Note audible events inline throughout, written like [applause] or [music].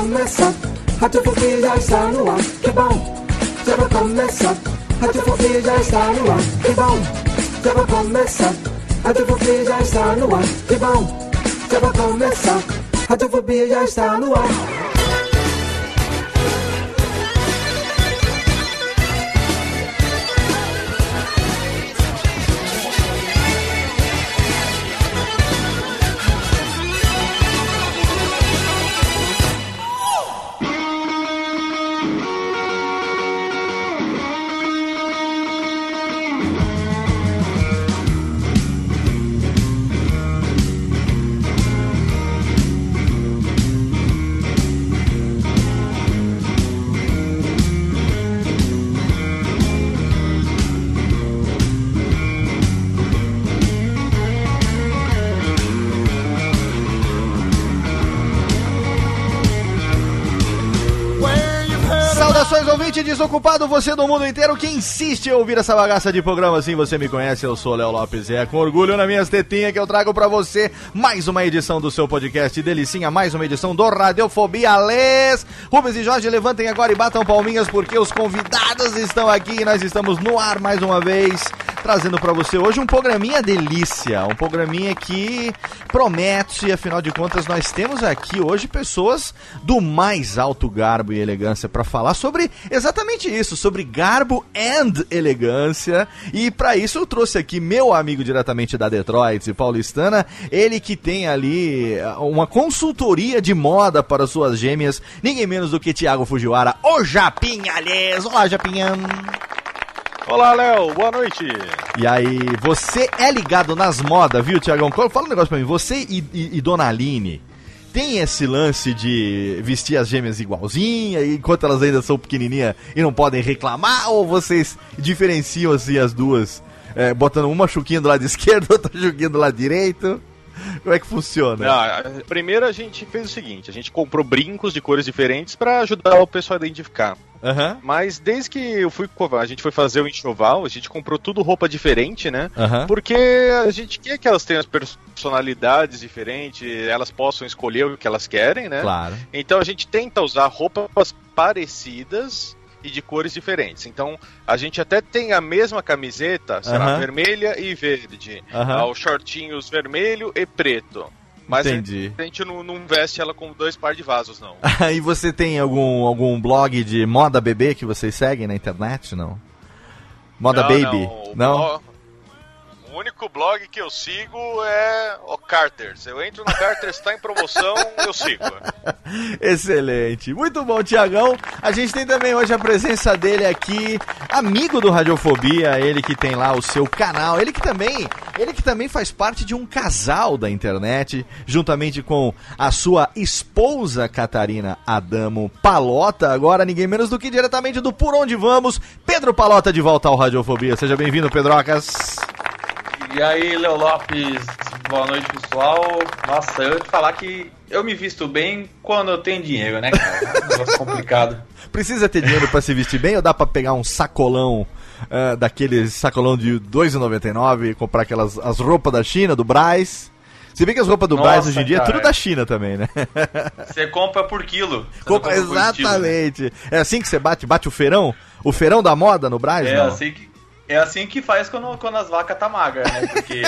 Já vai começar. Radiofobia já está no ar. Que bom, já vai começar. Radiofobia já está no ar. Que bom, já vai começar. Radiofobia já está no ar. Que bom, já vai começar. Radiofobia já está no ar. Desocupado, você do mundo inteiro que insiste em ouvir essa bagaça de programa. Assim, você me conhece, eu sou Léo Lopes. E é com orgulho nas minhas tetinhas que eu trago pra você mais uma edição do seu podcast Delicinha, mais uma edição do Radiofobia Les. Rubens e Jorge, levantem agora e batam palminhas porque os convidados estão aqui. E nós estamos no ar mais uma vez, trazendo pra você hoje um programinha delícia, um programinha que promete, afinal de contas nós temos aqui hoje pessoas do mais alto garbo e elegância pra falar sobre exatamente isso, sobre garbo and elegância. E para isso eu trouxe aqui meu amigo diretamente da Detroit, paulistana, ele que tem ali eh, uma consultoria de moda para suas gêmeas, ninguém menos do que Thiago Fujiwara, o Japinha. Olá, Japinha. Olá, Léo, boa noite. E aí, você é ligado nas modas, viu, Tiagão? Fala um negócio pra mim, você e, e, e Dona Aline tem esse lance de vestir as gêmeas igualzinha, enquanto elas ainda são pequenininhas e não podem reclamar, ou vocês diferenciam assim as duas, é, botando uma chuquinha do lado esquerdo, [laughs] outra chuquinha do lado direito? Como é que funciona? Primeiro a gente fez o seguinte: a gente comprou brincos de cores diferentes para ajudar o pessoal a identificar. Aham. Mas desde que eu fui, a gente foi fazer o enxoval, a gente comprou tudo roupa diferente, né? Aham. Porque a gente quer que elas tenham as personalidades diferentes, elas possam escolher o que elas querem, né? Claro. Então a gente tenta usar roupas parecidas e de cores diferentes. Então a gente até tem a mesma camiseta, sei lá, Aham. vermelha e verde, ah, os shortinhos vermelho e preto. Mas a Entendi. a gente não, não veste ela com dois par de vasos, não. Aí [laughs] você tem algum, algum blog de moda bebê que vocês seguem na internet, não? Moda Não, Baby? não. O Não? O único blog que eu sigo é Carters. Eu entro no Carters, está em promoção, eu sigo. [laughs] Excelente. Muito bom, Tiagão. A gente tem também hoje a presença dele aqui, amigo do Radiofobia, ele que tem lá o seu canal, ele que também, ele que também faz parte de um casal da internet, juntamente com a sua esposa Catarina Adamo Palota, agora ninguém menos do que diretamente do Por Onde Vamos, Pedro Palota de volta ao Radiofobia. Seja bem-vindo, Pedrocas. E aí, Léo Lopes, boa noite, pessoal. Nossa, eu ia te falar que eu me visto bem quando eu tenho dinheiro, né, cara? É um negócio complicado. [laughs] Precisa ter dinheiro pra se vestir bem ou dá pra pegar um sacolão daqueles sacolão de R$ 2,99 e comprar aquelas as roupas da China, do Braz? Se bem que as roupas do Nossa, Braz hoje em dia é cara. tudo da China também, né? [laughs] Você compra por quilo. Compra- compra por estilo, né? exatamente. É assim que você bate, bate o feirão? O feirão da moda no Braz? É não? assim que. É assim que faz quando, quando as vacas tá magras, né? Porque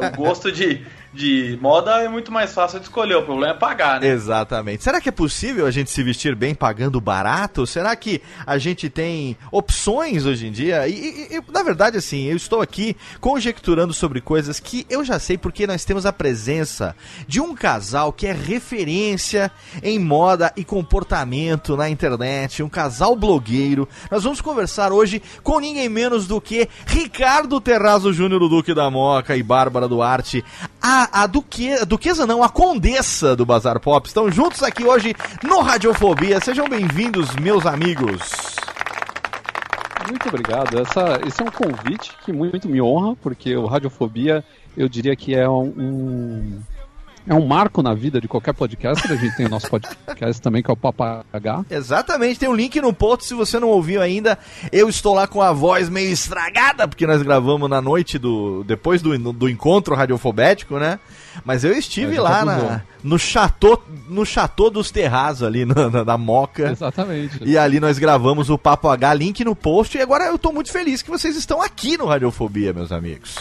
o gosto de, de moda é muito mais fácil de escolher. O problema é pagar, né? Exatamente. Será que é possível a gente se vestir bem pagando barato? Será que a gente tem opções hoje em dia? E, e- e, na verdade, assim, eu estou aqui conjecturando sobre coisas que eu já sei porque nós temos a presença de um casal que é referência em moda e comportamento na internet, um casal blogueiro. Nós vamos conversar hoje com ninguém menos do que Ricardo Terrazo Júnior, o Duque da Moca, e Bárbara Duarte, a, a duque, duquesa não, a condessa do Bazar Pop. Estão juntos aqui hoje no Radiofobia. Sejam bem-vindos, meus amigos. Muito obrigado. Essa, esse é um convite que muito me honra, porque o Radiofobia, eu diria que é um, um- é um marco na vida de qualquer podcast. A gente tem o nosso podcast também, que é o Papagá. Exatamente, tem um link no post se você não ouviu ainda. Eu estou lá com a voz meio estragada, porque nós gravamos na noite do. depois do, do encontro radiofobético, né? Mas eu estive lá na, no chateau, no chateau dos Terrazos ali [laughs] na, na, na Moca. Exatamente. E ali nós gravamos o Papo H, link no post. E agora eu tô muito feliz que vocês estão aqui no Radiofobia, meus amigos.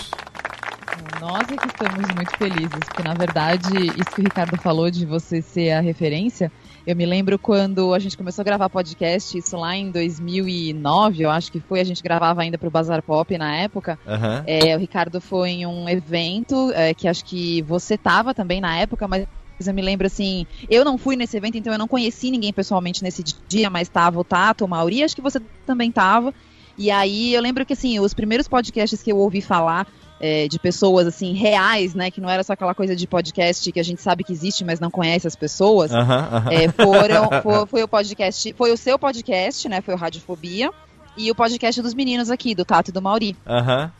Nós é que estamos muito felizes, porque na verdade, isso que o Ricardo falou de você ser a referência, eu me lembro quando a gente começou a gravar podcast, isso lá em 2009, eu acho que foi, a gente gravava ainda pro Bazar Pop na época. Aham. É, o Ricardo foi em um evento é, que acho que você tava também na época, mas eu me lembro assim, eu não fui nesse evento, então eu não conheci ninguém pessoalmente nesse dia, mas tava o Tato, o Mauri, acho que você também tava. E aí eu lembro que assim, os primeiros podcasts que eu ouvi falar é, de pessoas assim reais, né, que não era só aquela coisa de podcast que a gente sabe que existe, mas não conhece as pessoas. Aham, aham. É, foram, foi, foi o podcast, foi o seu podcast, né? Foi o Radiofobia. E o podcast dos meninos aqui, do Tato e do Mauri. Aham.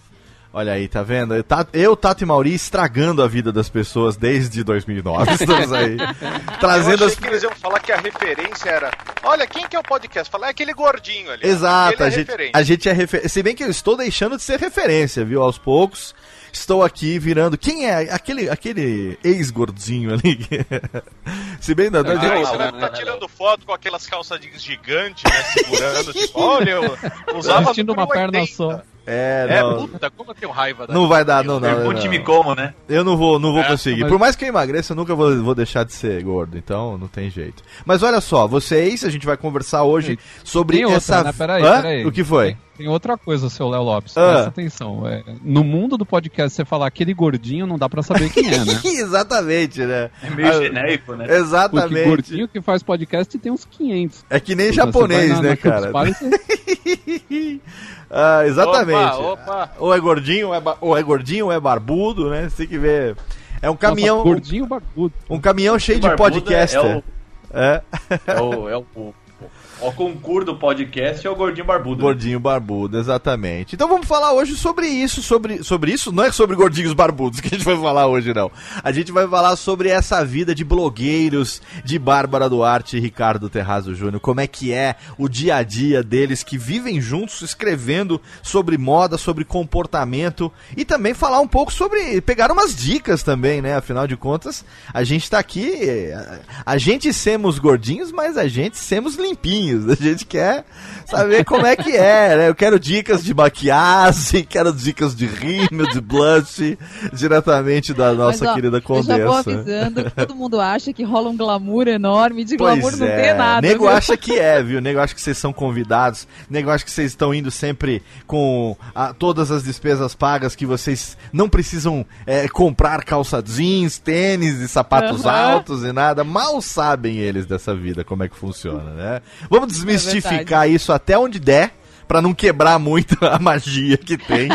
Olha aí, tá vendo? Eu, Tato- eu, Tato e Mauri, estragando a vida das pessoas desde 2009. [laughs] Estamos aí. Eu Trazendo achei as. que eles iam falar que a referência era. Olha, quem que é o podcast? Falar é aquele gordinho ali. Exato, é a gente, referente. a gente é referência. Se bem que eu estou deixando de ser referência, viu? Aos poucos. Estou aqui virando. Quem é aquele, aquele ex-gordinho ali? [laughs] Se bem da. Ah, aí não, você vai não, estar não, tirando foto com aquelas calças gigantes, né? Segurando, tipo, olha, eu [laughs] usava Vestindo uma perna 80. só. É, É, não. puta, como eu tenho raiva da Não vai dar, não, não. Pergunte-me não. como, né? Eu não vou, não vou É, conseguir. mas- Por mais que eu emagreça, eu nunca vou, vou deixar de ser gordo. Então, não tem jeito. Mas olha só, vocês, a gente vai conversar hoje sobre Tem outra, essa. né? Peraí, Hã? peraí. O que foi? Tem, tem outra coisa, seu Léo Lopes. Ah. Presta atenção. É, no mundo do podcast, você falar aquele gordinho, não dá pra saber quem é, né? [laughs] Exatamente, né? É meio Ah, genérico, né? Porque Exatamente. gordinho que faz podcast tem uns 500. É que nem vai japonês, na- né, na cara? Você- [laughs] ah, exatamente. Opa, opa. Ou é gordinho, ou é, ou é gordinho, ou é barbudo, né? Você tem que ver. É um caminhão, Nossa, gordinho barbudo. um caminhão cheio de Barbudo podcaster. É o, É, é o, é o, o, concurso do podcast é o gordinho barbudo. gordinho barbudo, exatamente. Então vamos falar hoje sobre isso, sobre, sobre isso, não é sobre gordinhos barbudos que a gente vai falar hoje, não. A gente vai falar sobre essa vida de blogueiros, de Bárbara Duarte e Ricardo Terrazo Júnior, como é que é o dia a dia deles que vivem juntos, escrevendo sobre moda, sobre comportamento e também falar um pouco sobre, pegar umas dicas também, né? Afinal de contas, a gente tá aqui, a, a gente semos gordinhos, mas a gente semos limpinhos. A gente quer saber como é que é, né? Eu quero dicas de maquiagem, quero dicas de rímel, de blush, diretamente da nossa Mas, ó, querida Eu já vou condessa. avisando que todo mundo acha que rola um glamour enorme. De glamour Pois não é. tem nada. Nego viu? acha que é, viu? Nego acha que vocês são convidados. Nego acha que vocês estão indo sempre com ah, todas as despesas pagas que vocês não precisam é, comprar calça jeans, tênis e sapatos Aham. altos e nada. Mal sabem eles dessa vida como é que funciona, né? Vamos desmistificar verdade. isso até onde der. Pra não quebrar muito a magia que tem.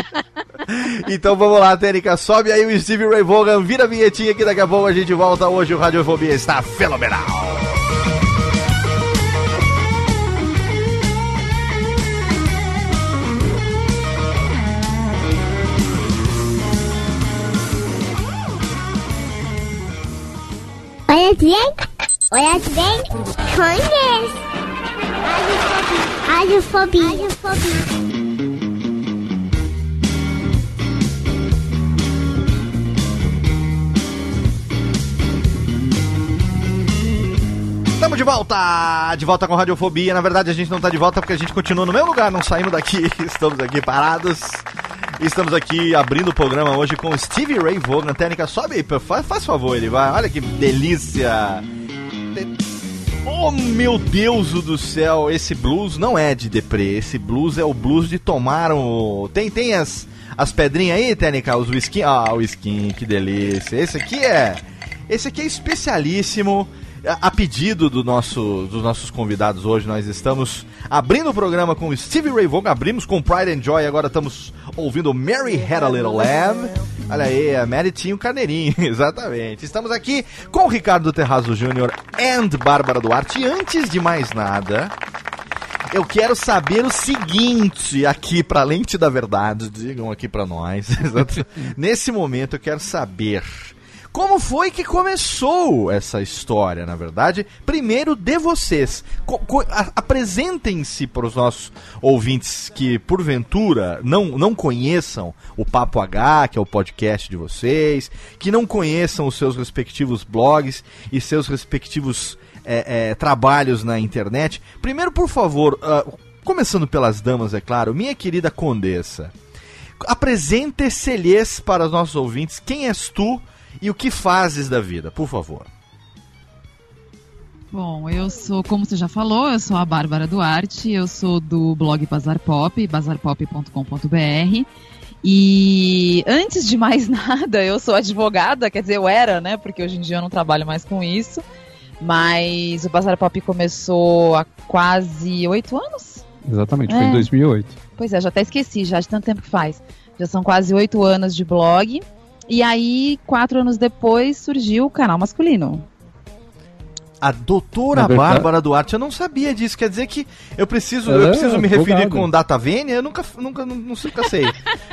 [laughs] então vamos lá, Tênica. Sobe aí o Steve Ray Vaughan. Vira a vinhetinha que daqui a pouco a gente volta. Hoje o Radiofobia está fenomenal. Olha bem, olha bem, conhece. Radiofobia. Radiofobia. Estamos de volta! De volta com Radiofobia. Na verdade, a gente não tá de volta porque a gente continua no mesmo lugar, não saímos daqui. [laughs] Estamos aqui parados. Estamos aqui abrindo o programa hoje com Stevie Ray Vaughan. Técnica, sobe aí, faz, faz favor, ele vai. Olha que delícia! Oh meu Deus do céu, esse blues não é de deprê, esse blues é o blues de tomar um. Tem, tem as, as pedrinhas aí, Técnica? Os whisky. Ah, whisky, que delícia. Esse aqui é. Esse aqui é especialíssimo. A a pedido do nosso, dos nossos convidados hoje, nós estamos abrindo o programa com Stevie Ray Vaughan, abrimos com Pride and Joy, agora estamos ouvindo Mary Had a Little Lamb. Olha aí, a Mary tinha um carneirinho, [laughs] exatamente. Estamos aqui com Ricardo Terrazo Jr. and Bárbara Duarte. E antes de mais nada, eu quero saber o seguinte aqui pra lente da verdade, digam aqui pra nós. [laughs] Nesse momento eu quero saber como foi que começou essa história, na verdade? Primeiro de vocês. Apresentem-se para os nossos ouvintes que, porventura, não, não conheçam o Papo H, que é o podcast de vocês, que não conheçam os seus respectivos blogs e seus respectivos é, é, trabalhos na internet. Primeiro, por favor, ah, começando pelas damas, é claro, minha querida Condessa. Apresente-se-lhes para os nossos ouvintes quem és tu e o que fazes da vida, por favor. Bom, eu sou, como você já falou, eu sou a Bárbara Duarte, eu sou do blog Bazar Pop, bazarpop.com.br. E antes de mais [laughs] nada, eu sou advogada, quer dizer, eu era, né? Porque hoje em dia eu não trabalho mais com isso. Mas o Bazar Pop começou há quase oito anos? Exatamente, foi É. em 2008. Pois é, já até esqueci, já de tanto tempo que faz. Já são quase oito anos de blog. E aí, quatro anos depois, surgiu o canal masculino. A doutora Na verdade- Bárbara Duarte, eu não sabia disso. Quer dizer que eu preciso, Ela eu é preciso me referir com data vênia? Eu nunca, nunca, não, não sei, nunca sei.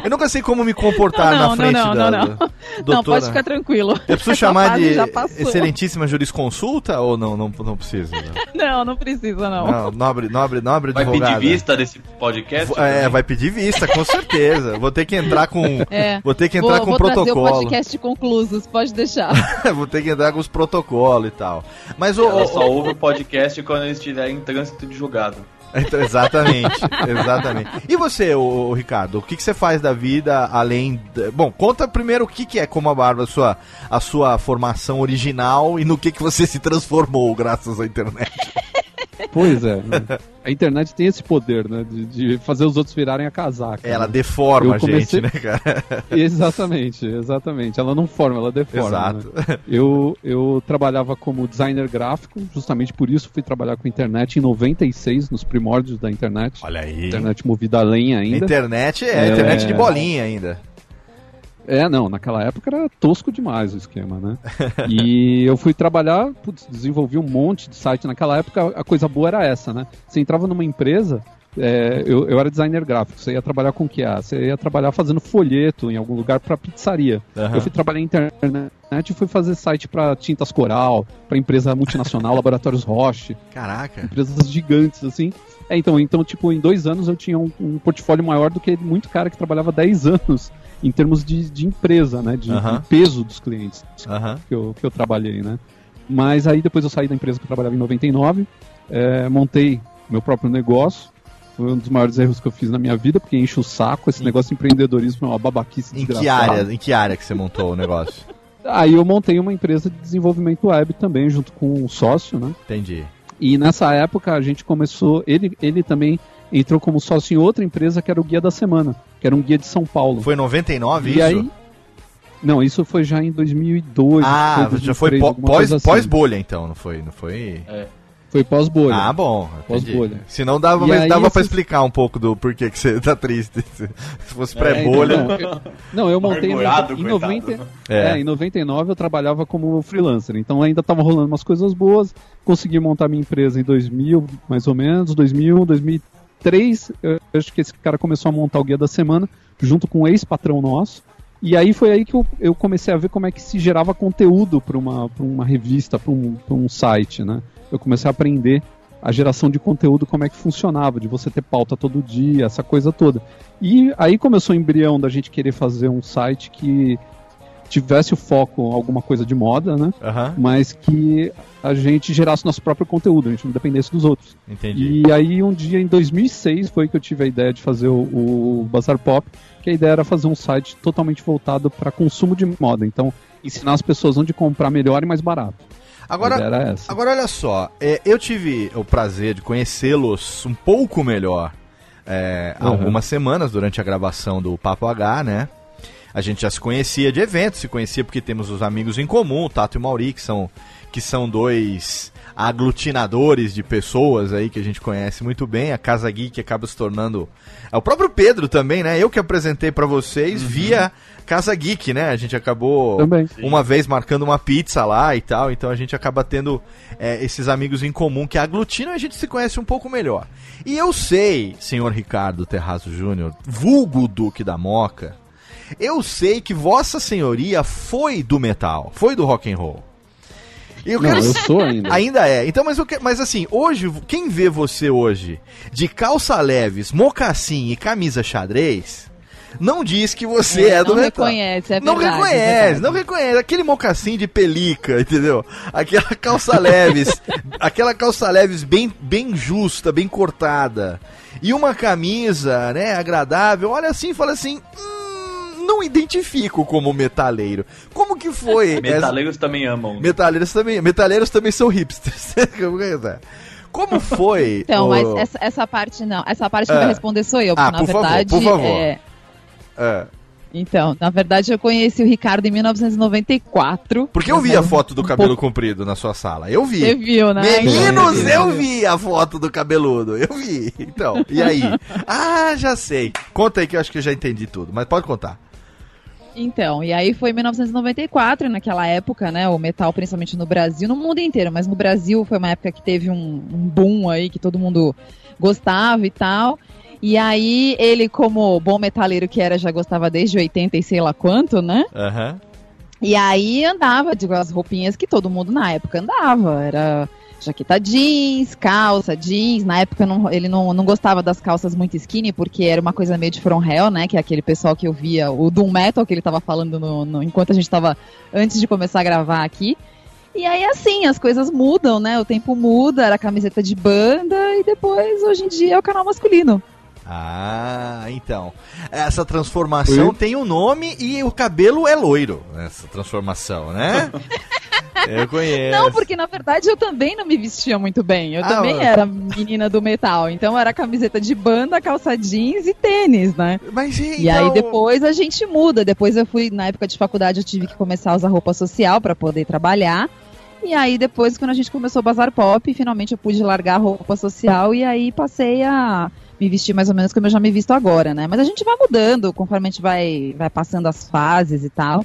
Eu nunca sei como me comportar Não, na não, frente não, da, não, não. da- Não, doutora. pode ficar tranquilo. Eu preciso Essa chamar de excelentíssima jurisconsulta ou não? Não, não precisa. Né? Não, não precisa, não. Não, nobre, nobre, nobre Vai advogada. pedir vista desse podcast? É, vai pedir vista, com certeza. Vou ter que entrar com. É. Vou ter que entrar vou, com vou trazer o protocolo. podcast conclusos, pode deixar. [laughs] Vou ter que entrar com os protocolos e tal. Mas o. Ela o- só ouve o podcast quando ele estiver em trânsito de julgado. [laughs] Então, exatamente, exatamente. E você, ô, Ricardo, o que, que você faz da vida além. da- Bom, conta primeiro o que, que é como a Bárbara, a sua, a sua formação original e no que, que você se transformou graças à internet. [laughs] Pois é. A internet tem esse poder, né? De, de fazer os outros virarem a casaca. Ela né? deforma Eu a comecei- gente, né, cara? [laughs] Exatamente, exatamente. Ela não forma, ela deforma. Exato. né? Eu, eu trabalhava como designer gráfico, justamente por isso fui trabalhar com internet em 96, nos primórdios da internet. Olha aí. Internet movida a lenha ainda. Internet é, É. internet de bolinha ainda. É, não, naquela época era tosco demais o esquema, né? [laughs] e eu fui trabalhar, putz, desenvolvi um monte de site. Naquela época a coisa boa era essa, né? Você entrava numa empresa, é, eu, eu era designer gráfico, você ia trabalhar com o que? Ah, você ia trabalhar fazendo folheto em algum lugar pra pizzaria. Aham. Eu fui trabalhar em internet e fui fazer site pra Tintas Coral, pra empresa multinacional, [laughs] Laboratórios Roche, Caraca. empresas gigantes, assim. É, então, então, tipo, em dois anos eu tinha um, um portfólio maior do que muito cara que trabalhava 10 anos em termos de, de empresa, né? De, Aham. de peso dos clientes Aham. que eu, que eu trabalhei, né? Mas aí depois eu saí da empresa que eu trabalhava em 99, é, montei meu próprio negócio. Foi um dos maiores erros que eu fiz na minha vida, porque enche o saco. Esse negócio de empreendedorismo é uma babaquice Em que área? Em que área que você montou o negócio? [laughs] Aí eu montei uma empresa de desenvolvimento web também, junto com um sócio, né? Entendi. E nessa época a gente começou. Ele, ele também entrou como sócio em outra empresa que era o Guia da Semana, que era um guia de São Paulo. Foi em 99 e isso? aí. Não, isso foi já em 2002. ah, foi já foi 2003, pós, assim. pós bolha então, não foi? Não foi? Foi pós-bolha. Ah, bom. Pós-bolha. Se não dava, E mas aí dava pra esses- explicar um pouco do porquê que você tá triste. [laughs] Se fosse É, pré-bolha. então, não, eu, não, eu montei em, coitado. 90, É. é, em 99 eu trabalhava como freelancer, então ainda tava rolando umas coisas boas. Consegui montar minha empresa em 2000, mais ou menos, 2000, 2003. Eu acho que esse cara começou a montar o guia da semana junto com um ex-patrão nosso. E aí foi aí que eu, eu comecei a ver como é que se gerava conteúdo para uma, uma revista, para um, um site, né? Eu comecei a aprender a geração de conteúdo, como é que funcionava, de você ter pauta todo dia, essa coisa toda. E aí começou o embrião da gente querer fazer um site que tivesse o foco em alguma coisa de moda, né? Aham, Mas que a gente gerasse nosso próprio conteúdo, a gente não dependesse dos outros. entendi. E aí um dia em 2006 foi que eu tive a ideia de fazer o, o Bazar Pop, que a ideia era fazer um site totalmente voltado para consumo de moda. Então, ensinar as pessoas onde comprar melhor e mais barato. Agora, ideia era essa. Agora olha só, é, eu tive o prazer de conhecê-los um pouco melhor é, há Uhum. algumas semanas durante a gravação do Papo H, né? A gente já se conhecia de eventos, se conhecia porque temos os amigos em comum, o Tato e o Mauri, que são, que são dois aglutinadores de pessoas aí que a gente conhece muito bem. A Casa Geek acaba se tornando. É o próprio Pedro também, né? Eu que apresentei pra vocês via Casa Geek, né? A gente acabou Também. uma vez marcando uma pizza lá e tal, então a gente acaba tendo é, esses amigos em comum que aglutinam e a gente se conhece um pouco melhor. E eu sei, senhor Ricardo Terrazo Júnior, vulgo Duque da Moca, eu sei que Vossa Senhoria foi do metal, foi do rock and roll. Eu Não, quero eu sou ainda. [laughs] Ainda é. Então, mas, eu que- mas assim, hoje, quem vê você hoje de calça leves, mocassim e camisa xadrez, não diz que você é, do não metal. reconhece, é não verdade, é reconhece, verdade. não reconhece. Aquele mocassim de pelica, entendeu? Aquela calça [laughs] leves, aquela calça leves bem, bem justa, bem cortada. E uma camisa, né, agradável. Olha assim e fala assim. "Hum, não identifico como metaleiro. Como que foi? [laughs] essa- Metaleiros também amam. Metaleiros também, metaleiros também são hipsters. [laughs] Como é é? Como foi? [laughs] Então, o- mas essa, essa parte não. Essa parte que Ah. vai responder sou eu, Ah, porque na por favor, verdade. por favor. é, é, Então, na verdade, eu conheci o Ricardo em 1994. porque eu vi a foto do cabelo pouco- comprido na sua sala. Eu vi. Você viu, né? Meninos, Então, eu vi a foto do cabeludo. Eu vi. Então, e aí? Ah, já sei. Conta aí que eu acho que eu já entendi tudo, mas pode contar. Então, e aí foi em 1994, naquela época, né? O metal, principalmente no Brasil, no mundo inteiro, mas no Brasil foi uma época que teve um, um boom aí, que todo mundo gostava e tal. E aí, ele, como bom metaleiro que era, já gostava desde 80 e sei lá quanto, né? Aham. E aí andava, digo, as roupinhas que todo mundo na época andava. Era jaqueta jeans, calça jeans. Na época não- ele não, não gostava das calças muito skinny, porque era uma coisa meio de from hell, né? Que é aquele pessoal que eu via, o Doom Metal que ele tava falando no, no- enquanto a gente tava antes de começar a gravar aqui. E aí, assim, as coisas mudam, né? O tempo muda, era camiseta de banda, e depois, hoje em dia, é o canal masculino. Ah, então. Essa transformação Oi? tem um nome e o cabelo é loiro. Essa transformação, né? [laughs] eu conheço. Não, porque na verdade eu também não me vestia muito bem. Eu Ah, também mas- era menina do metal. Então era camiseta de banda, calça jeans e tênis, né? Mas E aí depois a gente muda. Depois eu fui, na época de faculdade, eu tive que começar a usar roupa social para poder trabalhar. E aí depois, quando a gente começou o Bazar Pop, finalmente eu pude largar a roupa social e aí passei a me vestir mais ou menos como eu já me visto agora, né? Mas a gente vai mudando conforme a gente vai, vai passando as fases e tal.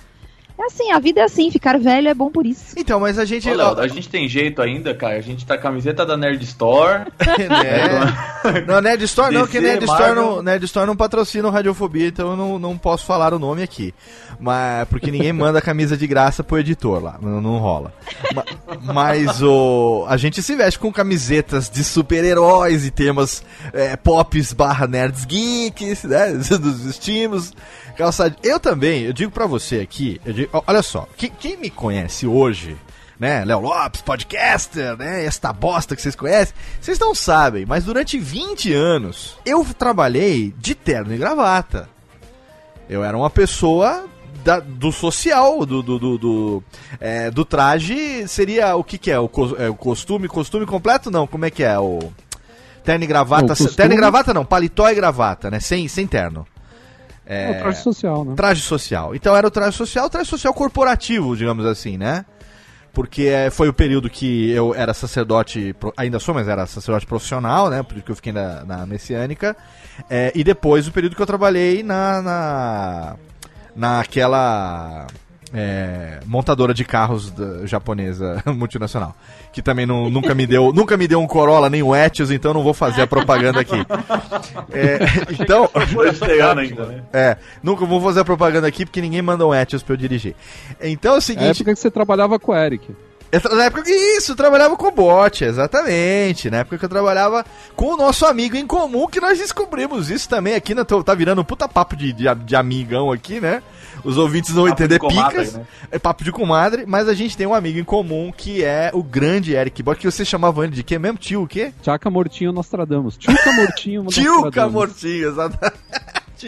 É assim, a vida é assim, ficar velho é bom por isso. Então, mas a gente. Ô, Léo, a gente tem jeito ainda, cara. A gente tá com a camiseta da Nerd Store. [laughs] né? [laughs] Não, Nerd Store não, DC, que Nerd Store não, Nerd Store não patrocina o Radiofobia, então eu não, não posso falar o nome aqui. Mas, porque ninguém manda camisa de graça pro editor lá, não, não rola. Ma- Mas o, a gente se veste com camisetas de super-heróis e temas é, pops barra nerds geeks, né? [laughs] Dos estímulos. Calça... Eu também, eu digo pra você aqui, digo- olha só, que- quem me conhece hoje né? Léo Lopes, podcaster, né? Esta bosta que vocês conhecem. Vocês não sabem, mas durante 20 anos eu trabalhei de terno e gravata. Eu era uma pessoa da- do social, do, do, do, do, é, do traje. Seria o que, que é? O, cos- é, o costume? Costume completo? Não, como é que é? O terno e gravata. O costume- Terno e gravata não, paletó e gravata, né? Sem, sem terno. É o traje social, né? Traje social. Então era o traje social, o traje social corporativo, digamos assim, né? Porque eh, foi o período que eu era sacerdote, ainda sou, mas era sacerdote profissional, né? Por isso que eu fiquei na, na messiânica. Eh, e depois o período que eu trabalhei na. na naquela. Eh, montadora de carros da- japonesa [laughs] multinacional. Que também não- nunca, me deu, nunca me deu um Corolla nem um Etios, então não vou fazer a propaganda aqui. Eh, [laughs] então. Ainda, [laughs] né? É, nunca vou fazer a propaganda aqui porque ninguém manda um Etios pra eu dirigir. Então é o É a seguinte. época que você trabalhava com o Eric. Na época que isso, eu trabalhava com bot, exatamente. Na época que eu trabalhava com o nosso amigo em comum, que nós descobrimos isso também aqui, né? Tô- Tá virando um puta papo de, de, de amigão aqui, né? Os ouvintes não entender comadre, picas. né? É papo de comadre, mas a gente tem um amigo em comum que é o grande Eric Bot, que você chamava ele de quê mesmo? Tio o quê? Tchaca Mortinho Nostradamus. Tchuca Mortinho [laughs] Tio Nostradamus. Camortinho, exatamente.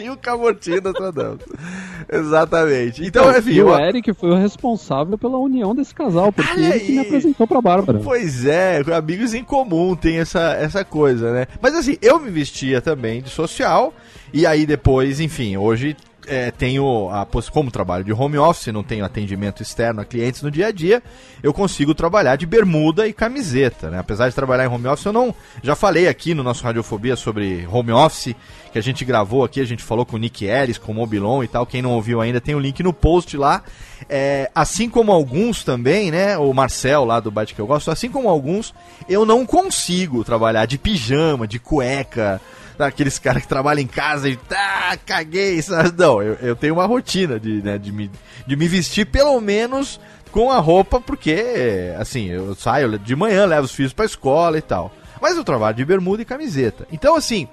Tio Camortinho Nostradamus. [laughs] Exatamente. Então, enfim, e o eu- Eric foi o responsável pela união desse casal, porque Olha ele que me aí. apresentou pra Bárbara. Pois é, amigos em comum tem essa, essa coisa, né? Mas assim, eu me vestia também de social, e aí depois, enfim, hoje é, tenho, a, como trabalho de home office, não tenho atendimento externo a clientes no dia a dia, eu consigo trabalhar de bermuda e camiseta, né? Apesar de trabalhar em home office, eu não. Já falei aqui no nosso Radiofobia sobre home office, que a gente gravou aqui, a gente falou com o Nick Ellis, com o Mobilon e tal. Quem não ouviu ainda, tem o link no post lá. É, assim como alguns também, né? O Marcel lá do Bate que eu gosto, assim como alguns, eu não consigo trabalhar de pijama, de cueca, daqueles caras que trabalham em casa e tá, caguei. Não, eu, eu tenho uma rotina de, né, de, me, de me vestir pelo menos com a roupa, porque assim, eu saio de manhã, levo os filhos pra escola e tal. Mas eu trabalho de bermuda e camiseta. Então, assim,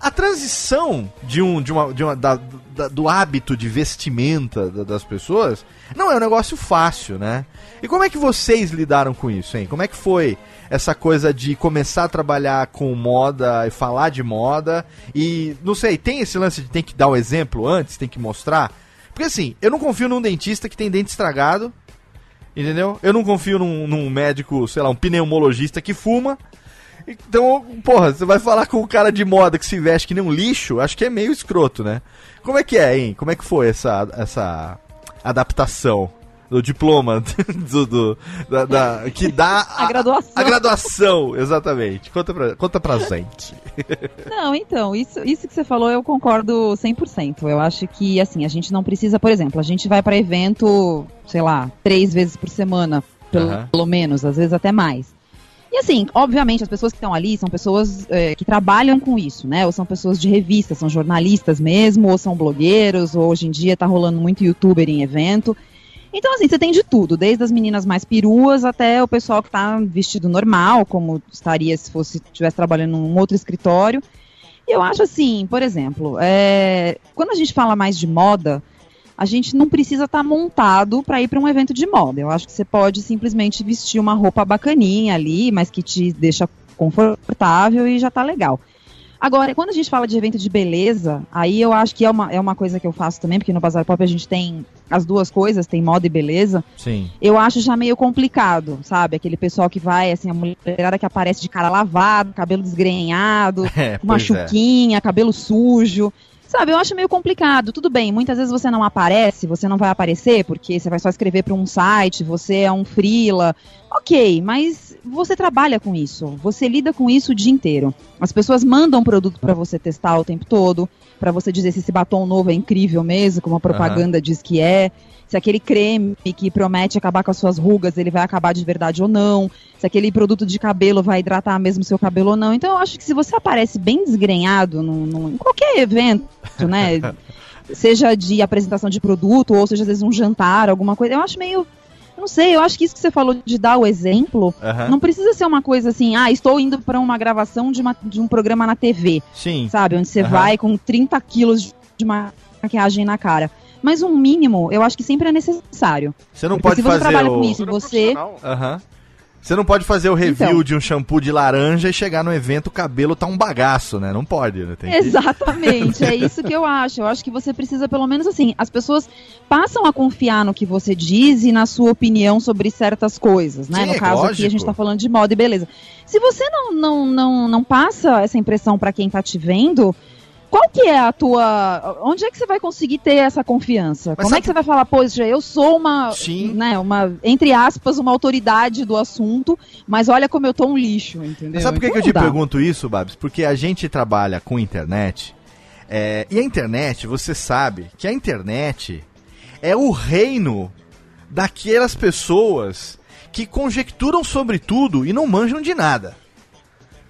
a transição de um, de uma, de uma, da- da- do hábito de vestimenta da- das pessoas não é um negócio fácil, né? E como é que vocês lidaram com isso, hein? Como é que foi essa coisa de começar a trabalhar com moda e falar de moda? E, não sei, tem esse lance de tem que dar o exemplo antes, tem que mostrar? Porque assim, eu não confio num dentista que tem dente estragado, entendeu? Eu não confio num, num médico, sei lá, um pneumologista que fuma. Então, porra, você vai falar com o cara de moda que se veste que nem um lixo, acho que é meio escroto, né? Como é que é, hein? Como é que foi essa, essa adaptação do diploma [laughs] do, do- da, da- que dá [laughs] A graduação. A graduação, exatamente. Conta pra, conta pra gente. Não, então, isso, isso que você falou eu concordo 100%. Eu acho que, assim, a gente não precisa, por exemplo, a gente vai para evento, sei lá, três vezes por semana, pelo, pelo menos, às vezes até mais. E assim, obviamente, as pessoas que estão ali são pessoas é, que trabalham com isso, né? Ou são pessoas de revista, são jornalistas mesmo, ou são blogueiros, ou hoje em dia tá rolando muito youtuber em evento. Então, assim, você tem de tudo, desde as meninas mais peruas até o pessoal que tá vestido normal, como estaria se fosse estivesse trabalhando num outro escritório. E eu acho assim, por exemplo, é, quando a gente fala mais de moda, a gente não precisa estar montado para ir para um evento de moda. Eu acho que você pode simplesmente vestir uma roupa bacaninha ali, mas que te deixa confortável e já tá legal. Agora, quando a gente fala de evento de beleza, aí eu acho que é uma, é uma coisa que eu faço também, porque no Bazar Pop a gente tem as duas coisas, tem moda e beleza. Sim. Eu acho já meio complicado, sabe? Aquele pessoal que vai, assim, a mulherada que aparece de cara lavado, cabelo desgrenhado, [laughs] É, uma é. chuquinha, cabelo sujo. Sabe, eu acho meio complicado. Tudo bem, muitas vezes você não aparece, você não vai aparecer, porque você vai só escrever para um site, você é um freela. Ok, mas você trabalha com isso, você lida com isso o dia inteiro. As pessoas mandam produto para você testar o tempo todo, para você dizer se esse batom novo é incrível mesmo, como a propaganda diz que é, se aquele creme que promete acabar com as suas rugas, ele vai acabar de verdade ou não, se aquele produto de cabelo vai hidratar mesmo seu cabelo ou não. Então eu acho que se você aparece bem desgrenhado num- num- em qualquer evento, né? [laughs] seja de apresentação de produto, ou seja, às vezes um jantar, alguma coisa, eu acho meio. Eu Não sei, eu acho que isso que você falou de dar o exemplo, não precisa ser uma coisa assim, ah, estou indo para uma gravação de, uma- de um programa na TV, Sim. sabe? Onde você vai com 30 quilos de ma- maquiagem na cara. Mas um mínimo, eu acho que sempre é necessário. Você não Porque pode se você fazer trabalha o... com isso, você. profissional. Você não pode fazer o review Então. de um shampoo de laranja e chegar no evento o cabelo tá um bagaço, né? Não pode, né? Tem que... Exatamente, é isso que eu acho. Eu acho que você precisa, pelo menos assim, as pessoas passam a confiar no que você diz e na sua opinião sobre certas coisas, né? Sim, no é caso aqui lógico. a gente tá falando de moda e beleza. Se você não, não, não, não passa essa impressão para quem tá te vendo, qual que é a tua. Onde é que você vai conseguir ter essa confiança? Mas Como sabe- é que você vai falar, poxa, eu sou uma, Sim. né, uma, entre aspas, uma autoridade do assunto, mas olha como eu tô um lixo, entendeu? Mas sabe por que, Então que eu te dá. pergunto isso, Babs? Porque a gente trabalha com internet. é, e a internet, você sabe que a internet é o reino daquelas pessoas que conjecturam sobre tudo e não manjam de nada.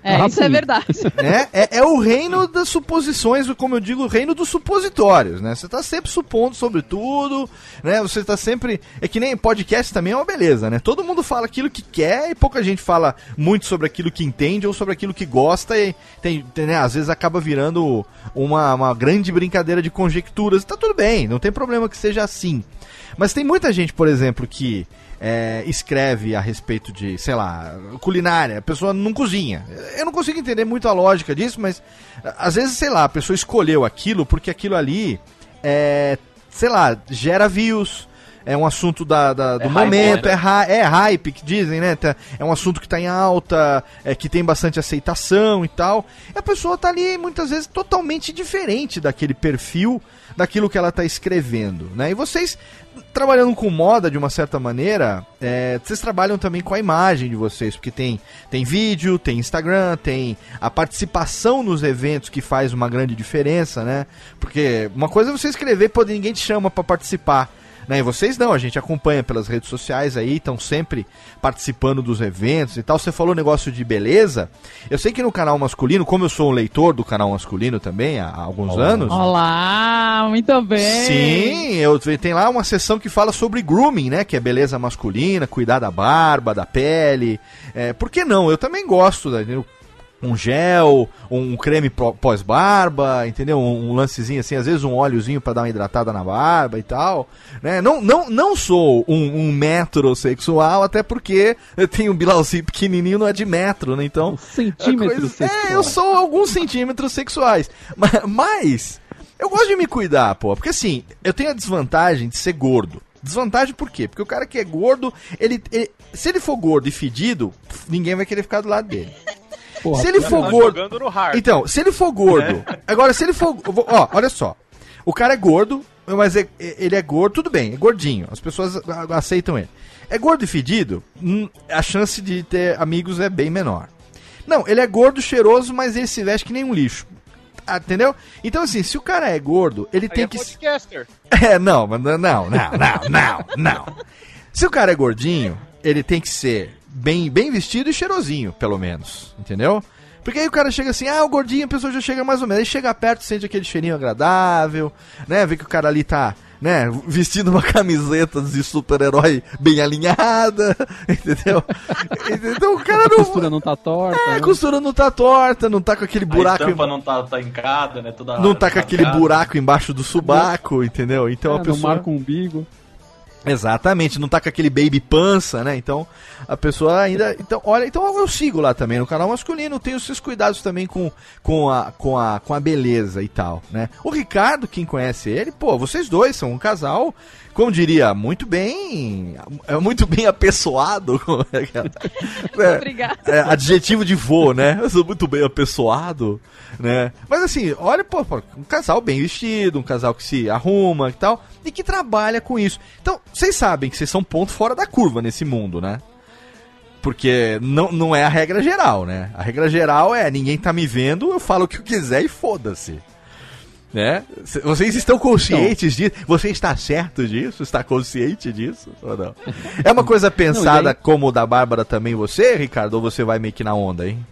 É, Ah, isso é verdade. [laughs] né? É, é o reino das suposições, como eu digo, o reino dos supositórios, né? Você tá sempre supondo sobre tudo, né? Você tá sempre. É que nem podcast também é uma beleza, né? Todo mundo fala aquilo que quer e pouca gente fala muito sobre aquilo que entende ou sobre aquilo que gosta e tem, tem, né? às vezes acaba virando uma, uma grande brincadeira de conjecturas. Tá tudo bem, não tem problema que seja assim. Mas tem muita gente, por exemplo, que é, escreve a respeito de, sei lá, culinária. A pessoa não cozinha. Eu não consigo entender muito a lógica disso, mas às vezes, sei lá, a pessoa escolheu aquilo porque aquilo ali é, sei lá, gera views. É um assunto da, da- do É hype, momento, né? é, é hype que dizem, né? Tá- É um assunto que tá em alta, é, que tem bastante aceitação e tal. E a pessoa tá ali muitas vezes totalmente diferente daquele perfil, daquilo que ela tá escrevendo, né? E vocês, trabalhando com moda de uma certa maneira, é, vocês trabalham também com a imagem de vocês, porque tem, tem vídeo, tem Instagram, tem a participação nos eventos que faz uma grande diferença, né? Porque uma coisa é você escrever, pô, ninguém te chama pra participar. Né? E vocês não, a gente acompanha pelas redes sociais aí, estão sempre participando dos eventos e tal. Você falou negócio de beleza. Eu sei que no canal masculino, como eu sou um leitor do canal masculino também há, há alguns anos. Olá, muito bem. Sim, eu, tem lá uma sessão que fala sobre grooming, né? Que é beleza masculina, cuidar da barba, da pele. É, por que não? Eu também gosto, né? Um gel, um creme pós-barba, entendeu? Um, lancezinho assim, às vezes um óleozinho pra dar uma hidratada na barba e tal. Né? Não, não, não sou um, um metrosexual, até porque eu tenho um bilauzinho pequenininho, não é de metro, né? Então, Centímetros é, coisa- é, eu sou alguns centímetros sexuais. Mas, eu gosto de me cuidar, pô. Porque assim, eu tenho a desvantagem de ser gordo. Desvantagem por quê? Porque o cara que é gordo, ele, ele- se ele for gordo e fedido, ninguém vai querer ficar do lado dele. Porra, se ele Tá for gordo. jogando no hard. Então, se ele for gordo. Agora, se ele for. Ó, olha só. O cara é gordo, mas é- ele é gordo, tudo bem, é gordinho. As pessoas aceitam ele. É gordo e fedido, hum, a chance de ter amigos é bem menor. Não, ele é gordo, cheiroso, mas ele se veste que nem um lixo. Ah, Entendeu? Então, assim, se o cara é gordo, ele Aí tem é que. podcaster. [laughs] É, não, não, não, não, não, não, não. Se o cara é gordinho, ele tem que ser bem, bem vestido e cheirosinho, pelo menos. Entendeu? Porque aí o cara chega assim, ah, o gordinho, a pessoa já chega mais ou menos. Aí chega perto, sente aquele cheirinho agradável, né? Vê que o cara ali tá, né, vestindo uma [laughs] camiseta de super-herói bem alinhada, [laughs] entendeu? Então o cara A não. costura não tá torta. É, né? a costura não tá torta, não tá com aquele A buraco. estampa não tá tancada, né? Toda Não tá com aquele buraco embaixo do subaco, entendeu? Então É, a Não pessoa. marca o umbigo. Exatamente, não tá com aquele baby pança, né? Então a pessoa ainda. Então, olha, então eu sigo lá também no canal masculino, tenho os seus cuidados também com, com, a, com, a, com a beleza e tal, né? O Ricardo, quem conhece ele, pô, vocês dois são um casal, como diria, muito bem. É muito bem apessoado. [laughs] como é é? Obrigada. é, adjetivo de vô, né? Eu sou muito bem apessoado, né? Mas assim, olha, pô, pô, um casal bem vestido, um casal que se arruma e tal, e que trabalha com isso. Então, vocês sabem que vocês são ponto fora da curva nesse mundo, né? Porque não, não é a regra geral, né? A regra geral é ninguém tá me vendo, eu falo o que eu quiser e foda-se. Né? Vocês estão conscientes disso? Você está certo disso? Está consciente disso? Ou não? É uma coisa pensada Não, aí- como o da Bárbara também você, Ricardo? Ou você vai meio que na onda, hein?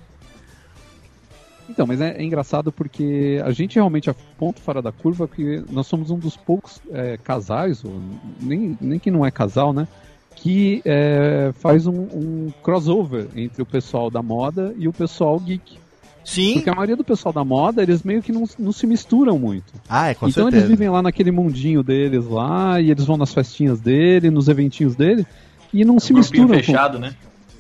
Então, mas é, é engraçado porque a gente realmente é ponto fora da curva, porque nós somos um dos poucos é, casais, ou nem, nem que não é casal, né? Que é, faz um, um crossover entre o pessoal da moda e o pessoal geek. Sim. Porque a maioria do pessoal da moda, eles meio que não, não se misturam muito. Ah, é, com então certeza. eles vivem lá naquele mundinho deles lá, e eles vão nas festinhas dele, nos eventinhos dele, e não se Um grupinho misturam. com- fechado, né?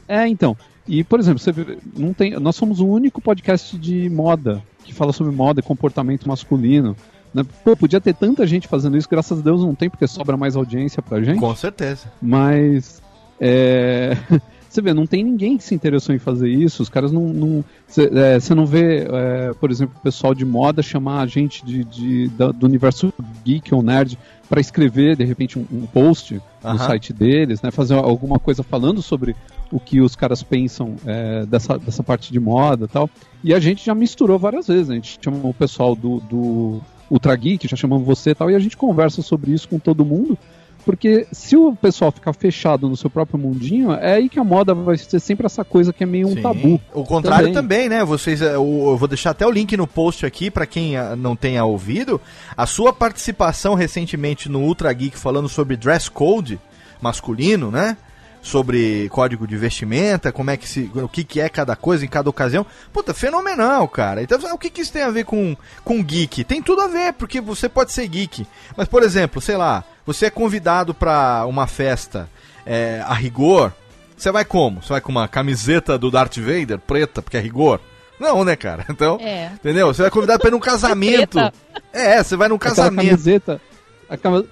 é, então. E, por exemplo, você vê- não tem, nós somos o único podcast de moda que fala sobre moda e comportamento masculino. né? Pô, podia ter tanta gente fazendo isso, graças a Deus não tem, porque sobra mais audiência pra gente. Com certeza. Mas é, [laughs] você vê, não tem ninguém que se interessou em fazer isso. Os caras não. não você, é, você não vê, é, por exemplo, o pessoal de moda chamar a gente de, de- da- do universo geek ou nerd para escrever, de repente, um, um post no site deles, né? Fazer alguma coisa falando sobre o que os caras pensam é, dessa, dessa parte de moda e tal. E a gente já misturou várias vezes. A gente chamou o pessoal do, do Ultra Geek, já chamamos você e tal, e a gente conversa sobre isso com todo mundo. Porque se o pessoal ficar fechado no seu próprio mundinho, é aí que a moda vai ser sempre essa coisa que é meio um Sim. tabu. O contrário também, Também. né? Vocês, eh, o- eu vou deixar até o link no post aqui pra quem ah, não tenha ouvido. A sua participação recentemente no Ultra Geek falando sobre dress code masculino, né? Sobre código de vestimenta, como é que se, o que, que é cada coisa em cada ocasião. Puta, fenomenal, cara. Então, o que, que isso tem a ver com, com geek? Tem tudo a ver, porque você pode ser geek. Mas, por exemplo, sei lá, você é convidado pra uma festa é, a rigor, você vai como? Você vai com uma camiseta do Darth Vader preta, porque é rigor? Não, né, cara? Então, É. entendeu? Você vai convidado pra ir num [laughs] casamento. Preta. É, você vai num Aquela casamento. camiseta.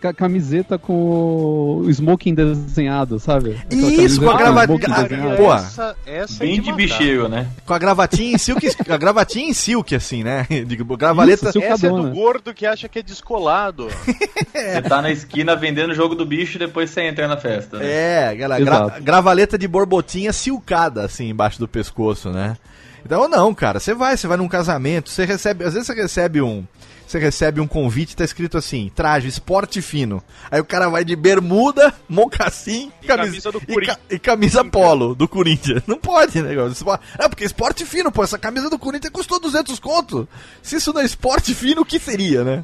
A camiseta com o smoking desenhado, sabe? Aquela Isso, com a camiseta grava- smoking ah, pô. essa, essa é Bem de matar. bicheiro, né? Com a gravatinha em silk, a gravatinha em silk, assim, né? [laughs] Digo, gravaleta. Isso, Essa é do gordo que acha que é descolado. [laughs] Você tá na esquina vendendo o jogo do bicho e depois você entra na festa. Né? É, aquela gra- gravaleta de borbotinha silcada, assim, embaixo do pescoço, né? Então, não, cara, você vai, você vai num casamento, você recebe, às vezes você recebe um, você recebe um convite, tá escrito assim, traje esporte fino. Aí o cara vai de bermuda, [laughs] mocassim, E camisa do e, ca- e camisa polo do Corinthians. Não pode, né? É porque esporte fino, pô, essa camisa do Corinthians custou 200 conto. Se isso não é esporte fino, o que seria, né?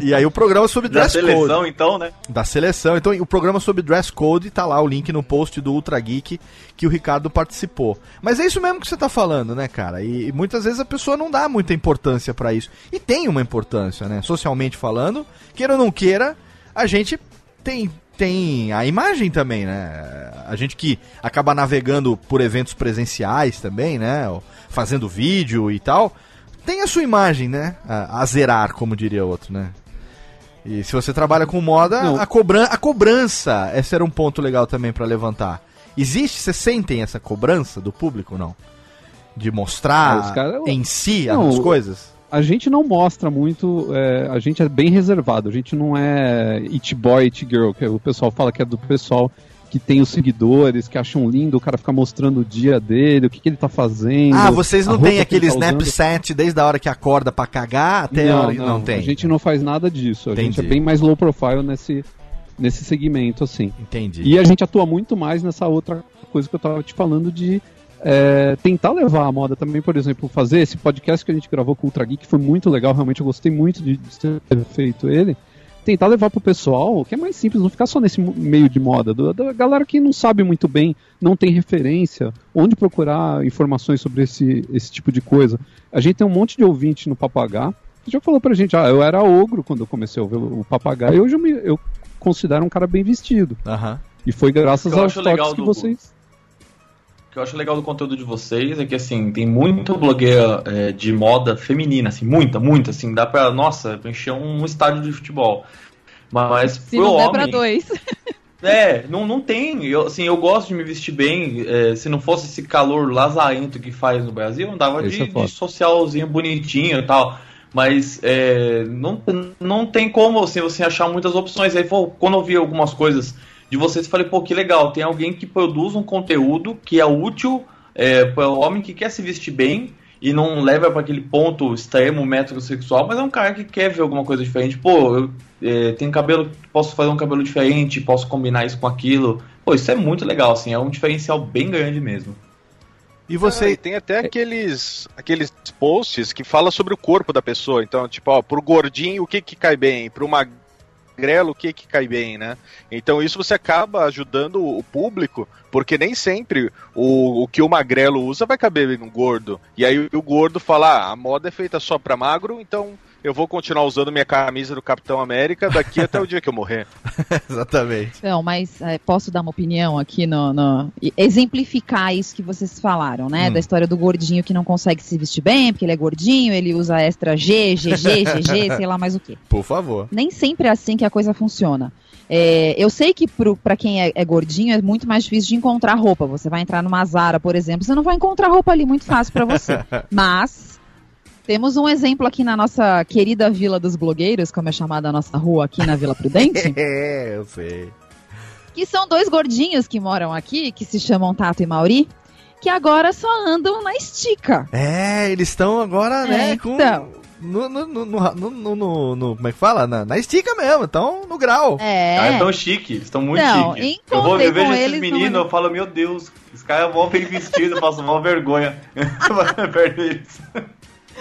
E, e aí o programa sobre Da dress code seleção, então, né? da seleção. Então, o programa sobre dress code tá lá o link no post do Ultra Geek que o Ricardo participou. Mas é isso mesmo que você tá falando, né, cara? E, e muitas vezes a pessoa não dá muita importância pra isso. E tem uma importância, né? Socialmente falando, queira ou não queira, a gente tem tem a imagem também, né? A gente que acaba navegando por eventos presenciais também, né? Fazendo vídeo e tal, tem a sua imagem, né? A, a zerar, como diria outro, né? E se você trabalha com moda, Não. a, cobran a cobrança, esse era um ponto legal também pra levantar. Existe, vocês sentem essa cobrança do público, não? De Ah, mostrar os cara- em si Não, as coisas? A gente não mostra muito, é, a gente é bem reservado, a gente não é it boy, it girl, que o pessoal fala que é do pessoal que tem os seguidores, que acham lindo o cara ficar mostrando o dia dele, o que, que ele tá fazendo. Ah, vocês a não têm que ele aquele tá. Snapchat desde a hora que acorda pra cagar até a não, hora que não, não tem. A gente não faz nada disso. A gente é Entendi. bem mais low profile nesse, nesse segmento, assim. Entendi. E a gente atua muito mais nessa outra coisa que eu tava te falando de é, tentar levar a moda também, por exemplo, fazer esse podcast que a gente gravou com o Ultra Geek, foi muito legal, realmente eu gostei muito de, de ter feito ele. Tentar levar pro pessoal, que é mais simples, não ficar só nesse meio de moda, do- da galera que não sabe muito bem, não tem referência, onde procurar informações sobre esse, esse tipo de coisa. A gente tem um monte de ouvinte no Papagá, que já falou pra gente, ah, eu era ogro quando eu comecei a ouvir o Papagá, e hoje eu, me, eu considero um cara bem vestido. Aham. E foi graças aos toques que do- vocês. O que eu acho legal do conteúdo de vocês é que, assim, tem muita blogueira é, de moda feminina, assim, muita, muita, assim, dá pra, nossa, encher um estádio de futebol. Mas Se pro não der homem, pra dois. [laughs] É, não, não tem. Eu, assim, eu gosto de me vestir bem. é, se não fosse esse calor lazarento que faz no Brasil, eu andava de, é de socialzinho bonitinho e tal. Mas é, não, não tem como assim, você achar muitas opções. Aí, quando eu vi algumas coisas de vocês, falei, pô, que legal. Tem alguém que produz um conteúdo que é útil é, para o homem que quer se vestir bem e não leva para aquele ponto extremo metrosexual, mas é um cara que quer ver alguma coisa diferente. Pô, eu é, tenho cabelo, posso fazer um cabelo diferente, posso combinar isso com aquilo. Pô, isso é muito legal, assim, é um diferencial bem grande mesmo. E Ah, você. e tem até aqueles, aqueles posts que fala sobre o corpo da pessoa. Então, tipo, ó, pro gordinho o que que cai bem, pro magrelo o que que cai bem, né? Então isso você acaba ajudando o público, porque nem sempre o, o que o magrelo usa vai caber no gordo. E aí o gordo fala, ah, a moda é feita só pra magro, então eu vou continuar usando minha camisa do Capitão América daqui até o dia que eu morrer. [laughs] Exatamente. Não, mas é, posso dar uma opinião aqui no, no- exemplificar isso que vocês falaram, né? Hum. Da história do gordinho que não consegue se vestir bem, porque ele é gordinho, ele usa extra G, GG, GG, [laughs] sei lá mais o quê. Por favor. Nem sempre é assim que a coisa funciona. É, eu sei que pro, pra quem é, é gordinho é muito mais difícil de encontrar roupa. Você vai entrar numa Zara, por exemplo, você não vai encontrar roupa ali muito fácil pra você. [laughs] Mas temos um exemplo aqui na nossa querida Vila dos Blogueiros, como é chamada a nossa rua aqui na Vila Prudente. [laughs] É, eu sei. que são dois gordinhos que moram aqui, que se chamam Tato e Mauri, que agora só andam na estica. É, eles estão agora, né, É, com. então. no, no, no, no, no- no- no- Como é que fala? Na, na estica mesmo, então no grau. É. Ah, estão chique, eles estão muito Não, chiques. Eu, vou, eu vejo esses eles meninos, numa- eu falo, meu Deus, esse cara é mó bem vestido, eu faço mó vergonha [laughs] perto deles.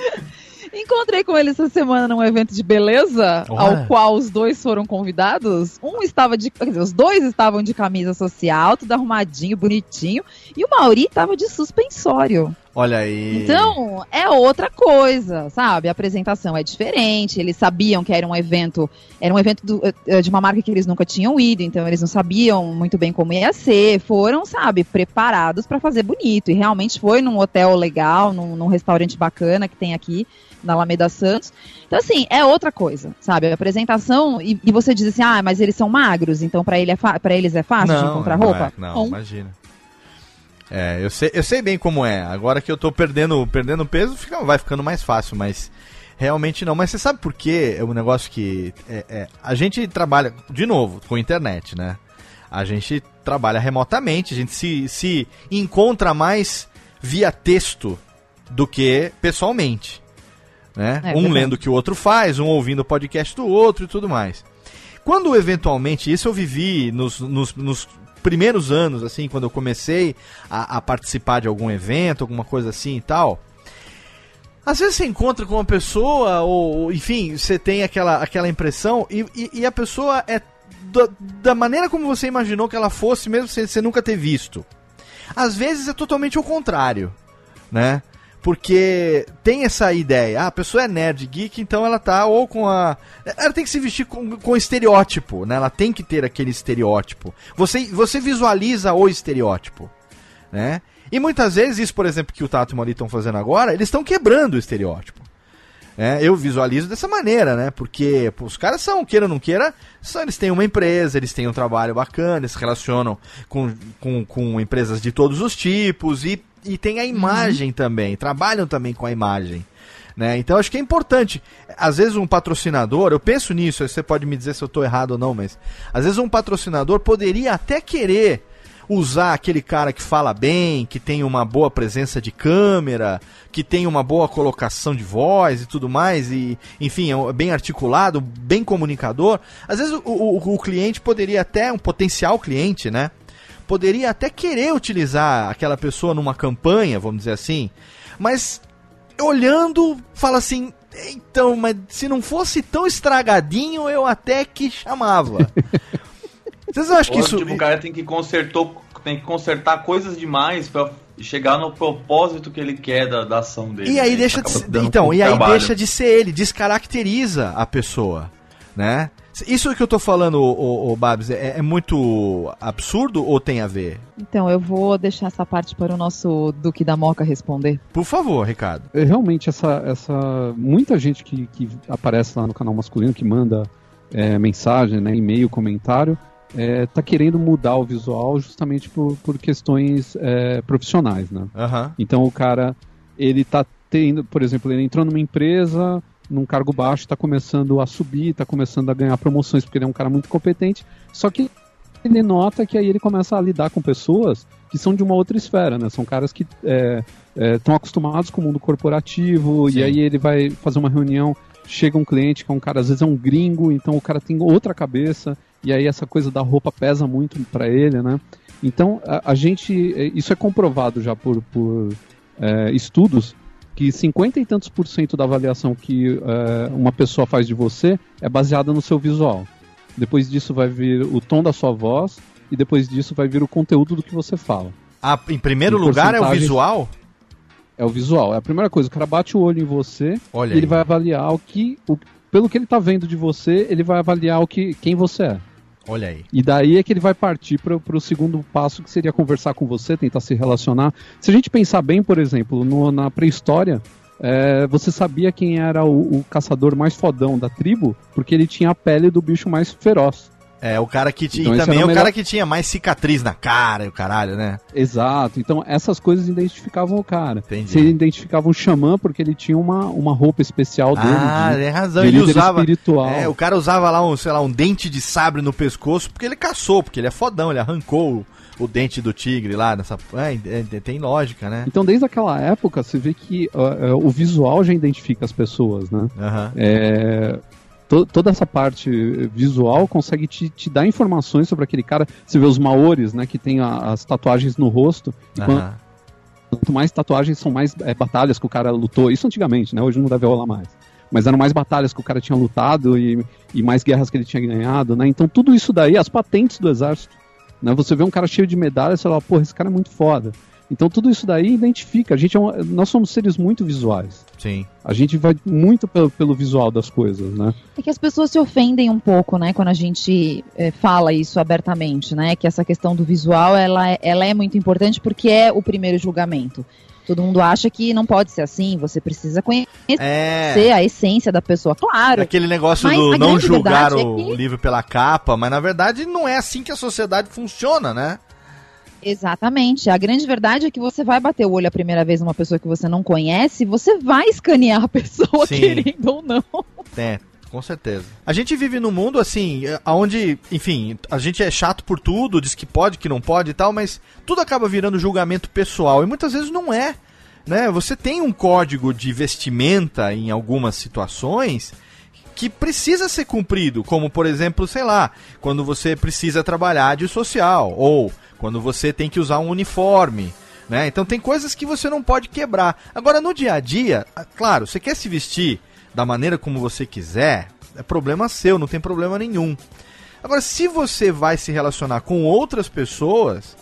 [laughs] Encontrei com ele essa semana num evento de beleza, Olha. ao qual os dois foram convidados. Um estava de. Quer dizer, os dois estavam de camisa social, tudo arrumadinho, bonitinho. E o Mauri estava de suspensório. Olha aí. Então, é outra coisa, sabe? A apresentação é diferente. Eles sabiam que era um evento, era um evento do- eh, de uma marca que eles nunca tinham ido, então eles não sabiam muito bem como ia ser. Foram, sabe, preparados para fazer bonito. E realmente foi num hotel legal, num, num restaurante bacana que tem aqui na Alameda Santos. Então, assim, é outra coisa, sabe? A apresentação, e, e você diz assim, ah, mas eles são magros, então para ele é eles é fácil de encontrar não roupa? é, não, imagina. É, eu sei, eu sei bem como é. Agora que eu tô perdendo, perdendo peso, fica, vai ficando mais fácil, mas realmente não. Mas você sabe por quê? É um negócio que. é- é, a gente trabalha, de novo, com internet, né? A gente trabalha remotamente, a gente se, se encontra mais via texto do que pessoalmente. Né? É um lendo o que o outro faz, um ouvindo o podcast do outro e tudo mais. Quando eventualmente, isso eu vivi nos, nos, nos primeiros anos, assim, quando eu comecei a, a participar de algum evento, alguma coisa assim e tal. Às vezes você encontra com uma pessoa, ou, enfim, você tem aquela, aquela impressão, e, e, e a pessoa é da, da maneira como você imaginou que ela fosse, mesmo sem você nunca ter visto. Às vezes é totalmente o contrário, né? Porque tem essa ideia, ah, a pessoa é nerd, geek, então ela tá ou com a. Ela tem que se vestir com, com estereótipo, né? Ela tem que ter aquele estereótipo. Você, você visualiza o estereótipo, né? E muitas vezes, isso, por exemplo, que o Tato e o Mali estão fazendo agora, eles estão quebrando o estereótipo. É, eu visualizo dessa maneira, né? Porque pô, os caras são, queira ou não queira, são, eles têm uma empresa, eles têm um trabalho bacana, eles se relacionam com, com, com empresas de todos os tipos e, e tem a imagem também, trabalham também com a imagem. Né? Então acho que é importante. Às vezes um patrocinador, eu penso nisso, você pode me dizer se eu estou errado ou não, mas às vezes um patrocinador poderia até querer usar aquele cara que fala bem, que tem uma boa presença de câmera, que tem uma boa colocação de voz e tudo mais, e enfim, é bem articulado, bem comunicador. Às vezes o, o, o cliente poderia até, um potencial cliente, né? Poderia até querer utilizar aquela pessoa numa campanha, vamos dizer assim, mas olhando, fala assim. Então, mas se não fosse tão estragadinho, eu até que chamava. [laughs] Vocês não acham que isso. tipo, o cara tem que, consertou, tem que consertar coisas demais pra chegar no propósito que ele quer da, da ação dele. E aí né? deixa de ser, então, e aí trabalho. deixa de ser ele, descaracteriza a pessoa, né? Isso que eu tô falando, o, Babs, é, é muito absurdo ou tem a ver? Então, eu vou deixar essa parte para o nosso Duque da Moca responder. Por favor, Ricardo. É, Realmente, essa, essa muita gente que, que aparece lá no canal masculino, que manda é, mensagem, né, e-mail, comentário, é, tá querendo mudar o visual justamente por, por questões é, profissionais, né? Aham. Então o cara, ele tá tendo, por exemplo, ele entrou numa empresa, num cargo baixo, tá começando a subir, tá começando a ganhar promoções porque ele é um cara muito competente, só que ele nota que aí ele começa a lidar com pessoas que são de uma outra esfera, né? São caras que estão acostumados com o mundo corporativo, Sim. e aí ele vai fazer uma reunião, chega um cliente que é um cara, às vezes é um gringo, então o cara tem outra cabeça, e aí essa coisa da roupa pesa muito para ele, né? Então a, a gente, isso é comprovado já por, por é, estudos, que 50 e tantos por cento da avaliação que é, uma pessoa faz de você é baseada no seu visual. Depois disso vai vir o tom da sua voz e depois disso vai vir o conteúdo do que você fala. Ah, em primeiro Em lugar é o visual? É o visual. É a primeira coisa. O cara bate o olho em você Olha e ele aí. vai avaliar o que. O, pelo que ele tá vendo de você, ele vai avaliar o que, quem você é. Olha aí. E daí é que ele vai partir para o segundo passo, que seria conversar com você, tentar se relacionar. Se a gente pensar bem, por exemplo, no- na pré-história, é, você sabia quem era o, o caçador mais fodão da tribo, porque ele tinha a pele do bicho mais feroz. É, o cara que tinha. Então e também é o o melhor- cara que tinha mais cicatriz na cara e o caralho, né? Exato. Então essas coisas identificavam o cara. Entendi. Você identificava um xamã porque ele tinha uma, uma roupa especial dele. Ah, de, tem razão. de Ele usava. espiritual. É, o cara usava lá um, sei lá, um dente de sabre no pescoço porque ele caçou, porque ele é fodão, ele arrancou o dente do tigre lá nessa. É, é, tem lógica, né? Então, desde aquela época, você vê que uh, uh, o visual já identifica as pessoas, né? Aham. É, to- toda essa parte visual consegue te, te dar informações sobre aquele cara. Você vê os maores, né, que tem a- as tatuagens no rosto. E quando- quanto mais tatuagens são mais é, batalhas que o cara lutou. Isso antigamente, né? Hoje não deve rolar mais. Mas eram mais batalhas que o cara tinha lutado e, e mais guerras que ele tinha ganhado, né? Então tudo isso daí, as patentes do exército, né? Você vê um cara cheio de medalhas, você fala, porra, esse cara é muito foda. Então tudo isso daí identifica. A gente é um- nós somos seres muito visuais. Sim. A gente vai muito pelo, pelo visual das coisas, né? É que as pessoas se ofendem um pouco, né, quando a gente eh, fala isso abertamente, né? Que essa questão do visual, ela, é- ela é muito importante porque é o primeiro julgamento. Todo mundo acha que não pode ser assim, você precisa conhecer É. a essência da pessoa. Claro, Aquele negócio do não julgar é o que- livro pela capa, mas na verdade não é assim que a sociedade funciona, né? Exatamente. A grande verdade é que você vai bater o olho a primeira vez numa pessoa que você não conhece, você vai escanear a pessoa, Sim. querendo ou não. É, com certeza. A gente vive num mundo assim, eh, onde, enfim, a gente é chato por tudo, diz que pode, que não pode e tal, mas tudo acaba virando julgamento pessoal e muitas vezes não é. Né? Você tem um código de vestimenta em algumas situações que precisa ser cumprido, como por exemplo, sei lá, quando você precisa trabalhar de social ou quando você tem que usar um uniforme, né? Então tem coisas que você não pode quebrar. Agora no dia a dia, ah, claro, você quer se vestir da maneira como você quiser, é problema seu, não tem problema nenhum. Agora, se você vai se relacionar com outras pessoas,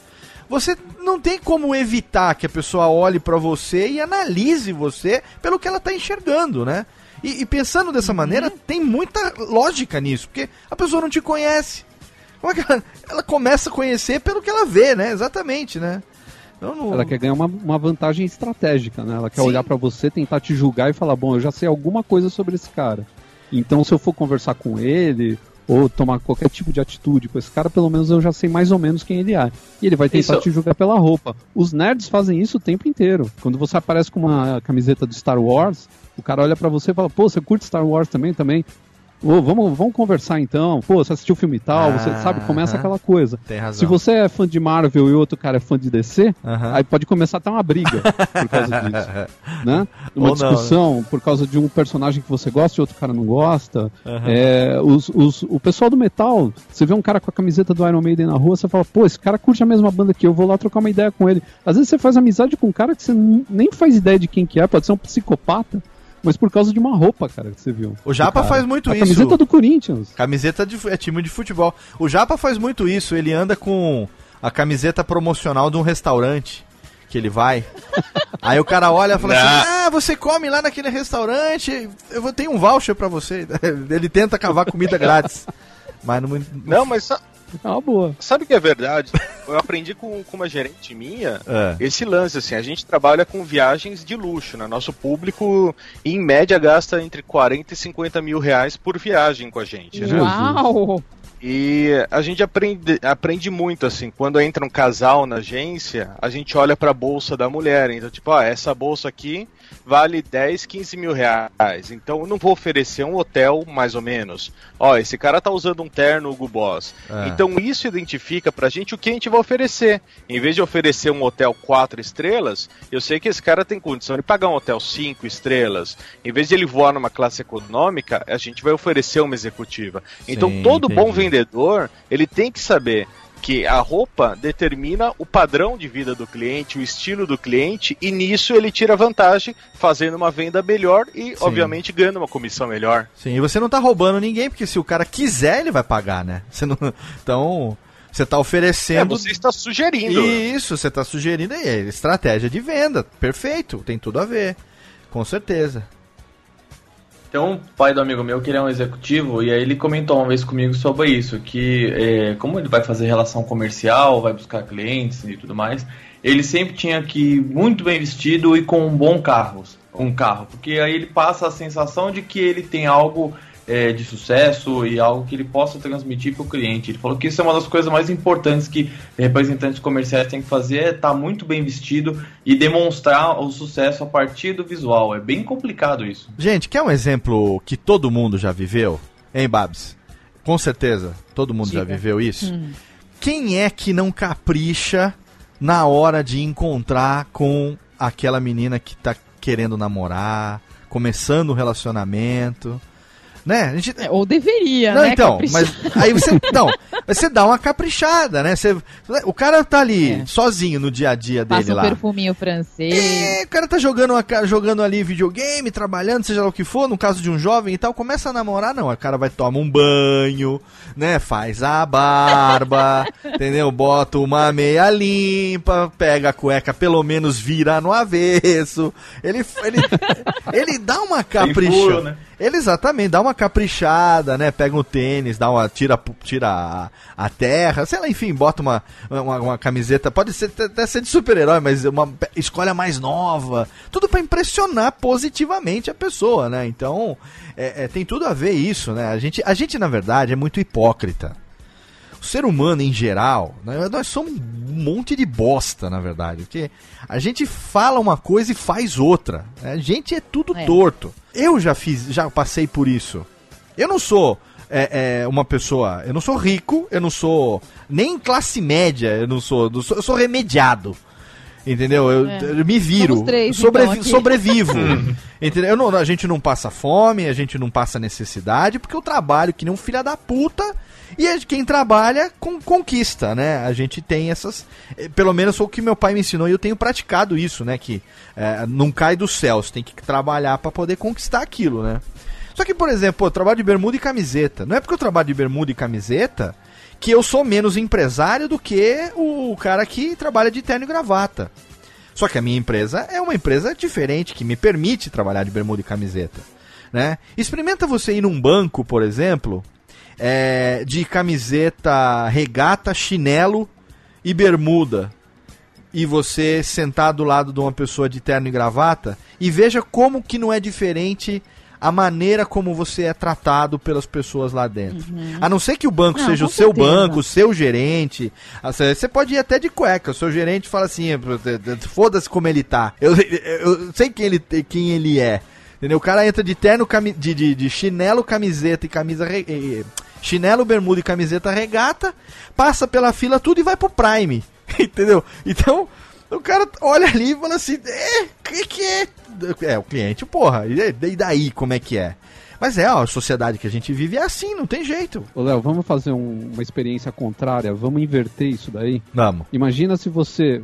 você não tem como evitar que a pessoa olhe pra você e analise você pelo que ela tá enxergando, né? E, e pensando dessa maneira, tem muita lógica nisso, porque a pessoa não te conhece. Como é que ela, ela começa a conhecer pelo que ela vê, né? Exatamente, né? Então, não- Ela quer ganhar uma, uma vantagem estratégica, né? Ela quer Sim. olhar pra você, tentar te julgar e falar, bom, eu já sei alguma coisa sobre esse cara. Então, se eu for conversar com ele ou tomar qualquer tipo de atitude com esse cara, pelo menos eu já sei mais ou menos quem ele é. E ele vai tentar Isso- te julgar pela roupa. Os nerds fazem isso o tempo inteiro. Quando você aparece com uma camiseta do Star Wars, o cara olha pra você e fala, pô, você curte Star Wars também? Também. Ô, vamos, vamos conversar então. Pô, você assistiu o filme e tal, você sabe, começa Aham. aquela coisa. Tem razão. Se você é fã de Marvel e outro cara é fã de DC, Aham. aí pode começar a ter uma briga por causa [laughs] disso, né? Uma Ou não, discussão por causa de um personagem que você gosta e outro cara não gosta. Aham. É, os, os- o pessoal do metal, você vê um cara com a camiseta do Iron Maiden na rua, você fala, pô, esse cara curte a mesma banda que eu, vou lá trocar uma ideia com ele. Às vezes você faz amizade com um cara que você nem faz ideia de quem que é, pode ser um psicopata, mas por causa de uma roupa, cara, que você viu. O Japa faz muito a isso. camiseta do Corinthians. Camiseta de é time de futebol. O Japa faz muito isso, ele anda com a camiseta promocional de um restaurante que ele vai. [laughs] Aí o cara olha e fala assim: Ah, você come lá naquele restaurante, eu vou ter um voucher pra você. [laughs] Ele tenta cavar comida grátis. Mas não, Não, mas sa- É uma boa. sabe o que é verdade? Eu aprendi com, com uma gerente minha É. esse lance, assim, a gente trabalha com viagens de luxo, né? Nosso público, em média, gasta entre 40 e 50 mil reais por viagem com a gente. né? Uau! E a gente aprende, aprende muito, assim, quando entra um casal na agência, a gente olha pra bolsa da mulher. Então, tipo, ó, essa bolsa aqui vale 10, 15 mil reais. Então eu não vou oferecer um hotel, mais ou menos. Ó, esse cara tá usando um terno Hugo Boss. É. Então isso identifica pra gente o que a gente vai oferecer. Em vez de oferecer um hotel 4 estrelas, eu sei que esse cara tem condição de pagar um hotel 5 estrelas. Em vez de ele voar numa classe econômica, a gente vai oferecer uma executiva. Então Sim, todo bom entendi. vendedor, ele tem que saber que a roupa determina o padrão de vida do cliente, o estilo do cliente, e nisso ele tira vantagem fazendo uma venda melhor e, Sim. obviamente, ganhando uma comissão melhor. Sim, e você não tá roubando ninguém, porque se o cara quiser, ele vai pagar, né? Você não... [laughs] Então, você tá É, oferecendo. você está sugerindo. Isso, você tá sugerindo aí, é estratégia de venda. Perfeito, tem tudo a ver. Com certeza. Tem um pai do amigo meu que ele é um executivo e aí ele comentou uma vez comigo sobre isso, que é, como ele vai fazer relação comercial, vai buscar clientes e tudo mais, ele sempre tinha que ir muito bem vestido e com um bom carro, um carro, porque aí ele passa a sensação de que ele tem algo é, de sucesso e algo que ele possa transmitir para o cliente. Ele falou que isso é uma das coisas mais importantes que representantes comerciais têm que fazer, é estar muito bem vestido e demonstrar o sucesso a partir do visual. É bem complicado isso. Gente, quer um exemplo que todo mundo já viveu? Hein, Babs? Com certeza, todo mundo já Diga. viveu isso. quem é que não capricha na hora de encontrar com aquela menina que tá querendo namorar, começando um relacionamento? Né? A gente, É, Ou deveria, não, né? então, mas aí você. [laughs] Não, você dá uma caprichada, né? Você, o cara tá ali É. sozinho no dia a dia dele Passa um lá. perfuminho francês. É, o cara tá jogando, uma jogando ali videogame, trabalhando, seja lá o que for, no caso de um jovem e tal, começa a namorar, não. O cara vai tomar um banho, né? Faz a barba, [laughs] entendeu? Bota uma meia limpa, pega a cueca, pelo menos vira no avesso. Ele, ele, ele dá uma Tem capricha. furo, né? Ele exatamente dá uma caprichada, né? Pega um tênis, dá uma tira tira a, a terra, sei lá, enfim, bota uma, uma, uma camiseta, pode ser até ser de super-herói, mas uma escolha mais nova, tudo pra impressionar positivamente a pessoa, né? Então, é, é, tem tudo a ver isso, né? A gente, a gente na verdade é muito hipócrita. O ser humano em geral, né, nós somos um monte de bosta, na verdade. Porque a gente fala uma coisa e faz outra. né? A gente é tudo É. torto. Eu já fiz, já passei por isso. Eu não sou é, é, uma pessoa. Eu não sou rico, eu não sou nem classe média, eu não sou. não sou- eu sou remediado. Entendeu? Eu, É. eu me viro. Três, sobrevi- então, sobrevivo. [laughs] entendeu? Eu não- a gente não passa fome, a gente não passa necessidade, porque eu trabalho que nem um filho da puta. E a- quem trabalha con- conquista, né? A gente tem essas. eh, Pelo menos foi o que meu pai me ensinou e eu tenho praticado isso, né? Que eh, não cai do céu, você tem que trabalhar pra poder conquistar aquilo, né? Só que, por exemplo, eu trabalho de bermuda e camiseta. Não é porque eu trabalho de bermuda e camiseta que eu sou menos empresário do que o cara que trabalha de terno e gravata. Só que a minha empresa é uma empresa diferente, que me permite trabalhar de bermuda e camiseta. Né? Experimenta você ir num banco, por exemplo, é, de camiseta, regata, chinelo e bermuda. E você sentar do lado de uma pessoa de terno e gravata e veja como que não é diferente a maneira como você é tratado pelas pessoas lá dentro. A não ser que o banco Não, seja o seu certeza. banco, o seu gerente. Ah, Você você pode ir até de cueca. O seu gerente fala assim: foda-se como ele tá. Eu, eu sei quem ele, quem ele é. Entendeu? O cara entra de terno, cami- de, de, de chinelo, camiseta e camisa. re- Chinelo, bermuda e camiseta regata, passa pela fila tudo e vai pro Prime. [laughs] Entendeu? Então, o cara olha ali e fala assim: é, que que é? É, o cliente, porra, e e daí como é que é? Mas é, ó, a sociedade que a gente vive é assim, não tem jeito. Ô, Léo, vamos fazer um- uma experiência contrária, vamos inverter isso daí. Vamos. Imagina se você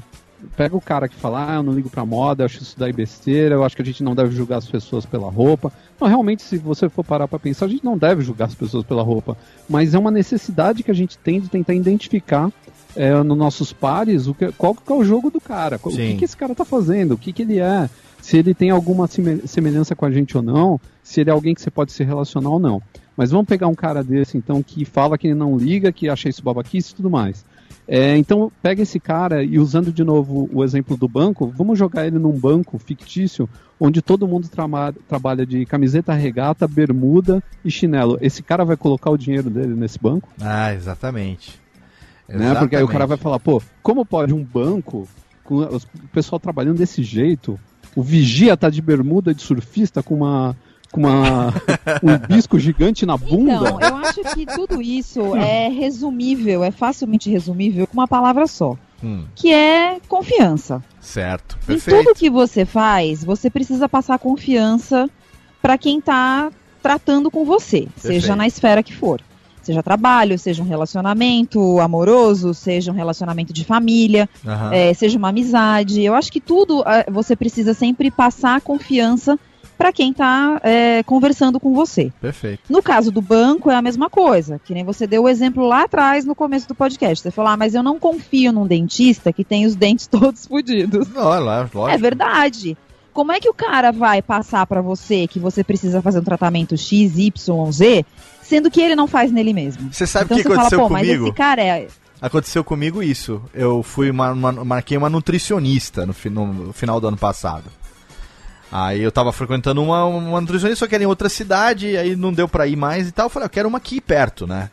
pega o cara que fala, ah, eu não ligo pra moda, eu acho isso daí besteira, eu acho que a gente não deve julgar as pessoas pela roupa. Não, realmente, se você for parar pra pensar, a gente não deve julgar as pessoas pela roupa. Mas é uma necessidade que a gente tem de tentar identificar é, nos nossos pares o que, qual que é o jogo do cara, o Sim. que, que esse cara tá fazendo, o que, que ele é, se ele tem alguma seme- semelhança com a gente ou não, se ele é alguém que você pode se relacionar ou não. Mas vamos pegar um cara desse, então, que fala que ele não liga, que acha isso babaquice e tudo mais. É, então, pega esse cara e usando de novo o exemplo do banco, vamos jogar ele num banco fictício onde todo mundo trama- trabalha de camiseta regata, bermuda e chinelo. Esse cara vai colocar o dinheiro dele nesse banco? Ah, exatamente. Né? Porque aí o cara Exatamente. vai falar, pô, como pode um banco, com o pessoal trabalhando desse jeito, o vigia tá de bermuda de surfista com uma. com uma. [laughs] um bisco gigante na bunda? Então, eu acho que tudo isso é resumível, é facilmente resumível com uma palavra só, Hum, que é confiança. certo, Em perfeito. tudo que você faz, você precisa passar confiança para quem tá tratando com você, Perfeito. seja na esfera que for. Seja trabalho, seja um relacionamento amoroso, seja um relacionamento de família, Aham. é, seja uma amizade. Eu acho que tudo é, você precisa sempre passar confiança para quem está conversando com você. Perfeito. No caso do banco é a mesma coisa, que nem você deu o exemplo lá atrás no começo do podcast. Você falou, ah, mas eu não confio num dentista que tem os dentes [laughs] todos fodidos. Não, é lógico. É verdade. Como é que o cara vai passar para você que você precisa fazer um tratamento X, Y, Z, sendo que ele não faz nele mesmo? Você sabe o então que você fala, aconteceu pô, mas comigo? esse cara é. Aconteceu comigo isso. Eu fui uma, uma- marquei uma nutricionista no, no final do ano passado. Aí eu tava frequentando uma, uma nutricionista, só que era em outra cidade, aí não deu pra ir mais e tal. Eu falei, eu quero uma aqui perto, né?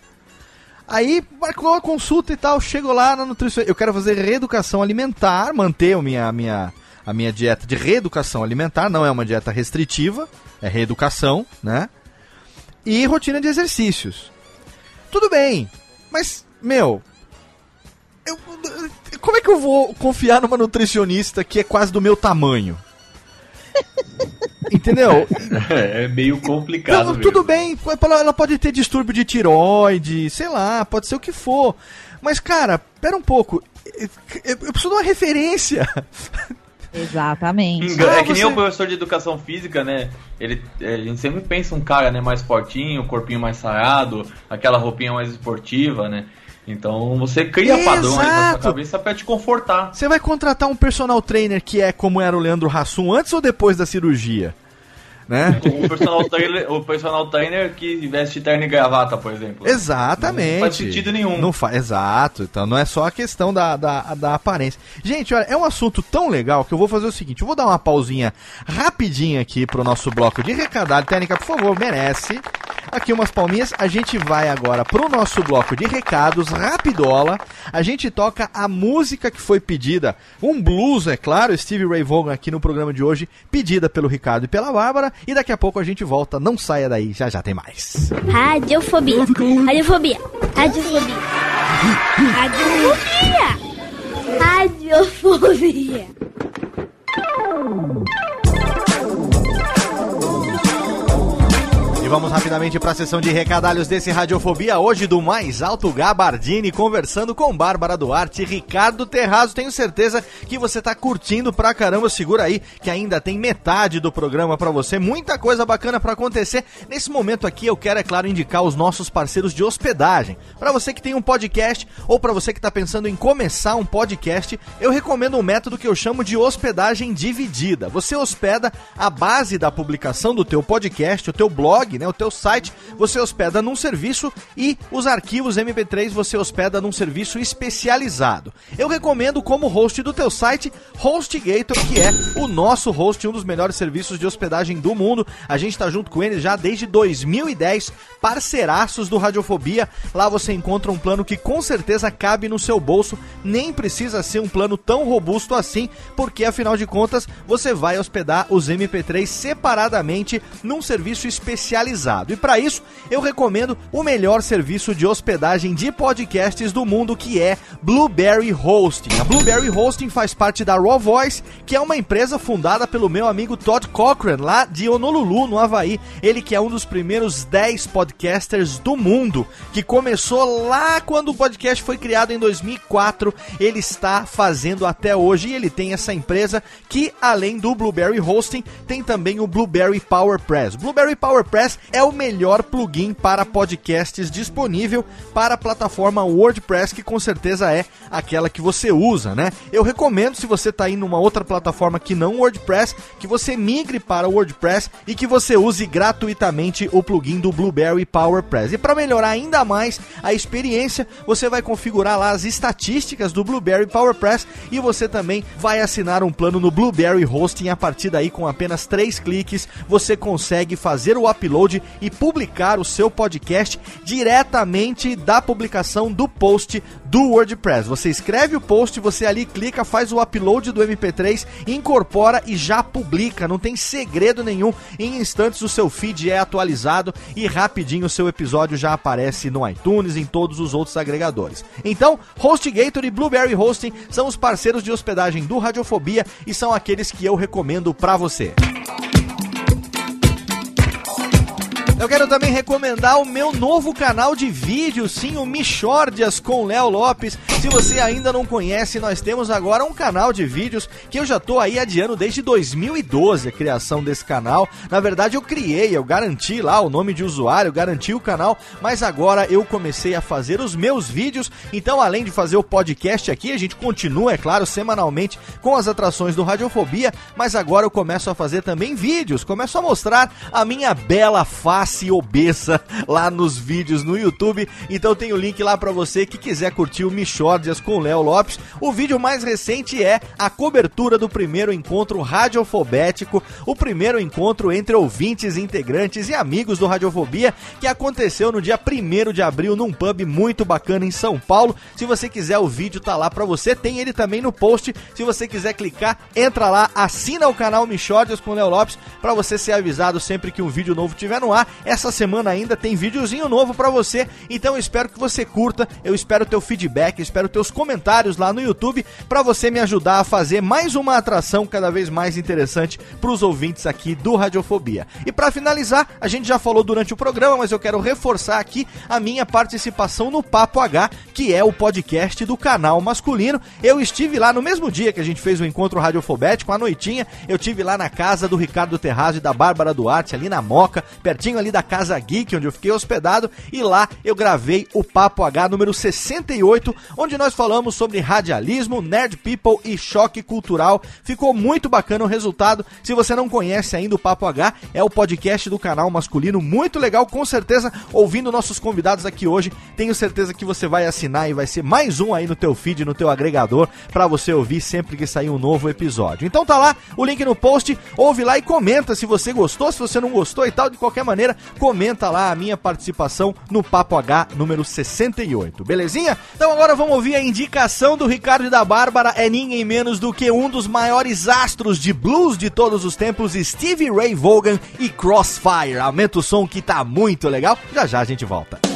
Aí marcou a consulta e tal, chego lá na nutricionista. Eu quero fazer reeducação alimentar, manter a minha, a minha, a minha dieta de reeducação alimentar, não é uma dieta restritiva, é reeducação, né? E rotina de exercícios. Tudo bem, mas, meu, eu- como é que eu vou confiar numa nutricionista que é quase do meu tamanho? Entendeu? [laughs] É meio complicado. Mesmo. tudo bem, ela pode ter distúrbio de tiroide, sei lá, pode ser o que for. Mas, cara, pera um pouco. Eu preciso de uma referência. Exatamente. Ah, é que nem você- o professor de educação física, né? Ele, é, a gente sempre pensa um cara né, mais fortinho, corpinho mais sarado, aquela roupinha mais esportiva, né? Então você cria padrões na sua Exato. cabeça pra te confortar. Você vai contratar um personal trainer que é como era o Leandro Hassum antes ou depois da cirurgia? Né? [laughs] O personal, trainer, o personal trainer que veste terno e gravata, por exemplo. Exatamente. Não faz sentido nenhum. Não faz, exato. Então não é só a questão da, da, da aparência. Gente, olha, é um assunto tão legal que eu vou fazer o seguinte: eu vou dar uma pausinha rapidinha aqui pro nosso bloco de recadalho. Técnica, por favor, merece. Aqui umas palminhas. A gente vai agora pro nosso bloco de recados, rapidola. A gente toca a música que foi pedida, um blues, é claro, Steve Ray Vaughan aqui no programa de hoje, pedida pelo Ricardo e pela Bárbara. E daqui a pouco a gente volta. Não saia daí, já já tem mais. Radiofobia. Radiofobia. Radiofobia. Radiofobia. Radiofobia. Vamos rapidamente para a sessão de recadalhos desse Radiofobia, hoje do mais alto Gabardini, conversando com Bárbara Duarte e Ricardo Terrazo. Tenho certeza que você tá curtindo pra caramba. Segura aí que ainda tem metade do programa para você. Muita coisa bacana para acontecer. Nesse momento aqui eu quero, é claro, indicar os nossos parceiros de hospedagem. Para você que tem um podcast ou para você que tá pensando em começar um podcast, eu recomendo um método que eu chamo de hospedagem dividida. Você hospeda a base da publicação do teu podcast, o teu blog, né, o teu site, você hospeda num serviço e os arquivos MP3 você hospeda num serviço especializado. Eu recomendo como host do teu site HostGator, que é o nosso host, um dos melhores serviços de hospedagem do mundo. A gente está junto com eles já desde 2010, parceiraços do Radiofobia. Lá você encontra um plano que com certeza cabe no seu bolso, nem precisa ser um plano tão robusto assim, porque afinal de contas você vai hospedar os MP3 separadamente num serviço especializado. E para isso, eu recomendo o melhor serviço de hospedagem de podcasts do mundo, que é Blueberry Hosting. A Blueberry Hosting faz parte da Raw Voice, que é uma empresa fundada pelo meu amigo Todd Cochran, lá de Honolulu, no Havaí. Ele que é um dos primeiros 10 podcasters do mundo, que começou lá quando o podcast foi criado em 2004. Ele está fazendo até hoje e ele tem essa empresa que, além do Blueberry Hosting, tem também o Blueberry PowerPress. Blueberry PowerPress é o melhor plugin para podcasts disponível para a plataforma WordPress, que com certeza é aquela que você usa, né? Eu recomendo, se você está aí numa outra plataforma que não WordPress, que você migre para o WordPress e que você use gratuitamente o plugin do Blueberry PowerPress. E para melhorar ainda mais a experiência, você vai configurar lá as estatísticas do Blueberry PowerPress e você também vai assinar um plano no Blueberry Hosting. A partir daí, com apenas três cliques, você consegue fazer o upload e publicar o seu podcast diretamente da publicação do post do WordPress. Você escreve o post, você ali clica, faz o upload do MP3, incorpora e já publica. Não tem segredo nenhum. Em instantes o seu feed é atualizado e rapidinho o seu episódio já aparece no iTunes, em todos os outros agregadores. Então, HostGator e Blueberry Hosting são os parceiros de hospedagem do Radiofobia e são aqueles que eu recomendo pra você. Eu quero também recomendar o meu novo canal de vídeo, sim, o Michórdias com Léo Lopes. Se você ainda não conhece, nós temos agora um canal de vídeos que eu já tô aí adiando desde 2012 a criação desse canal. Na verdade, eu criei, eu garanti lá o nome de usuário, garanti o canal, mas agora eu comecei a fazer os meus vídeos. Então, além de fazer o podcast aqui, a gente continua, é claro, semanalmente com as atrações do Radiofobia, mas agora eu começo a fazer também vídeos, começo a mostrar a minha bela face obesa lá nos vídeos no YouTube. Então tem o link lá para você que quiser curtir o Michórdias com Léo Lopes. O vídeo mais recente é a cobertura do primeiro encontro radiofobético, o primeiro encontro entre ouvintes, integrantes e amigos do Radiofobia, que aconteceu no dia 1 de abril num pub muito bacana em São Paulo. Se você quiser, o vídeo tá lá para você. Tem ele também no post. Se você quiser clicar, entra lá, assina o canal Michórdias com Léo Lopes para você ser avisado sempre que um vídeo novo tiver no ar. Essa semana ainda tem videozinho novo para você. Então eu espero que você curta, eu espero teu feedback, espero teus comentários lá no YouTube para você me ajudar a fazer mais uma atração cada vez mais interessante para os ouvintes aqui do Radiofobia. E para finalizar, a gente já falou durante o programa, mas eu quero reforçar aqui a minha participação no Papo H, que é o podcast do canal masculino. Eu estive lá no mesmo dia que a gente fez o encontro radiofobético, à noitinha, eu tive lá na casa do Ricardo Terrazzo e da Bárbara Duarte, ali na Moca, pertinho ali da Casa Geek, onde eu fiquei hospedado, e lá eu gravei o Papo H número 68, onde nós falamos sobre radialismo, nerd people e choque cultural. Ficou muito bacana o resultado. Se você não conhece ainda o Papo H, é o podcast do canal masculino, muito legal, com certeza, ouvindo nossos convidados aqui hoje, tenho certeza que você vai assinar e vai ser mais um aí no teu feed, no teu agregador, para você ouvir sempre que sair um novo episódio. Então tá lá, o link no post, ouve lá e comenta se você gostou, se você não gostou e tal, de qualquer maneira, comenta lá a minha participação no Papo H número 68, belezinha? Então agora vamos ouvir a indicação do Ricardo e da Bárbara, é ninguém menos do que um dos maiores astros de blues de todos os tempos, Stevie Ray Vaughan e Crossfire. Aumenta o som que tá muito legal, já já a gente volta.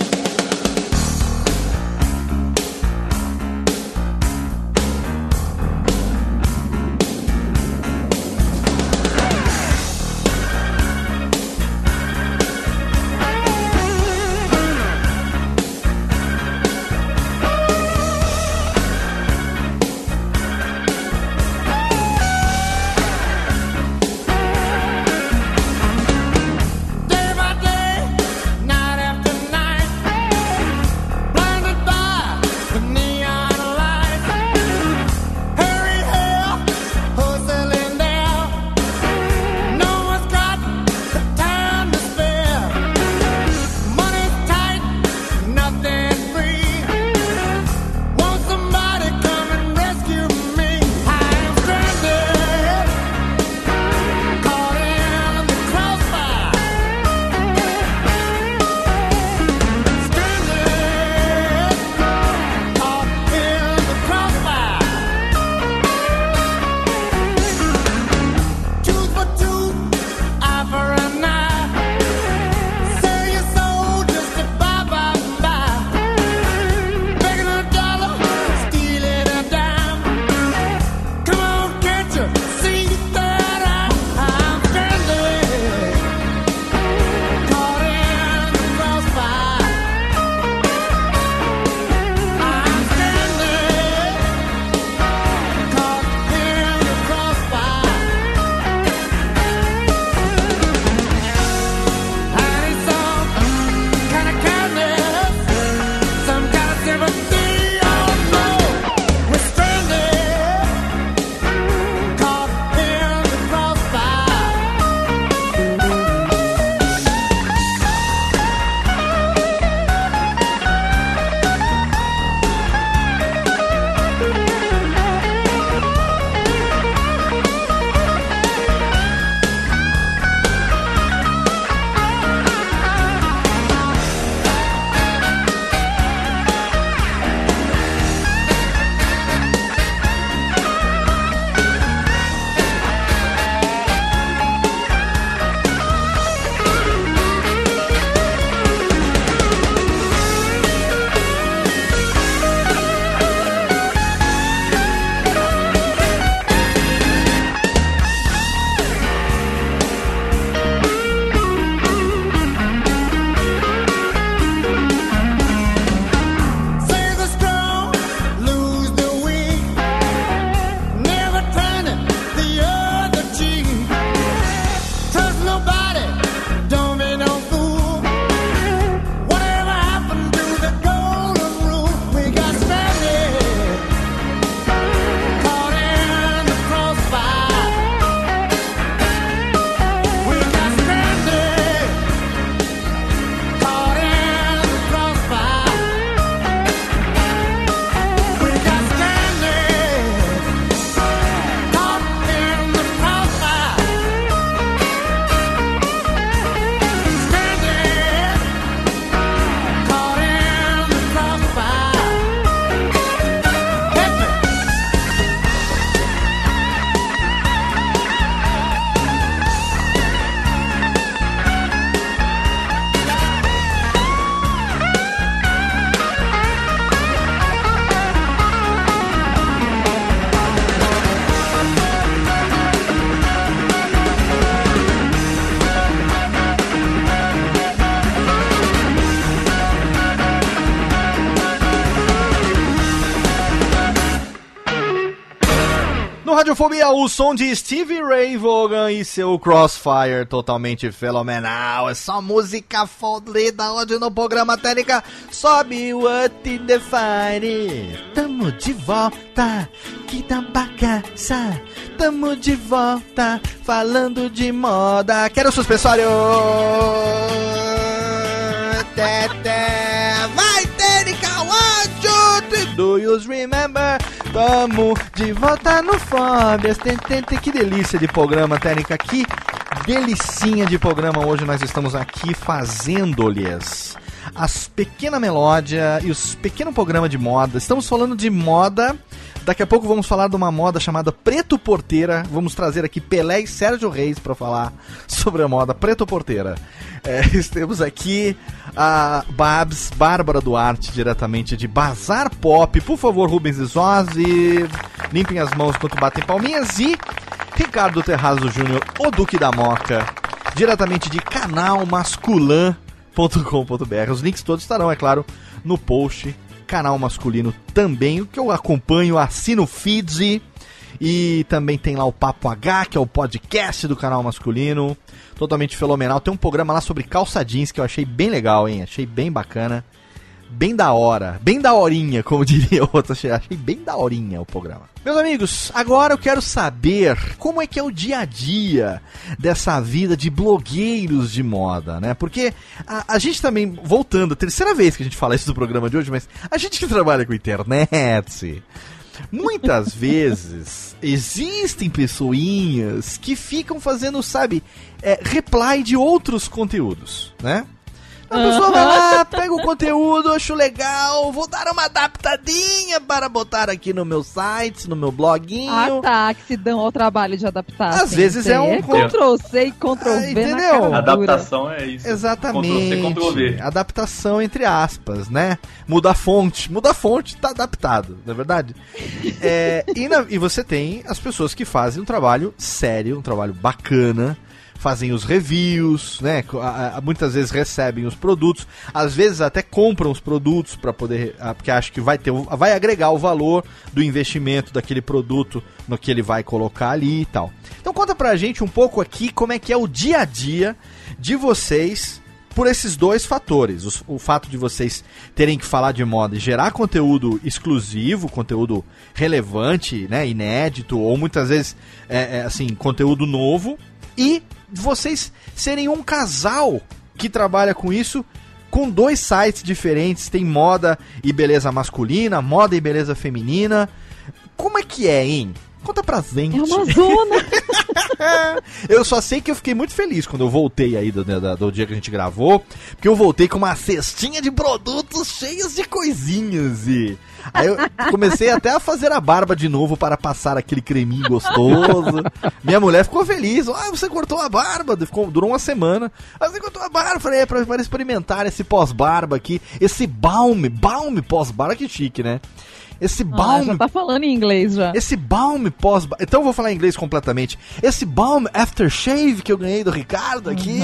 Radiofobia, o som de Stevie Ray Vaughan e seu Crossfire totalmente fenomenal. É só música fodida hoje no programa Técnica. Sobe o What in. Tamo de volta, que da bagaça. Tamo de volta, falando de moda. Quero suspensório. Tete, vai Técnica, one, two, three. Do you remember? Tamo de volta no Fobias. Tem, tem, tem, que delícia de programa, Técnica. Que delicinha de programa hoje nós estamos aqui fazendo-lhes. As pequena melódia e os pequeno programa de moda. Estamos falando de moda. Daqui a pouco vamos falar de uma moda chamada Preto Porteira. Vamos trazer aqui Pelé e Sérgio Reis para falar sobre a moda Preto Porteira. É, [laughs] temos aqui a Babs, Bárbara Duarte, diretamente de Bazar Pop. Por favor, Rubens Zozzi, limpem as mãos enquanto batem palminhas. E Ricardo Terrazo Júnior, o Duque da Moca, diretamente de canalmasculan.com.br. Os links todos estarão, é claro, no post. Canal masculino também, o que eu acompanho, assino o feed. E também tem lá o Papo H, que é o podcast do canal masculino. Totalmente fenomenal. Tem um programa lá sobre calça jeans que eu achei bem legal, hein? Achei bem bacana. Bem da hora. Bem da horinha, como [laughs] diria outro. Achei, bem da horinha o programa. Meus amigos, agora eu quero saber como é que é o dia a dia dessa vida de blogueiros de moda, né? Porque a, a gente também, voltando, a terceira vez que a gente fala isso do programa de hoje, mas a gente que trabalha com internet, Muitas [laughs] vezes existem pessoinhas que ficam fazendo, sabe, é, reply de outros conteúdos, né? A pessoa vai lá, pega o conteúdo, acho legal, vou dar uma adaptadinha para botar aqui no meu site, no meu bloguinho. Ah, tá, que se dão ao trabalho de adaptar. Às assim. vezes é um- É Ctrl C e Ctrl Ah, V na entendeu? Adaptação é isso. Exatamente. Ctrl C, Ctrl V. Adaptação entre aspas, né? Muda a fonte. Muda a fonte, tá adaptado, não é verdade? [laughs] É, e, na- e você tem as pessoas que fazem um trabalho sério, um trabalho bacana. Fazem os reviews, né? Muitas vezes recebem os produtos, às vezes até compram os produtos para poder, ah, porque acham que vai ter, o- vai agregar o valor do investimento daquele produto no que ele vai colocar ali e tal. Então conta pra gente um pouco aqui como é que é o dia a dia de vocês por esses dois fatores. Os- o fato de vocês terem que falar de moda e gerar conteúdo exclusivo, conteúdo relevante, né, inédito, ou muitas vezes, é, é, assim, conteúdo novo. E vocês serem um casal que trabalha com isso com dois sites diferentes. Tem moda e beleza masculina, moda e beleza feminina. Como é que é, hein? Conta pra gente. É uma zona. [laughs] Eu só sei que eu fiquei muito feliz quando eu voltei aí do, do, do dia que a gente gravou, porque eu voltei com uma cestinha de produtos cheios de coisinhas e aí eu comecei até a fazer a barba de novo para passar aquele creminho gostoso. Minha mulher ficou feliz, ah, você cortou a barba, ficou, durou uma semana. Ah, você cortou a barba, falei, é pra, para experimentar esse pós-barba aqui, esse balme, balme pós-barba, que chique, né? Esse Ah, balme já tá falando em inglês já. esse balm pós. Então eu vou falar em inglês completamente. Esse balm aftershave que eu ganhei do Ricardo aqui.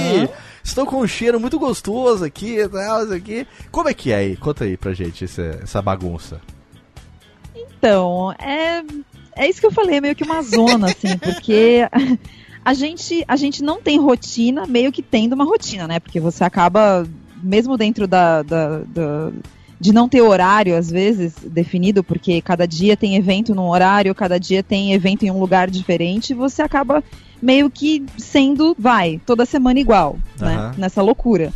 Estou com um cheiro muito gostoso aqui e tal, isso aqui. Como é que é aí? Conta aí pra gente essa, essa bagunça. Então, é, é isso que eu falei, é meio que uma zona, assim, [laughs] porque a gente, a gente não tem rotina, meio que tendo uma rotina, né? Porque você acaba, mesmo dentro da, da, da- de não ter horário, às vezes, definido, porque cada dia tem evento num horário, cada dia tem evento em um lugar diferente, você acaba meio que sendo, vai, toda semana igual, né? Aham. Nessa loucura.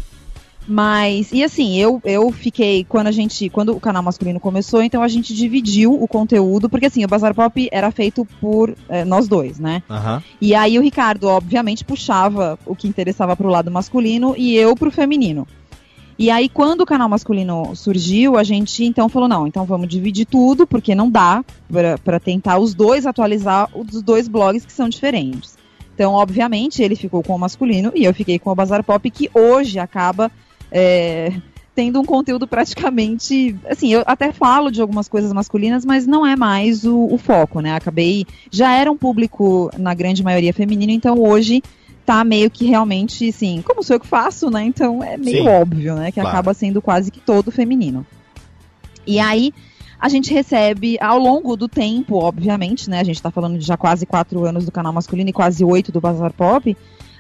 Mas, e assim, eu, eu fiquei, quando a gente, quando o canal masculino começou, então a gente dividiu o conteúdo, porque assim, o Bazar Pop era feito por eh, nós dois, né? Aham. E aí o Ricardo, obviamente, puxava o que interessava pro lado masculino e eu pro feminino. E aí, quando o canal masculino surgiu, a gente então falou: não, então vamos dividir tudo, porque não dá pra tentar os dois atualizar os dois blogs que são diferentes. Então, obviamente, ele ficou com o masculino e eu fiquei com o Bazar Pop, que hoje acaba é, tendo um conteúdo praticamente. Assim, eu até falo de algumas coisas masculinas, mas não é mais o, o foco, né? Acabei. Já era um público, na grande maioria, feminino, então hoje tá meio que realmente, assim, como sou eu que faço, né? Então é meio Sim, óbvio, né? Que claro. acaba sendo quase que todo feminino. E aí. a gente recebe ao longo do tempo, obviamente, né? A gente tá falando de já quase quatro anos do canal masculino e quase oito do Bazar Pop.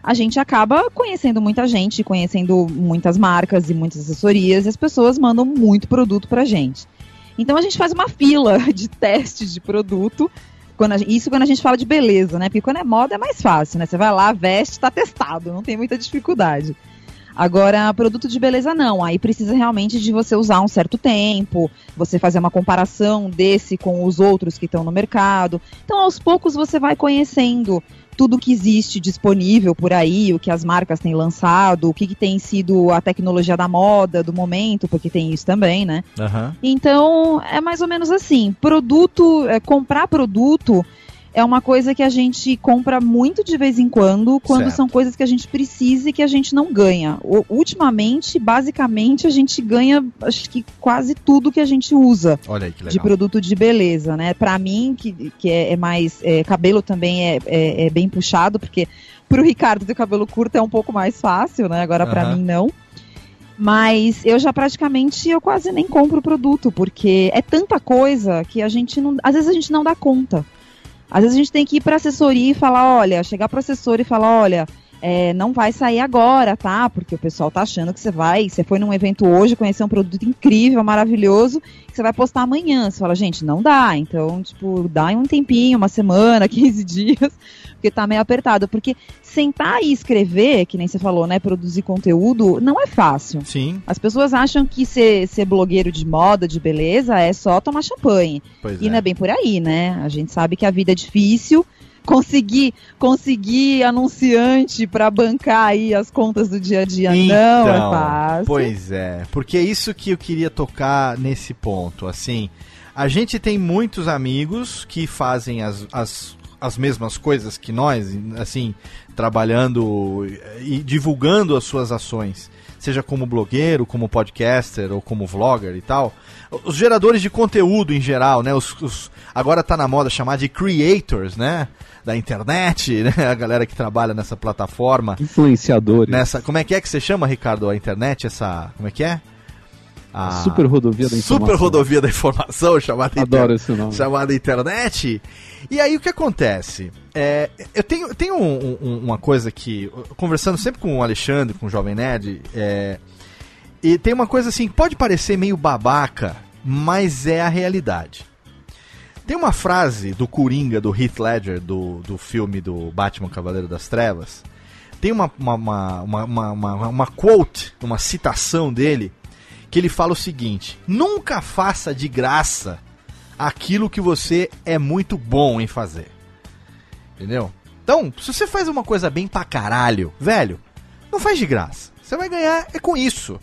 A gente acaba conhecendo muita gente, conhecendo muitas marcas e muitas assessorias, e as pessoas mandam muito produto pra gente. Então a gente faz uma fila [laughs] de testes de produto. Quando a, isso quando a gente fala de beleza, né? Porque quando é moda é mais fácil, né? Você vai lá, veste, tá testado, não tem muita dificuldade. Agora, produto de beleza não. Aí precisa realmente de você usar um certo tempo, você fazer uma comparação desse com os outros que estão no mercado. Então, aos poucos você vai conhecendo tudo que existe disponível por aí, o que as marcas têm lançado, o que, que tem sido a tecnologia da moda do momento, porque tem isso também, né? Aham. Então, é mais ou menos assim. Produto, é, comprar produto é uma coisa que a gente compra muito de vez em quando, quando Certo. são coisas que a gente precisa e que a gente não ganha. O- ultimamente, basicamente, a gente ganha, acho que quase tudo que a gente usa de produto de beleza, né? Pra mim, que, que é, é mais. é, cabelo também é, é, é bem puxado, porque pro Ricardo ter cabelo curto é um pouco mais fácil, né? Agora pra Aham. mim não. Mas eu já praticamente eu quase nem compro o produto, porque é tanta coisa que a gente não. Às vezes a gente não dá conta. Às vezes a gente tem que ir pra assessoria e falar, olha, chegar pro assessor e falar, olha, é, não vai sair agora, tá? Porque o pessoal tá achando que você vai, você foi num evento hoje, conheceu um produto incrível, maravilhoso, que você vai postar amanhã. Você fala, gente, não dá. Então, tipo, dá um tempinho, uma semana, [laughs] 15 dias, porque tá meio apertado. Porque sentar e escrever, que nem você falou, né? Produzir conteúdo, não é fácil. Sim, As pessoas acham que ser, ser blogueiro de moda, de beleza, é só tomar champanhe. pois E é. não é bem por aí, né? A gente sabe que a vida é difícil. Conseguir, conseguir anunciante para bancar aí as contas do dia a dia não é Então, fácil. Pois é, porque é isso que eu queria tocar nesse ponto. Assim, a gente tem muitos amigos que fazem as, as, as mesmas coisas que nós, assim, trabalhando e divulgando as suas ações, seja como blogueiro, como podcaster ou como vlogger e tal. Os geradores de conteúdo em geral, né? Os, os- agora tá na moda chamar de creators, né? Da internet, [laughs] né? A galera que trabalha nessa plataforma Influenciadores. nessa. Como é que é que você chama, Ricardo, a internet? Essa. Como é que é? A Super rodovia da informação. Super rodovia da informação, chamada, Adoro esse nome. chamada internet. E aí o que acontece? É, eu tenho, tenho um- um- uma coisa que. Conversando sempre com o Alexandre, com o Jovem Nerd, é, e tem uma coisa assim, pode parecer meio babaca, mas é a realidade. Tem uma frase do Coringa, do Heath Ledger, do, do filme do Batman Cavaleiro das Trevas. Tem uma, uma, uma, uma, uma- uma quote, uma citação dele, que ele fala o seguinte: Nunca faça de graça aquilo que você é muito bom em fazer. Entendeu? Então, se você faz uma coisa bem pra caralho, velho, não faz de graça. Você vai ganhar é com isso.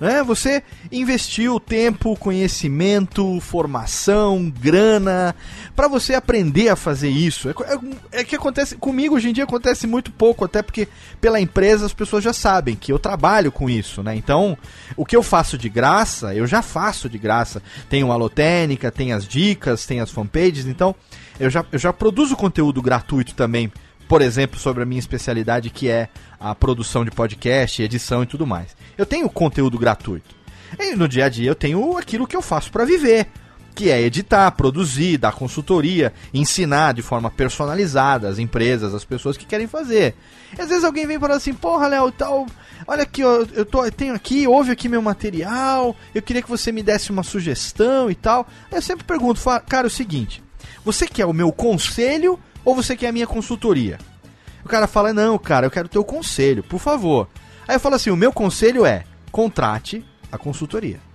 Né? Você investiu tempo, conhecimento, formação, grana pra você aprender a fazer isso. É, é- é que acontece comigo hoje em dia acontece muito pouco, até porque pela empresa as pessoas já sabem que eu trabalho com isso, né? Então, o que eu faço de graça, eu já faço de graça. Tem o Alotênica, tem as dicas, tem as fanpages, então eu já, eu já produzo conteúdo gratuito também, por exemplo, sobre a minha especialidade que é a produção de podcast, edição e tudo mais. Eu tenho conteúdo gratuito. E no dia a dia eu tenho aquilo que eu faço para viver, que é editar, produzir, dar consultoria, ensinar de forma personalizada as empresas, as pessoas que querem fazer. E às vezes alguém vem falando assim, porra, Léo, tal, olha aqui, ó, eu, tô, eu tenho aqui, ouve aqui meu material, eu queria que você me desse uma sugestão e tal. Eu sempre pergunto, cara, é o seguinte, você quer o meu conselho ou você quer a minha consultoria? O cara fala, não, cara, eu quero o teu conselho, por favor. Aí eu falo assim, o meu conselho é, contrate a consultoria. [laughs]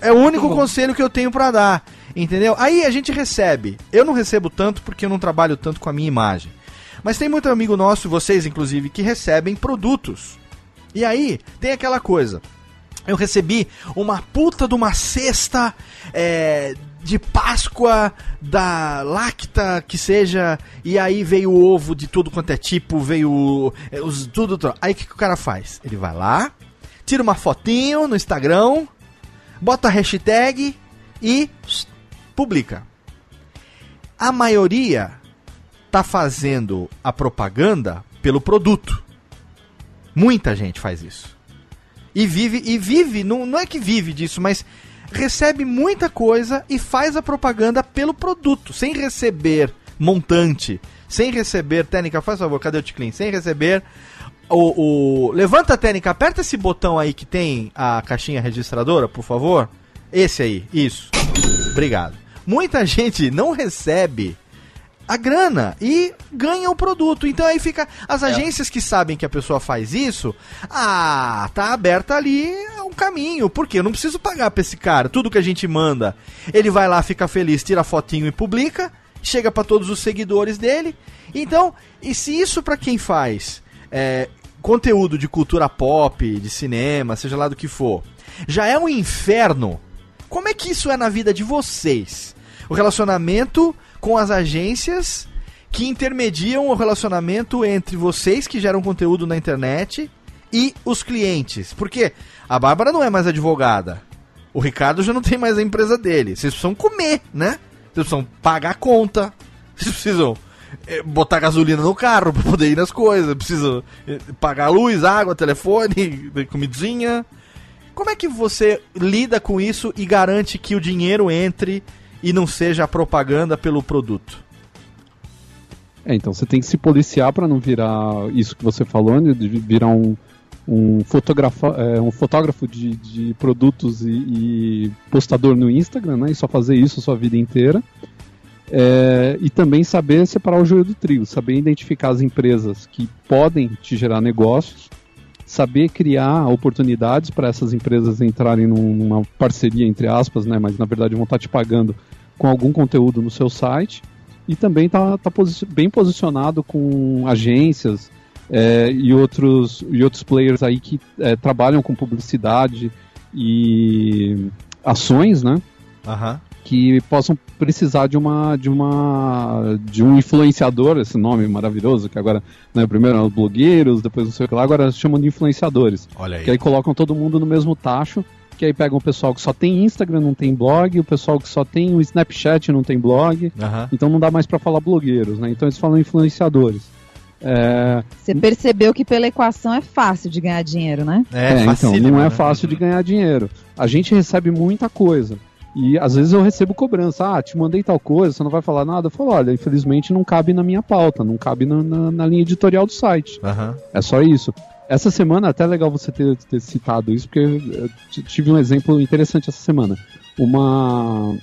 É, é o único conselho que eu tenho pra dar, entendeu? Aí a gente recebe. Eu não recebo tanto porque eu não trabalho tanto com a minha imagem. Mas tem muito amigo nosso, vocês inclusive, que recebem produtos. E aí tem aquela coisa. Eu recebi uma puta de uma cesta é, de Páscoa da Lacta, que seja, e aí veio o ovo de tudo quanto é tipo, veio é, os tudo. tudo. Aí o que, que o cara faz? Ele vai lá, tira uma fotinho no Instagram, bota a hashtag e publica. A maioria tá fazendo a propaganda pelo produto. Muita gente faz isso. E vive, e vive, não, não é que vive disso, mas recebe muita coisa e faz a propaganda pelo produto, sem receber montante, sem receber técnica, faz favor, cadê o Ticlin? Sem receber o, o levanta a técnica, aperta esse botão aí que tem a caixinha registradora, por favor. Esse aí, isso. Obrigado. Muita gente não recebe a grana e ganha o produto. Então aí fica. As agências que sabem que a pessoa faz isso, ah, tá aberta ali um caminho. Porque eu não preciso pagar pra esse cara. Tudo que a gente manda, ele vai lá, fica feliz, tira fotinho e publica. Chega para todos os seguidores dele. Então, e se isso para quem faz é, conteúdo de cultura pop, de cinema, seja lá do que for, já é um inferno, como é que isso é na vida de vocês? O relacionamento com as agências que intermediam o relacionamento entre vocês que geram conteúdo na internet e os clientes. Porque a Bárbara não é mais advogada. O Ricardo já não tem mais a empresa dele. Vocês precisam comer, né? Vocês precisam pagar a conta. Vocês precisam eh, botar gasolina no carro para poder ir nas coisas. Precisam eh, pagar luz, água, telefone, comidinha. Como é que você lida com isso e garante que o dinheiro entre e não seja a propaganda pelo produto? É, então você tem que se policiar para não virar isso que você falou, né, de virar um, um, fotógrafo, é, um fotógrafo de, de produtos e, e, postador no Instagram, né, e só fazer isso a sua vida inteira. É, e também saber separar o joio do trigo, saber identificar as empresas que podem te gerar negócios, saber criar oportunidades para essas empresas entrarem numa parceria, entre aspas, né, mas na verdade vão estar te pagando com algum conteúdo no seu site e também está tá, posi bem posicionado com agências é, e, outros, e outros players aí que é, trabalham com publicidade e ações, né? Aham. Que possam precisar de uma de uma de um influenciador, esse nome maravilhoso, que agora, né, primeiro eram os blogueiros, depois não sei o que lá, agora chamam de influenciadores. Olha aí. Que aí colocam todo mundo no mesmo tacho que aí pegam o pessoal que só tem Instagram, não tem blog, o pessoal que só tem o Snapchat, não tem blog. Aham. Então não dá mais pra falar blogueiros, né? Então eles falam influenciadores. É, Você percebeu que pela equação é fácil de ganhar dinheiro, né? é, então, facílimo, não é né? fácil de ganhar dinheiro. A gente recebe muita coisa. E às vezes eu recebo cobrança. Ah, te mandei tal coisa, você não vai falar nada? Eu falo, olha, infelizmente não cabe na minha pauta, não cabe na, na- na linha editorial do site. Aham. É só isso. Essa semana, até é legal você ter, ter citado isso, porque eu tive um exemplo interessante essa semana. Uma,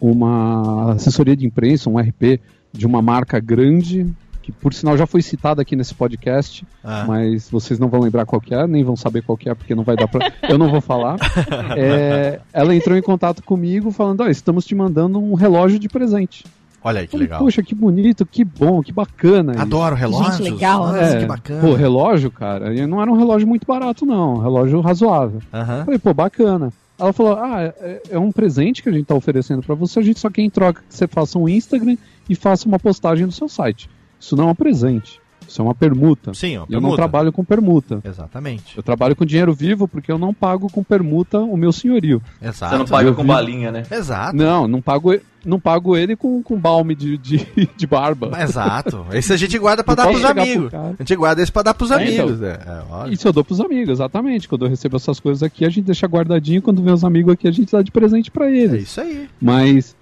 uma assessoria de imprensa, um RP de uma marca grande, que por sinal já foi citada aqui nesse podcast, Ah. mas vocês não vão lembrar qual que é, nem vão saber qual que é, porque não vai dar pra. eu não vou falar. [laughs] É, ela entrou em contato comigo falando: ó, estamos te mandando um relógio de presente. Olha aí que Falei, legal. Poxa, que bonito, que bom, que bacana. isso." Adoro relógios. Gente, legal, Nossa, É, que bacana. Pô, relógio, cara, e não era um relógio muito barato, não. Um relógio razoável. Aham. Falei, pô, bacana. Ela falou: ah, é, é um presente que a gente tá oferecendo pra você, a gente só quer em troca que você faça um Instagram e faça uma postagem no seu site. Isso não é um presente, isso é uma permuta. Sim, ó, E eu não permuta. trabalho com permuta. Exatamente. Eu trabalho com dinheiro vivo porque eu não pago com permuta o meu senhorio. Exato. Você não paga com balinha, né? Exato. Não, não pago, não pago ele com, com balme de, de, [laughs] de barba. Exato. Esse a gente guarda pra Não dar pros pro amigos. cara. A gente guarda esse pra dar pros É, amigos. É, é, olha. Isso eu dou pros amigos, exatamente. Quando eu recebo essas coisas aqui, a gente deixa guardadinho. Quando vem os amigos aqui, a gente dá de presente pra É eles. isso aí. Mas.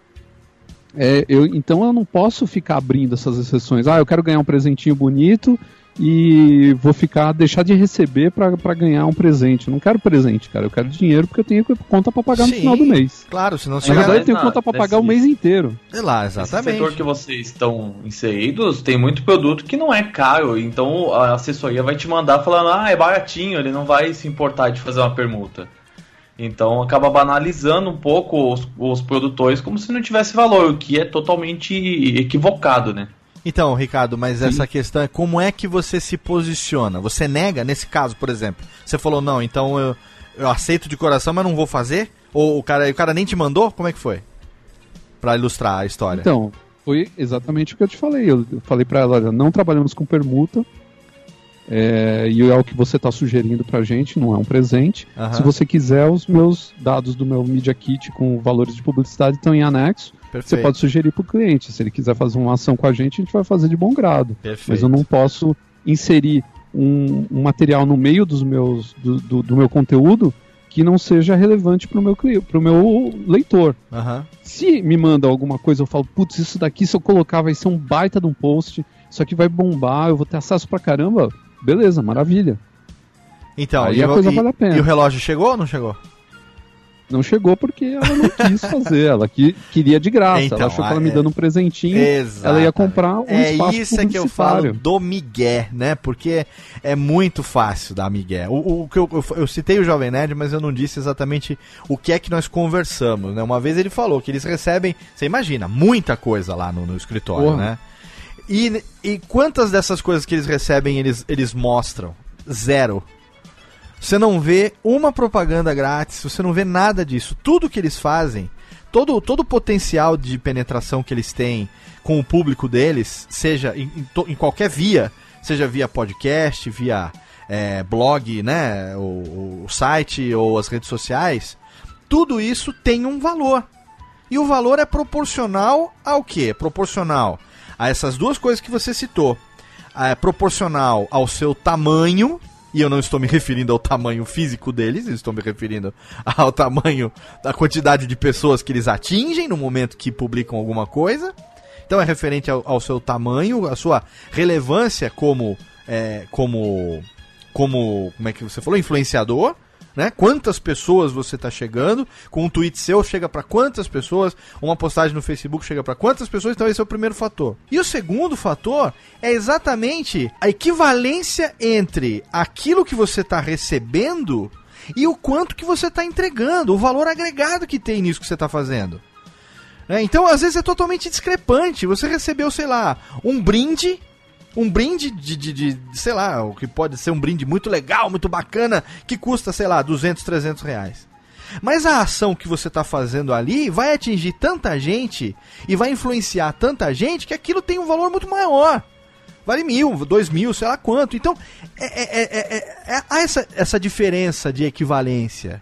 É, eu, então eu não posso ficar abrindo essas exceções. Ah, eu quero ganhar um presentinho bonito e vou ficar deixar de receber pra pra ganhar um presente. Eu não quero presente, cara. Eu quero dinheiro porque eu tenho conta pra pagar no Sim. final do mês. Claro, senão Na chega verdade, lá. eu tenho na- conta pra pagar o nesse- mês inteiro. Sei lá, Esse exatamente. setor que vocês estão inseridos tem muito produto que não é caro, então a assessoria vai te mandar falando, ah, é baratinho, ele não vai se importar de fazer uma permuta. Então acaba banalizando um pouco os, os produtores como se não tivesse valor, o que é totalmente equivocado, né? Então, Ricardo, mas essa questão é como é que você se posiciona? Você nega, nesse caso, por exemplo, você falou, não, então eu, eu aceito de coração, mas não vou fazer? Ou o cara, o cara nem te mandou? Como é que foi? Pra ilustrar a história. Então, foi exatamente o que eu te falei. Eu eu falei pra ela, olha, não trabalhamos com permuta. É, e é o que você está sugerindo pra gente, não é um presente. Aham. Se você quiser, os meus dados do meu Media Kit com valores de publicidade estão em anexo. Você Perfeito. pode sugerir pro cliente. Se ele quiser fazer uma ação com a gente, a gente vai fazer de bom grado. Perfeito. Mas eu não posso inserir um, um material no meio dos meus, do, do, do meu conteúdo que não seja relevante pro meu, cli- pro meu leitor. Aham. Se me manda alguma coisa, eu falo, putz, isso daqui se eu colocar vai ser um baita de um post, isso aqui vai bombar, eu vou ter acesso pra caramba, beleza, maravilha. Então, Aí e, a o- coisa e- vale a pena. e o relógio chegou ou não chegou? Não chegou porque ela não quis fazer, ela que, queria de graça, Então, ela achou que ela me dando um presentinho, ela ia comprar um é espaço isso é que eu falo do migué, né? Porque é muito fácil dar migué. O, o que eu, eu, eu citei o Jovem Nerd, mas eu não disse exatamente o que é que nós conversamos, né? Uma vez ele falou que eles recebem, você imagina, muita coisa lá no, no escritório, Porra. né? E, e quantas dessas coisas que eles recebem eles, eles mostram? Zero. Você não vê uma propaganda grátis, você não vê nada disso. Tudo que eles fazem, todo, todo o potencial de penetração que eles têm com o público deles, seja em, em to- em qualquer via, seja via podcast, via é, blog, né, o, o site ou as redes sociais, tudo isso tem um valor. E o valor é proporcional ao quê? Proporcional a essas duas coisas que você citou. É proporcional ao seu tamanho, e eu não estou me referindo ao tamanho físico deles, estou me referindo ao tamanho da quantidade de pessoas que eles atingem no momento que publicam alguma coisa. Então é referente ao, ao seu tamanho, a sua relevância como, é, como, como, como é que você falou, influenciador, né? Quantas pessoas você está chegando? Com um tweet seu chega para quantas pessoas? Uma postagem no Facebook chega para quantas pessoas? Então esse é o primeiro fator. E o segundo fator é exatamente a equivalência entre aquilo que você está recebendo e o quanto que você está entregando, o valor agregado que tem nisso que você está fazendo. Né? Então, às vezes é totalmente discrepante. Você recebeu, sei lá, um brinde um brinde de, de, de, sei lá, o que pode ser um brinde muito legal, muito bacana, que custa, sei lá, 200, 300 reais. Mas a ação que você está fazendo ali vai atingir tanta gente e vai influenciar tanta gente que aquilo tem um valor muito maior. Vale mil, dois mil, sei lá quanto. Então, é, é- é- é- é- há essa, essa diferença de equivalência.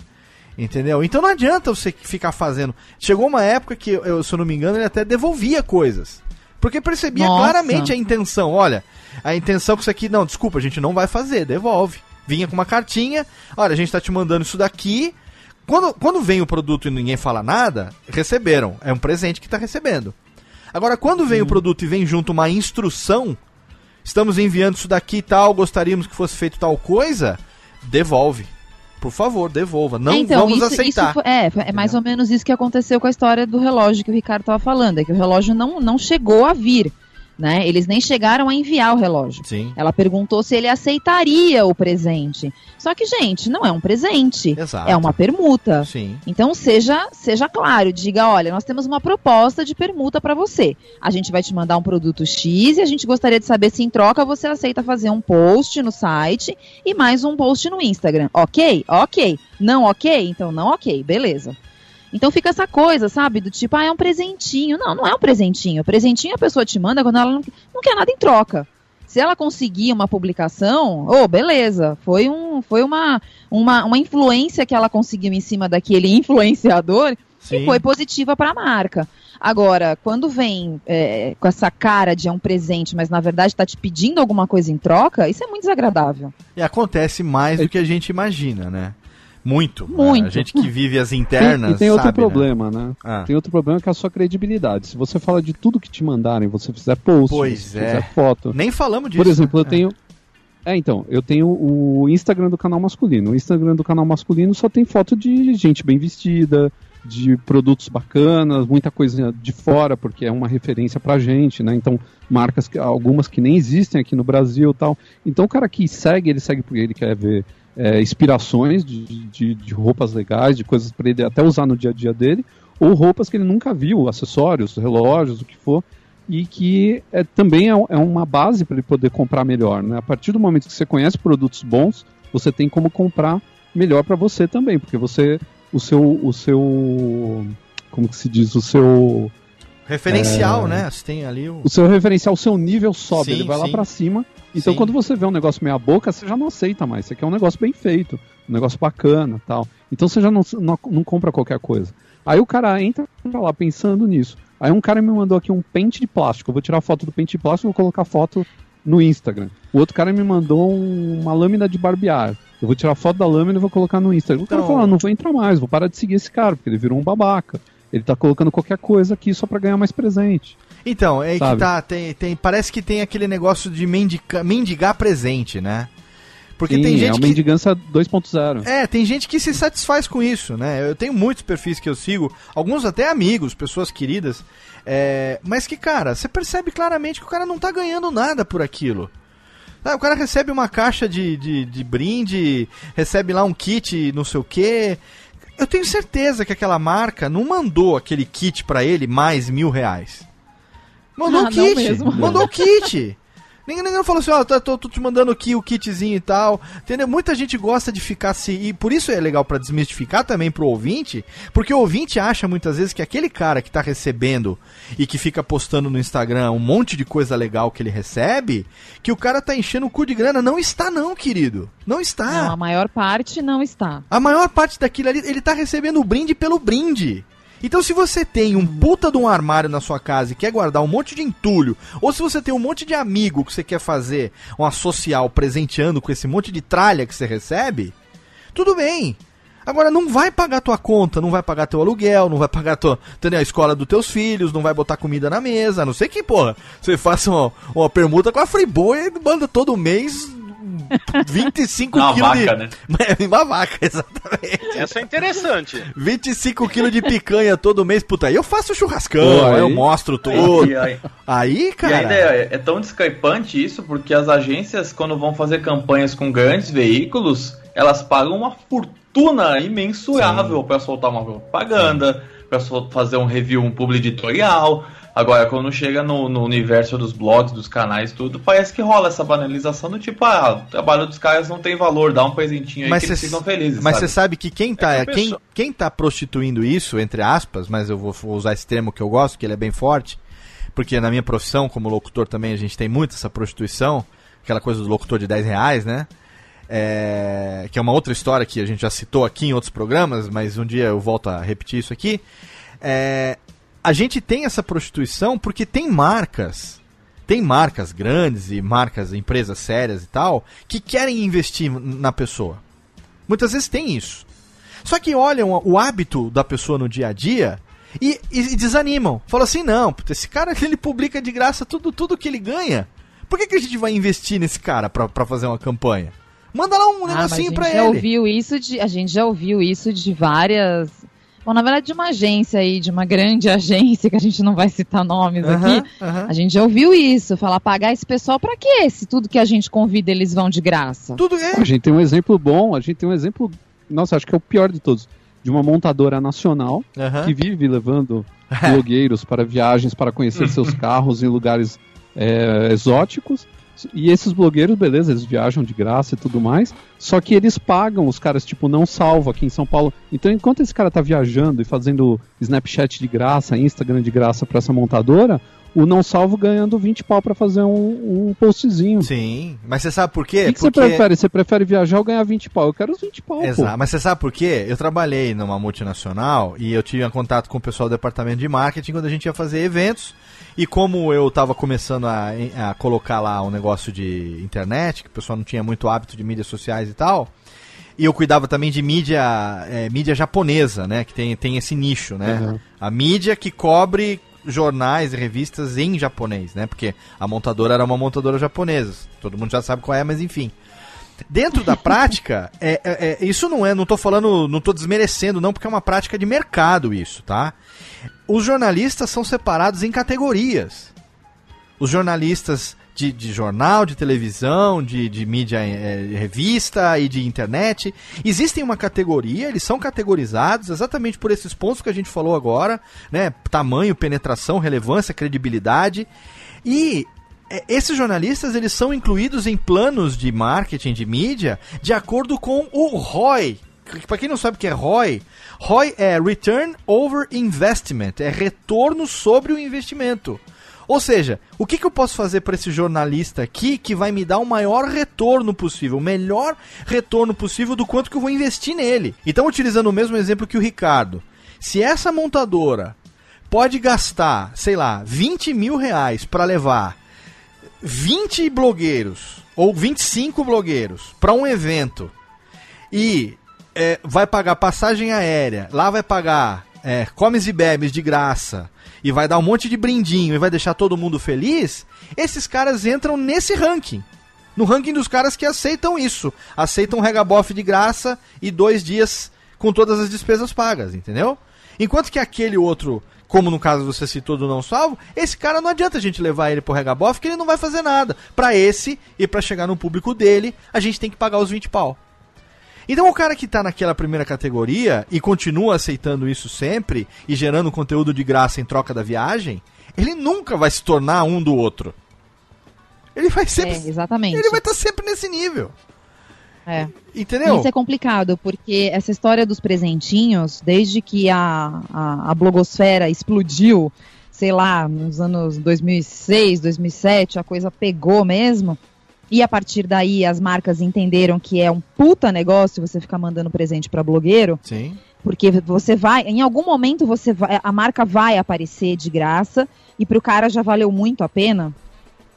Entendeu? Então não adianta você ficar fazendo. Chegou uma época que, eu, se eu não me engano, ele até devolvia coisas. Porque percebia Nossa. claramente a intenção. Olha, a intenção que isso aqui, não, desculpa, a gente não vai fazer, devolve. Vinha com uma cartinha, olha, a gente tá te mandando isso daqui. Quando, quando vem o produto e ninguém fala nada, receberam. É um presente que tá recebendo. Agora, quando vem o produto e vem junto uma instrução, estamos enviando isso daqui e tal, gostaríamos que fosse feito tal coisa, devolve. Por favor, devolva. Não É, então, vamos isso- aceitar. isso é, é mais ou menos isso que aconteceu com a história do relógio que o Ricardo estava falando. É que o relógio não, não chegou a vir. Né? Eles nem chegaram a enviar o relógio. Sim. Ela perguntou se ele aceitaria o presente. Só que, gente, não é um presente. Exato. É uma permuta. Sim. Então seja, seja claro, diga, olha, nós temos uma proposta de permuta para você. A gente vai te mandar um produto X e a gente gostaria de saber se em troca você aceita fazer um post no site e mais um post no Instagram. OK? OK. Não OK? Então não OK, beleza. Então fica essa coisa, sabe? Do tipo, ah, é um presentinho. Não, não é um presentinho. O presentinho a pessoa te manda quando ela não, não quer nada em troca. Se ela conseguir uma publicação, oh, beleza. Foi, um, foi uma, uma, uma influência que ela conseguiu em cima daquele [laughs] influenciador Sim. que foi positiva para a marca. Agora, quando vem é, com essa cara de é um presente, mas na verdade está te pedindo alguma coisa em troca, isso é muito desagradável. E acontece mais do que a gente imagina, né? Muito. né? Muito. A gente que vive as Tem- internas. e tem outro sabe, né? problema, né? Ah. Tem outro problema que é a sua credibilidade. Se você fala de tudo que te mandarem, você fizer post, Pois você é. fizer foto. Nem falamos disso. Por exemplo, eu né? tenho. É, então, eu tenho o Instagram do canal masculino. O Instagram do canal masculino só tem foto de gente bem vestida, de produtos bacanas, muita coisa de fora, porque é uma referência pra gente, né? Então, marcas, que, algumas que nem existem aqui no Brasil e tal. Então, o cara que segue, ele segue porque ele quer ver é, inspirações de, de, de roupas legais, de coisas para ele até usar no dia a dia dele, ou roupas que ele nunca viu, acessórios, relógios, o que for, e que é, também é, é uma base para ele poder comprar melhor. Né? A partir do momento que você conhece produtos bons, você tem como comprar melhor para você também, porque você, o seu, o seu, como que se diz, o seu, Referencial, É. né? Você tem ali o. o seu referencial, o seu nível sobe, Sim, ele vai lá sim. para cima. Então, Sim. quando você vê um negócio meia boca, você já não aceita mais. Você quer um negócio bem feito, um negócio bacana, tal. Então, você já não, não, não compra qualquer coisa. Aí o cara entra lá pensando nisso. Aí um cara me mandou aqui um pente de plástico. Eu vou tirar foto do pente de plástico e vou colocar foto no Instagram. O outro cara me mandou um- uma lâmina de barbear. Eu vou tirar foto da lâmina e vou colocar no Instagram. O cara fala, ah, não vou entrar mais, vou parar de seguir esse cara, porque ele virou um babaca. Ele tá colocando qualquer coisa aqui só pra ganhar mais presente. Então, é que tá. Tem, tem, parece que tem aquele negócio de mendica, mendigar presente, né? Porque Sim, tem é gente uma que. mendigância 2.0. É, tem gente que se satisfaz com isso, né? Eu tenho muitos perfis que eu sigo, alguns até amigos, pessoas queridas, é, mas que, cara, você percebe claramente que o cara não tá ganhando nada por aquilo. Ah, o cara recebe uma caixa de, de, de brinde, recebe lá um kit, não sei o quê. Eu tenho certeza que aquela marca não mandou aquele kit pra ele mais mil reais. Mandou Ah, o kit. Mandou o kit. Ninguém, ninguém falou assim, ó, tô, tô, tô te mandando aqui o kitzinho e tal. Entendeu? Muita gente gosta de ficar se. E por isso é legal pra desmistificar também pro ouvinte, porque o ouvinte acha muitas vezes que aquele cara que tá recebendo e que fica postando no Instagram um monte de coisa legal que ele recebe, que o cara tá enchendo o cu de grana. Não está, não, querido. Não está. Não, a maior parte não está. A maior parte daquilo ali, ele tá recebendo o brinde pelo brinde. Então, se você tem um puta de um armário na sua casa e quer guardar um monte de entulho, ou se você tem um monte de amigo que você quer fazer uma social presenteando com esse monte de tralha que você recebe, tudo bem. Agora, não vai pagar tua conta, não vai pagar teu aluguel, não vai pagar tua, entendeu? a escola dos teus filhos, não vai botar comida na mesa, a não sei que, porra, você faça uma, uma permuta com a Friboi e manda todo mês 25 Uma quilos vaca, de... né? É, [laughs] uma vaca, exatamente. Essa é interessante. 25 quilos de picanha todo mês, puta, aí eu faço churrascão, Pô, aí eu aí- mostro tudo. Aí- Aí, e cara. ainda é, é tão discrepante isso porque as agências, quando vão fazer campanhas com grandes veículos, elas pagam uma fortuna imensurável para soltar uma propaganda, para fazer um review, um publi editorial. Agora, quando chega no, no universo dos blogs, dos canais, tudo, parece que rola essa banalização do tipo, ah, o trabalho dos caras não tem valor, dá um presentinho aí Mas que eles ficam felizes. Mas sabe? você sabe que quem tá, É que a quem, pessoa- quem tá prostituindo isso, entre aspas, mas eu vou, vou usar esse termo que eu gosto, que ele é bem forte, porque na minha profissão, como locutor também, a gente tem muito essa prostituição, aquela coisa do locutor de 10 reais, né? É, que é uma outra história que a gente já citou aqui em outros programas, mas um dia eu volto a repetir isso aqui. É, a gente tem essa prostituição porque tem marcas, tem marcas grandes e marcas, empresas sérias e tal, que querem investir na pessoa. Muitas vezes tem isso. Só que olham o hábito da pessoa no dia a dia e, e desanimam. Falam assim, não, esse cara [laughs] ele publica de graça tudo, tudo que ele ganha. Por que, que a gente vai investir nesse cara pra, pra fazer uma campanha? Manda lá um Ah, negocinho gente pra já ele. ouviu isso de, a gente já ouviu isso de várias. Bom, na verdade, de uma agência aí, de uma grande [laughs] agência, que a gente não vai citar nomes Aham, aqui. aham. A gente já ouviu isso, falar pagar esse pessoal pra quê? Se tudo que a gente convida eles vão de graça. Tudo é. A gente tem um exemplo bom, a gente tem um exemplo, nossa, acho que é o pior de todos, de uma montadora nacional Aham. que vive levando [laughs] blogueiros para viagens para conhecer seus [laughs] carros em lugares é, exóticos. E esses blogueiros, beleza, eles viajam de graça e tudo mais, só que eles pagam os caras, tipo, não salvo aqui em São Paulo. Então, enquanto esse cara tá viajando e fazendo Snapchat de graça, Instagram de graça para essa montadora, o não salvo ganhando 20 pau para fazer um, um postzinho. Sim, mas você sabe por O quê? que, que você prefere? Você prefere viajar ou ganhar 20 pau? Eu quero os 20 pau, Exato, pô. mas você sabe por quê? Eu trabalhei numa multinacional e eu tive contato com o pessoal do departamento de marketing quando a gente ia fazer eventos. E como eu estava começando a, a colocar lá um negócio de internet, que o pessoal não tinha muito hábito de mídias sociais e tal, e eu cuidava também de mídia, é, mídia japonesa, né? Que tem, tem esse nicho, né? Uhum. A mídia que cobre jornais e revistas em japonês, né? Porque a montadora era uma montadora japonesa. Todo mundo já sabe qual é, mas enfim. Dentro da [laughs] prática, é, é- é- isso não é, não tô falando, não tô desmerecendo, não, porque é uma prática de mercado isso, tá? Os jornalistas são separados em categorias. Os jornalistas de, de jornal, de televisão, de, de mídia é, revista e de internet. Existem uma categoria, eles são categorizados exatamente por esses pontos que a gente falou agora, né? Tamanho, penetração, relevância, credibilidade. E é, esses jornalistas eles são incluídos em planos de marketing de mídia de acordo com o ROI. Para quem não sabe o que é ROI, ROI é Return Over Investment, é retorno sobre o investimento. Ou seja, o que, que eu posso fazer para esse jornalista aqui que vai me dar o maior retorno possível, o melhor retorno possível do quanto que eu vou investir nele? Então, utilizando o mesmo exemplo que o Ricardo, se essa montadora pode gastar, sei lá, 20 mil reais para levar 20 blogueiros ou 25 blogueiros para um evento e é, vai pagar passagem aérea, lá vai pagar é, comes e bebes de graça e vai dar um monte de brindinho e vai deixar todo mundo feliz, esses caras entram nesse ranking. No ranking dos caras que aceitam isso. Aceitam um regabof de graça e dois dias com todas as despesas pagas, entendeu? Enquanto que aquele outro, como no caso você citou do não salvo, esse cara não adianta a gente levar ele pro regabof que ele não vai fazer nada. Para esse e para chegar no público dele, a gente tem que pagar os 20 pau. Então o cara que tá naquela primeira categoria e continua aceitando isso sempre e gerando conteúdo de graça em troca da viagem, ele nunca vai se tornar um do outro. Ele vai sempre. É, exatamente. Ele vai estar sempre nesse nível. É. Entendeu? Isso é complicado, porque essa história dos presentinhos, desde que a, a, a blogosfera explodiu, sei lá, nos anos 2006, 2007, a coisa pegou mesmo. E a partir daí as marcas entenderam que é um puta negócio você ficar mandando presente para blogueiro, Sim. porque você vai, em algum momento você vai, a marca vai aparecer de graça e pro cara já valeu muito a pena,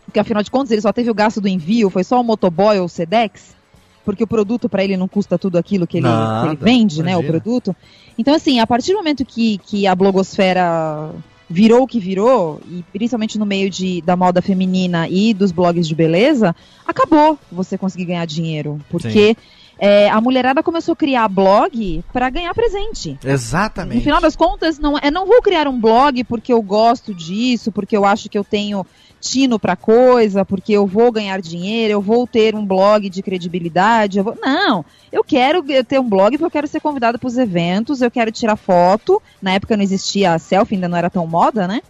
porque afinal de contas ele só teve o gasto do envio, foi só o motoboy ou o Sedex, porque o produto para ele não custa tudo aquilo que ele, Nada, que ele vende, né, o imagina. produto. Então assim, a partir do momento que, que a blogosfera virou o que virou, e principalmente no meio de, da moda feminina e dos blogs de beleza, acabou você conseguir ganhar dinheiro. Porque é, a mulherada começou a criar blog para ganhar presente. Exatamente. No final das contas, não, é não vou criar um blog porque eu gosto disso, porque eu acho que eu tenho tino pra coisa, porque eu vou ganhar dinheiro, eu vou ter um blog de credibilidade. Eu vou... Não, eu quero ter um blog porque eu quero ser convidado para os eventos, eu quero tirar foto. Na época não existia a selfie, ainda não era tão moda, né?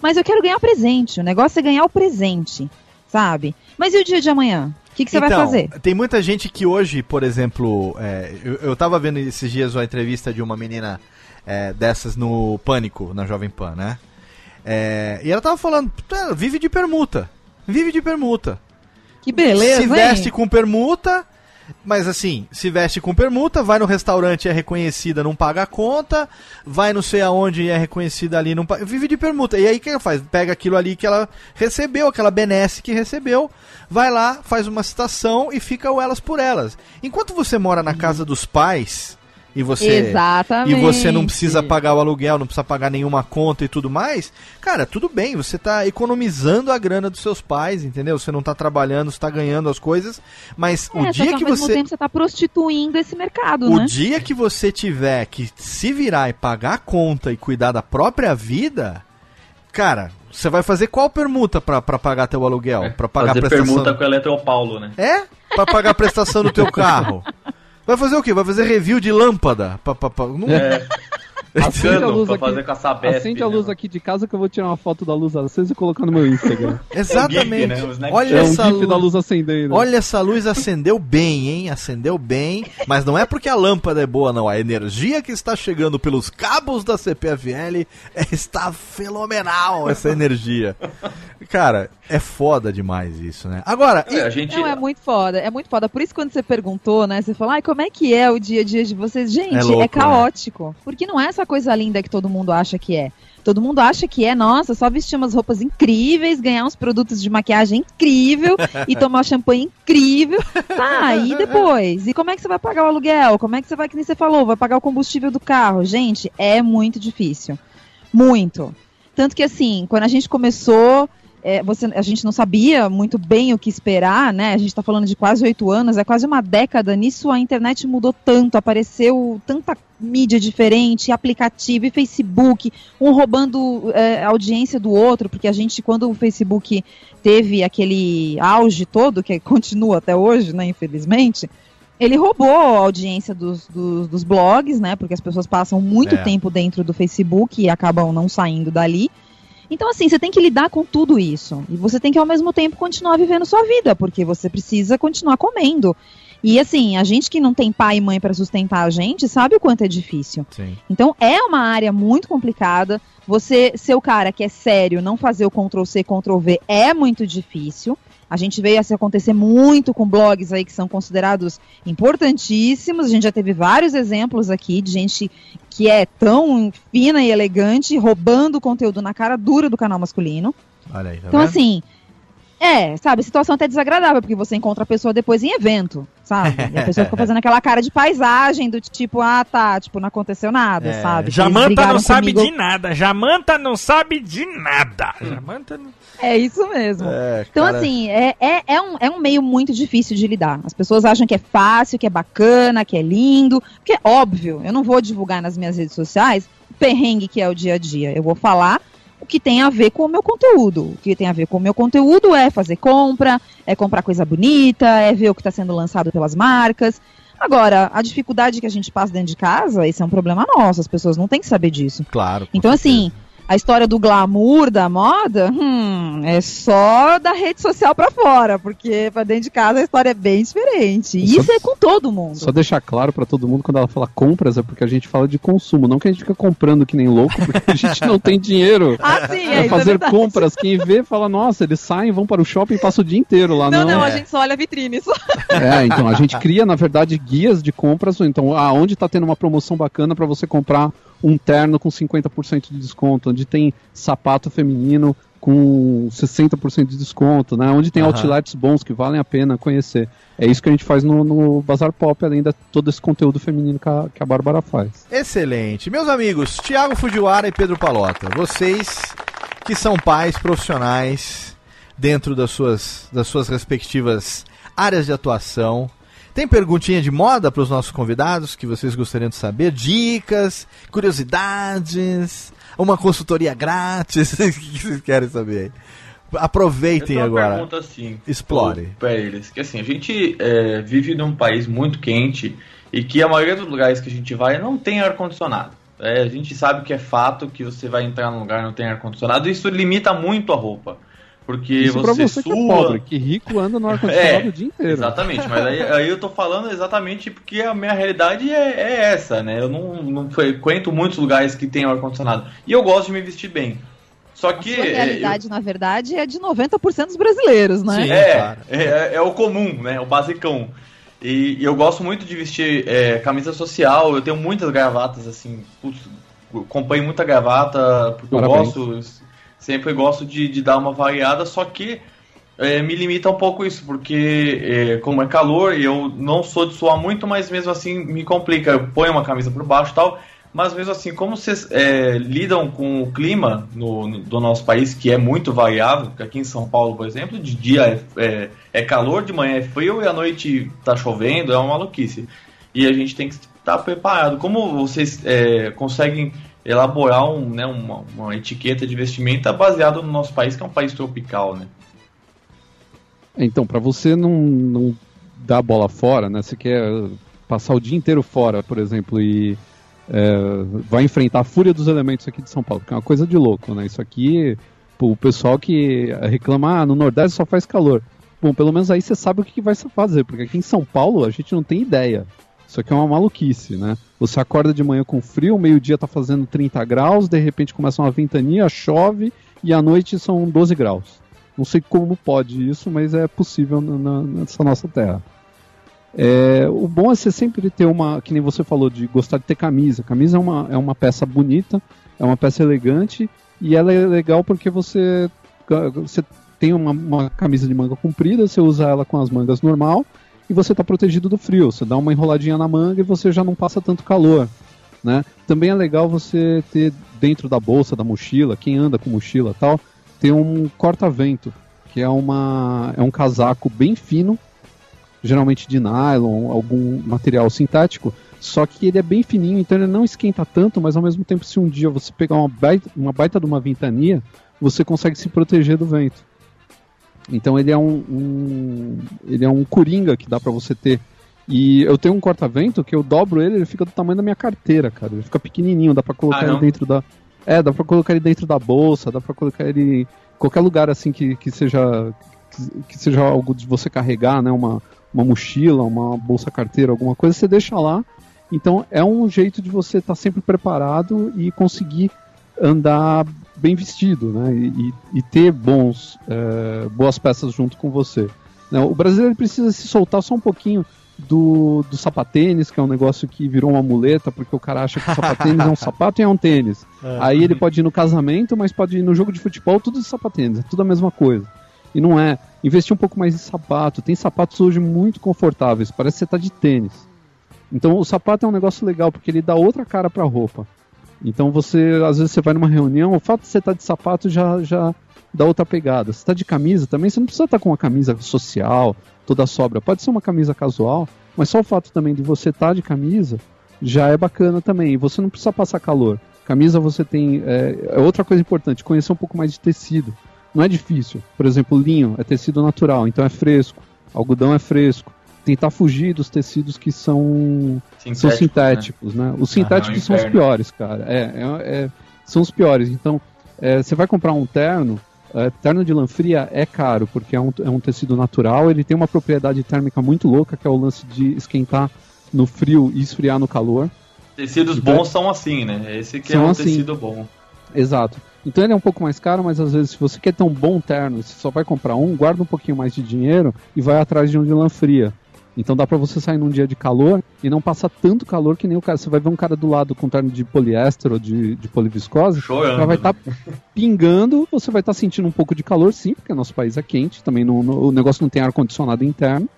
Mas eu quero ganhar presente. O negócio é ganhar o presente, sabe? Mas e o dia de amanhã? O que, que você vai Então, fazer? Tem muita gente que hoje, por exemplo, é, eu, eu tava vendo esses dias uma entrevista de uma menina é, dessas no Pânico, na Jovem Pan, né? É, e ela tava falando, "É, vive de permuta. Vive de permuta. Que beleza, se hein? veste com permuta, mas assim, se veste com permuta, vai no restaurante é reconhecida, não paga a conta, vai não sei aonde é reconhecida ali, não paga, vive de permuta. E aí o que ela faz? Pega aquilo ali que ela recebeu, aquela benesse que recebeu, vai lá, faz uma citação e fica o elas por elas. Enquanto você mora na casa dos pais e você Exatamente. e você não precisa pagar o aluguel, não precisa pagar nenhuma conta e tudo mais, cara, tudo bem, você tá economizando a grana dos seus pais, entendeu? Você não tá trabalhando, você tá ganhando as coisas, mas É, o só dia ao que mesmo você tempo você tá prostituindo esse mercado, o né? dia que você tiver que se virar e pagar a conta e cuidar da própria vida, cara, você vai fazer qual permuta pra, pra pagar teu aluguel? Pra pagar a Fazer prestação? permuta com o Eletropaulo, né? É? Pra pagar a prestação do teu carro. [laughs] Vai fazer o quê? Vai fazer review de lâmpada? Pra, pra, pra- não- É. [laughs] Acende a luz pra aqui. Sabesp, Acende a né, luz aqui de casa que eu vou tirar uma foto da luz acesa e colocar no meu Instagram. [laughs] Exatamente. né? O Snapchat. Olha é um essa luz. da luz acendendo. Olha, essa luz acendeu bem, hein? Acendeu bem. Mas não é porque a lâmpada é boa, não. A energia que está chegando pelos cabos da CPFL é- está fenomenal, essa energia. Cara, é foda demais isso, né? Agora, É, a gente... Não, é muito foda, é muito foda. Por isso, quando você perguntou, né? Você falou, ai, como é que é o dia a dia de vocês? Gente, É é, louco, caótico. Porque não é essa coisa linda que todo mundo acha que é. Todo mundo acha que é, nossa, só vestir umas roupas incríveis, ganhar uns produtos de maquiagem incrível e [laughs] tomar champanhe incrível. [laughs] Tá, e depois? E como é que você vai pagar o aluguel? Como é que você vai, que nem você falou, vai pagar o combustível do carro? Gente, é muito difícil. Muito. Tanto que assim, quando a gente começou, é, você, a gente não sabia muito bem o que esperar, né? A gente está falando de quase oito anos, é quase uma década. Nisso a internet mudou tanto, apareceu tanta mídia diferente, aplicativo e Facebook, um roubando é, a audiência do outro, porque a gente, quando o Facebook teve aquele auge todo, que continua até hoje, né, infelizmente, ele roubou a audiência dos, dos, dos blogs, né? Porque as pessoas passam muito É. tempo dentro do Facebook e acabam não saindo dali. Então, assim, você tem que lidar com tudo isso. E você tem que, ao mesmo tempo, continuar vivendo sua vida, porque você precisa continuar comendo. E, assim, a gente que não tem pai e mãe para sustentar a gente sabe o quanto é difícil. Sim. Então, é uma área muito complicada. Você ser o cara que é sério, não fazer o Ctrl-C, Ctrl-V é muito difícil. A gente veio a se acontecer muito com blogs aí que são considerados importantíssimos. A gente já teve vários exemplos aqui de gente que é tão fina e elegante, roubando o conteúdo na cara dura do canal masculino. Olha aí, tá Então, vendo? assim, é, sabe, situação até desagradável, porque você encontra a pessoa depois em evento, sabe? E a pessoa fica [laughs] fazendo aquela cara de paisagem do tipo, ah, tá, tipo, não aconteceu nada, É, sabe? Jamanta não sabe comigo. de nada. Jamanta não sabe de nada. Jamanta não... É isso mesmo. É, Então, cara, assim, é, é, é, um, é um meio muito difícil de lidar. As pessoas acham que é fácil, que é bacana, que é lindo. Porque é óbvio, eu não vou divulgar nas minhas redes sociais o perrengue que é o dia a dia. Eu vou falar o que tem a ver com o meu conteúdo. O que tem a ver com o meu conteúdo é fazer compra, é comprar coisa bonita, é ver o que está sendo lançado pelas marcas. Agora, a dificuldade que a gente passa dentro de casa, esse é um problema nosso. As pessoas não têm que saber disso. Claro. Então, certeza. assim, a história do glamour da moda, hum, é só da rede social pra fora, porque pra dentro de casa a história é bem diferente. E Só- isso é com todo mundo. Só deixar claro pra todo mundo quando ela fala compras é porque a gente fala de consumo, não que a gente fica comprando que nem louco, porque a gente não tem dinheiro [laughs] Ah, sim, é, é fazer verdade. compras. Quem vê fala, nossa, eles saem, vão para o shopping e passam o dia inteiro lá. Não, Não, não, é. a gente só olha a vitrine. Só. É, então a gente cria, na verdade, guias de compras. Então, aonde tá tendo uma promoção bacana pra você comprar um terno com 50% de desconto, onde tem sapato feminino com 60% de desconto, né? Onde tem Aham. outlets bons que valem a pena conhecer. É isso que a gente faz no, no Bazar Pop, além de todo esse conteúdo feminino que a, que a Bárbara faz. Excelente. Meus amigos, Thiago Fujiwara e Pedro Palota, vocês que são pais profissionais dentro das suas, das suas respectivas áreas de atuação. Tem perguntinha de moda para os nossos convidados que vocês gostariam de saber? Dicas, curiosidades, uma consultoria grátis? [laughs] o que vocês querem saber aí? Eu Aproveitem uma agora. pergunta assim. Explore. Para eles. Que assim, a gente é, vive num país muito quente e que a maioria dos lugares que a gente vai não tem ar-condicionado. É, a gente sabe que é fato que você vai entrar num lugar e não tem ar-condicionado e isso limita muito a roupa. Porque Isso pra você você sua. que é pobre, que rico anda no [laughs] ar-condicionado É, o dia inteiro. Exatamente, mas aí, aí eu tô falando exatamente porque a minha realidade é, é essa, né? Eu não, não frequento muitos lugares que tem ar-condicionado. E eu gosto de me vestir bem. Só A que. sua é, realidade, na verdade, é de 90% dos brasileiros, né? Sim. é, claro. é, é o comum, né? O basicão. E, e eu gosto muito de vestir é, camisa social, eu tenho muitas gravatas, assim, putz, eu acompanho muita gravata, porque Parabéns. eu gosto, sempre gosto de, de dar uma variada, só que é, me limita um pouco isso, porque é, como é calor, eu não sou de suar muito, mas mesmo assim me complica. Eu ponho uma camisa por baixo e tal, mas mesmo assim, como vocês é, lidam com o clima no, no- do nosso país, que é muito variável, aqui em São Paulo, por exemplo, de dia é, é, é calor, de manhã é frio e à noite tá chovendo, é uma maluquice. E a gente tem que estar preparado. Como vocês é, conseguem elaborar um, né, uma, uma etiqueta de vestimenta baseado no nosso país, que é um país tropical, né? Então, pra você não, não dar bola fora, né? Você quer passar o dia inteiro fora, por exemplo, e é, vai enfrentar a fúria dos elementos aqui de São Paulo, que é uma coisa de louco, né? Isso aqui, pô, o pessoal que reclama, ah, no Nordeste só faz calor. Bom, pelo menos aí você sabe o que, que vai se fazer, porque aqui em São Paulo a gente não tem ideia. Isso aqui é uma maluquice, né? Você acorda de manhã com frio, meio-dia tá fazendo 30 graus, de repente começa uma ventania, chove e à noite são 12 graus. Não sei como pode isso, mas é possível na- nessa nossa terra. É, o bom é você sempre ter uma, que nem você falou, de gostar de ter camisa. Camisa é uma, é uma peça bonita, é uma peça elegante e ela é legal porque você, você tem uma, uma camisa de manga comprida, você usa ela com as mangas normal e você está protegido do frio. Você dá uma enroladinha na manga e você já não passa tanto calor. Né? Também é legal você ter dentro da bolsa, da mochila, quem anda com mochila tal, ter um corta-vento, que é, uma, é um casaco bem fino, geralmente de nylon, algum material sintético, só que ele é bem fininho, então ele não esquenta tanto, mas ao mesmo tempo, se um dia você pegar uma baita, uma baita de uma ventania, você consegue se proteger do vento. Então ele é um, um- ele é um coringa que dá pra você ter. E eu tenho um corta-vento que eu dobro ele, ele fica do tamanho da minha carteira, cara. Ele fica pequenininho, dá pra colocar Ah, ele dentro da É, dá pra colocar ele dentro da bolsa, dá pra colocar ele em qualquer lugar assim que, que seja que, que seja algo de você carregar, né, uma uma mochila, uma bolsa carteira, alguma coisa, você deixa lá. Então é um jeito de você estar sempre preparado e conseguir andar bem vestido, né? E, e- ter bons, eh, boas peças junto com você. Né, O brasileiro precisa se soltar só um pouquinho do, do sapatênis, que é um negócio que virou uma muleta, porque o cara acha que o sapatênis é um [laughs] sapato e é um tênis. Aí ele pode ir no casamento, mas pode ir no jogo de futebol, tudo de sapatênis, é tudo a mesma coisa. E não é. investir um pouco mais em sapato. Tem sapatos hoje muito confortáveis, parece que você tá de tênis. Então o sapato é um negócio legal porque ele dá outra cara para a roupa. Então você, às vezes você vai numa reunião, o fato de você estar de sapato já já dá outra pegada. Se está de camisa também, você não precisa estar com uma camisa social, toda sobra. Pode ser uma camisa casual, mas só o fato também de você estar de camisa já é bacana também. E você não precisa passar calor. Camisa você tem. É, é outra coisa importante, conhecer um pouco mais de tecido. Não é difícil. Por exemplo, linho é tecido natural, então é fresco. Algodão é fresco. Tentar fugir dos tecidos que são sintéticos, são sintéticos né? né? Os sintéticos são os piores, cara. É, é, é são os piores. Então, é, você vai comprar um terno, é, terno de lã fria é caro, porque é um, é um tecido natural, ele tem uma propriedade térmica muito louca, que é o lance de esquentar no frio e esfriar no calor. Tecidos então, bons são assim, né? Esse que é um assim. tecido bom. Exato. Então ele é um pouco mais caro, mas às vezes se você quer ter um bom terno, você só vai comprar um, guarda um pouquinho mais de dinheiro e vai atrás de um de lã fria. Então dá para você sair num dia de calor e não passar tanto calor que nem o cara. Você vai ver um cara do lado com terno de poliéster ou de, de poliviscose, Chorando. vai estar tá pingando, você vai estar tá sentindo um pouco de calor, sim, porque nosso país é quente, também no, o negócio não tem ar-condicionado interno.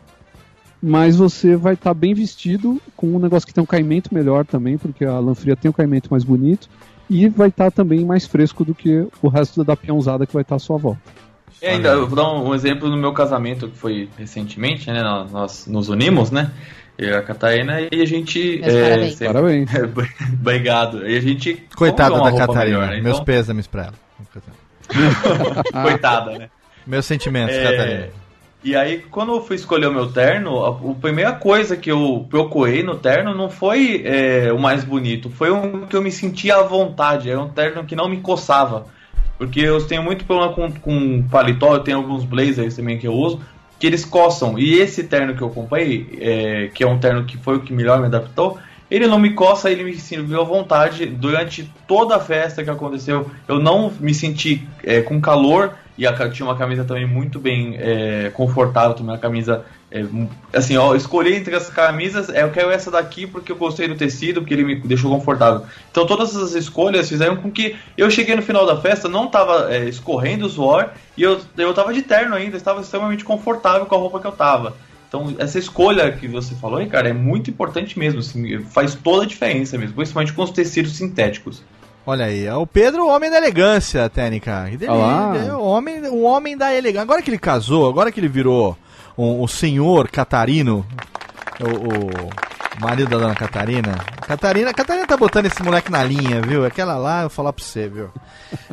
Mas você vai estar tá bem vestido, com um negócio que tem um caimento melhor também, porque a lã fria tem um caimento mais bonito, e vai estar tá também mais fresco do que o resto da peãozada que vai estar tá à sua volta. E ainda, eu vou dar um, exemplo no meu casamento, que foi recentemente, né? Nós nos unimos, né? Eu e a Catarina, e a gente. É, parabéns. Sempre, parabéns. [laughs] obrigado. E a gente. Coitada da Catarina, melhor, né? meus então... pêsames pra ela. [laughs] Coitada, né? Meus sentimentos, é... Catarina. E aí, quando eu fui escolher o meu terno, a, a primeira coisa que eu procurei no terno não foi é, o mais bonito, foi um que eu me sentia à vontade. Era um terno que não me coçava. Porque eu tenho muito problema com, com paletó, eu tenho alguns blazers também que eu uso, que eles coçam. E esse terno que eu comprei, é, que é um terno que foi o que melhor me adaptou, ele não me coça, ele me serviu à vontade. Durante toda a festa que aconteceu, eu não me senti é, com calor e a, tinha uma camisa também muito bem é, confortável, também uma camisa é, assim, ó, escolhi entre as camisas, é, eu quero essa daqui porque eu gostei do tecido, porque ele me deixou confortável. Então todas essas escolhas fizeram com que eu cheguei no final da festa, não tava é, escorrendo o suor e eu, eu tava de terno ainda, estava extremamente confortável com a roupa que eu tava. Então, essa escolha que você falou aí, cara, é muito importante mesmo, assim, faz toda a diferença mesmo, principalmente com os tecidos sintéticos. Olha aí, é o Pedro, o homem da elegância, técnica. Ele, é o homem, o homem da elegância. Agora que ele casou, agora que ele virou um, o senhor Catarino, o, o, marido da dona Catarina. Catarina, Catarina tá botando esse moleque na linha, viu? Aquela lá, eu vou falar pra você, viu?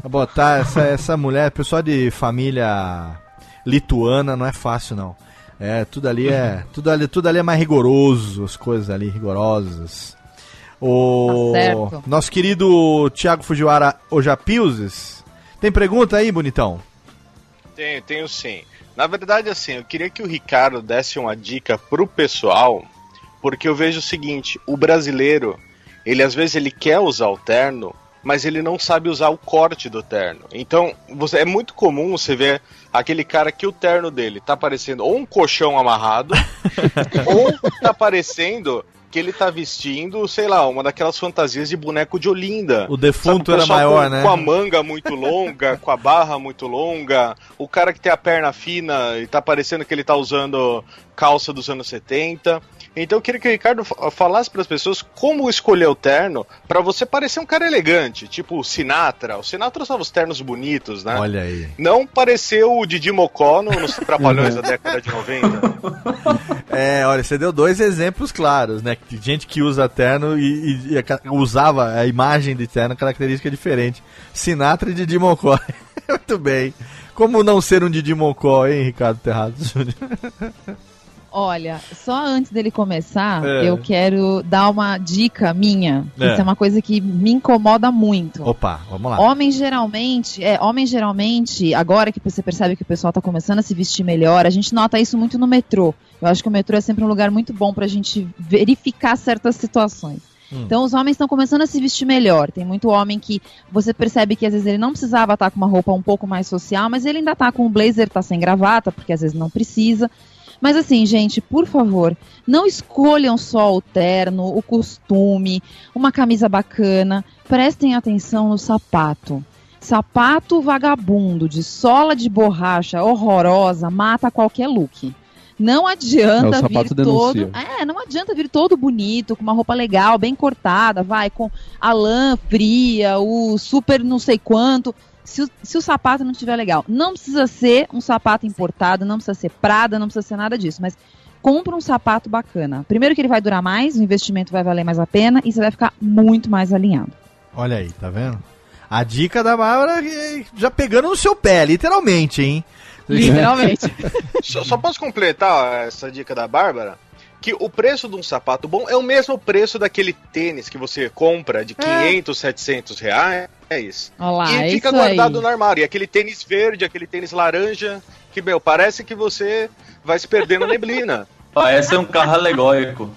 Botar essa, essa mulher, pessoal de família lituana, não é fácil não. É, tudo ali é, tudo ali, tudo ali é mais rigoroso, as coisas ali rigorosas. O tá nosso querido Thiago Fujiwara Ojapiuses. Tem pergunta aí, bonitão? Tenho, tenho sim. Na verdade, assim, eu queria que o Ricardo desse uma dica pro pessoal, porque eu vejo o seguinte, o brasileiro, ele às vezes ele quer usar o terno, mas ele não sabe usar o corte do terno. Então, você, é muito comum você ver aquele cara que o terno dele tá parecendo ou um colchão amarrado, [laughs] ou tá parecendo que ele tá vestindo, sei lá, uma daquelas fantasias de boneco de Olinda. O defunto Sabe, o era maior, com, né? Com a manga muito longa, com a barra muito longa, o cara que tem a perna fina e tá parecendo que ele tá usando calça dos anos 70. Então eu queria que o Ricardo falasse para as pessoas como escolher o terno para você parecer um cara elegante, tipo o Sinatra. O Sinatra usava os ternos bonitos, né? Olha aí. Não parecer o Didi Mocó nos Trapalhões da década de 90. [laughs] É, olha, você deu dois exemplos claros, né? Gente que usa terno e, e, e usava a imagem de terno característica diferente. Sinatra e Didi Mocó. [laughs] Muito bem. Como não ser um Didi Mocó, hein, Ricardo Terrado Júnior? [laughs] Olha, só antes dele começar, é. eu quero dar uma dica minha. É. Isso é uma coisa que me incomoda muito. Opa, vamos lá. Homens geralmente, é, homens geralmente, agora que você percebe que o pessoal está começando a se vestir melhor, a gente nota isso muito no metrô. Eu acho que o metrô é sempre um lugar muito bom para a gente verificar certas situações. Hum. Então os homens estão começando a se vestir melhor. Tem muito homem que você percebe que às vezes ele não precisava estar com uma roupa um pouco mais social, mas ele ainda está com um blazer, está sem gravata, porque às vezes não precisa. Mas assim, gente, por favor, não escolham só o terno, o costume, uma camisa bacana. Prestem atenção no sapato. sapato vagabundo de sola de borracha horrorosa mata qualquer look. Não É, adianta o vir sapato todo. denuncia. É, não adianta vir todo bonito, com uma roupa legal, bem cortada, vai, com a lã fria, o super não sei quanto. Se o, se o sapato não estiver legal, não precisa ser um sapato importado, não precisa ser Prada, não precisa ser nada disso, mas compra um sapato bacana. Primeiro que ele vai durar mais, o investimento vai valer mais a pena e você vai ficar muito mais alinhado. Olha aí, tá vendo? A dica da Bárbara eh, já pegando no seu pé, literalmente, hein? Literalmente. [laughs] Só, só posso completar essa dica da Bárbara? Que o preço de um sapato bom é o mesmo preço daquele tênis que você compra de 500, 700 reais. Olha lá, é e fica isso guardado aí. no armário. E aquele tênis verde, aquele tênis laranja, que, meu, parece que você vai se perder na neblina. [laughs] Parece um carro alegórico.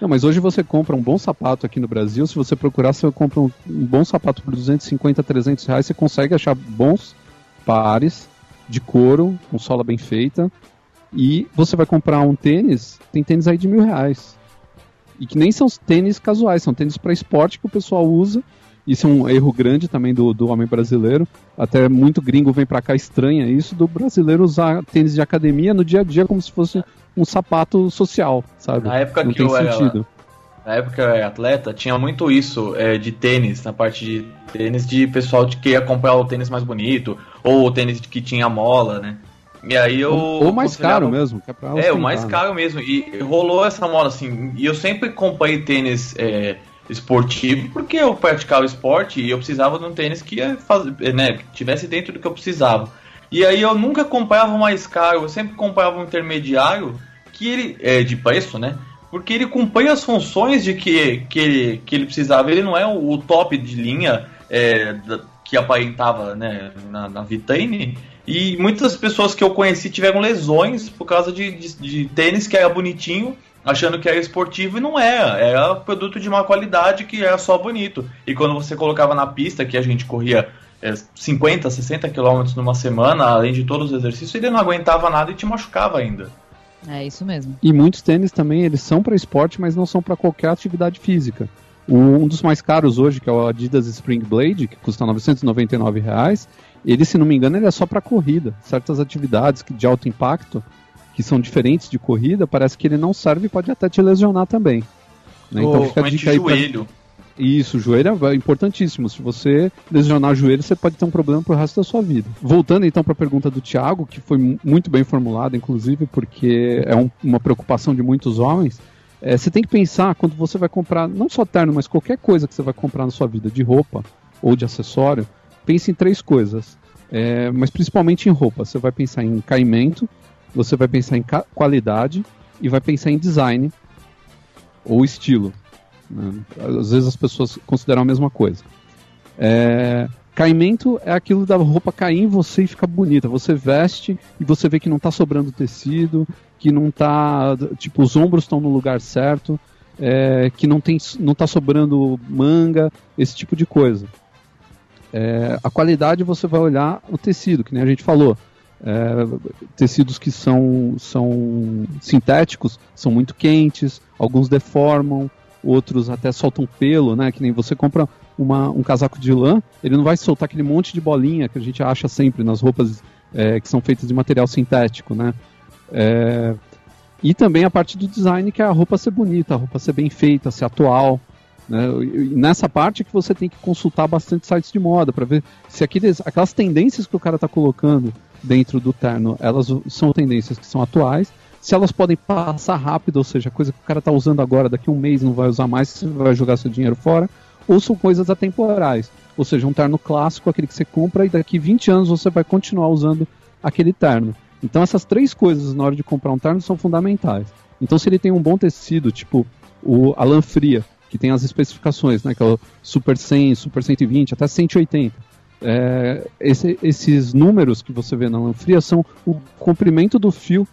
Não, mas hoje você compra um bom sapato aqui no Brasil. Se você procurar, você compra um, um bom sapato por 250, 300 reais. Você consegue achar bons pares de couro, com sola bem feita. E você vai comprar um tênis, tem tênis aí de mil reais. E que nem são tênis casuais, são tênis para esporte que o pessoal usa. Isso é um erro grande também do, do homem brasileiro. Até muito gringo vem pra cá estranha isso do brasileiro usar tênis de academia no dia a dia como se fosse um sapato social, sabe? Na época Não que tem eu era- sentido. Na época eu era atleta, tinha muito isso é, de tênis, na parte de tênis, de pessoal que queria comprar o tênis mais bonito, ou o tênis que tinha mola, né? E aí eu. Ou, mais caro mesmo, que é pra É, o mais né? caro mesmo. E rolou essa moda assim. E eu sempre comprei tênis é, esportivo porque eu praticava esporte e eu precisava de um tênis que ia fazer, né, que tivesse dentro do que eu precisava. E aí eu nunca comprava o mais caro, eu sempre comprava um intermediário que ele é de preço, né? Porque ele cumpria as funções de que, que, ele, que ele precisava. Ele não é o, o top de linha é, da- que aparentava né, na, na vitrine. E muitas pessoas que eu conheci tiveram lesões por causa de, de, de tênis que era bonitinho, achando que era esportivo e não era. Era produto de má qualidade que era só bonito. E quando você colocava na pista, que a gente corria é, 50, 60 quilômetros numa semana, além de todos os exercícios, ele não aguentava nada e te machucava ainda. É isso mesmo. E muitos tênis também, eles são para esporte, mas não são para qualquer atividade física. Um dos mais caros hoje, que é o Adidas Spring Blade, que custa 999 reais, ele, se não me engano, ele é só para corrida. Certas atividades que- de alto impacto, que são diferentes de corrida, parece que ele não serve e pode até te lesionar também. né? Então Ô, fica a dica aí pra- joelho. Isso, o joelho é importantíssimo. Se você lesionar o joelho, você pode ter um problema pro resto da sua vida. Voltando então para a pergunta do Thiago, que foi mu- muito bem formulada, inclusive, porque é um- uma preocupação de muitos homens. é, você tem que pensar quando você vai comprar, não só terno, mas qualquer coisa que você vai comprar na sua vida, de roupa ou de acessório, pense em três coisas. É, mas principalmente em roupa. Você vai pensar em caimento, você vai pensar em qualidade e vai pensar em design ou estilo. né? Às vezes as pessoas consideram a mesma coisa. É, caimento é aquilo da roupa cair em você e ficar bonita. Você veste e você vê que não tá sobrando tecido, que não tá. Tipo, os ombros estão no lugar certo, é, que não, tem, não tá sobrando manga, esse tipo de coisa. É, a qualidade você vai olhar o tecido, que nem a gente falou. É, tecidos que são, são sintéticos são muito quentes, alguns deformam, outros até soltam pelo, né? Que nem você compra uma- um casaco de lã, ele não vai soltar aquele monte de bolinha que a gente acha sempre nas roupas é, que são feitas de material sintético, né? É, e também a parte do design, que é a roupa ser bonita, a roupa ser bem feita, ser atual. Né? Nessa parte é que você tem que consultar bastante sites de moda para ver se aqueles, aquelas tendências que o cara está colocando dentro do terno, elas são tendências que são atuais, se elas podem passar rápido, ou seja, coisa que o cara está usando agora, daqui a um mês não vai usar mais, você vai jogar seu dinheiro fora, ou são coisas atemporais, ou seja, um terno clássico, aquele que você compra e daqui 20 anos você vai continuar usando aquele terno. Então essas três coisas na hora de comprar um terno são fundamentais. Então se ele tem um bom tecido, tipo o a lã fria, que tem as especificações, né, que é o Super 100, Super 120, até 180. É, esse- esses números que você vê na lã fria são o comprimento do fio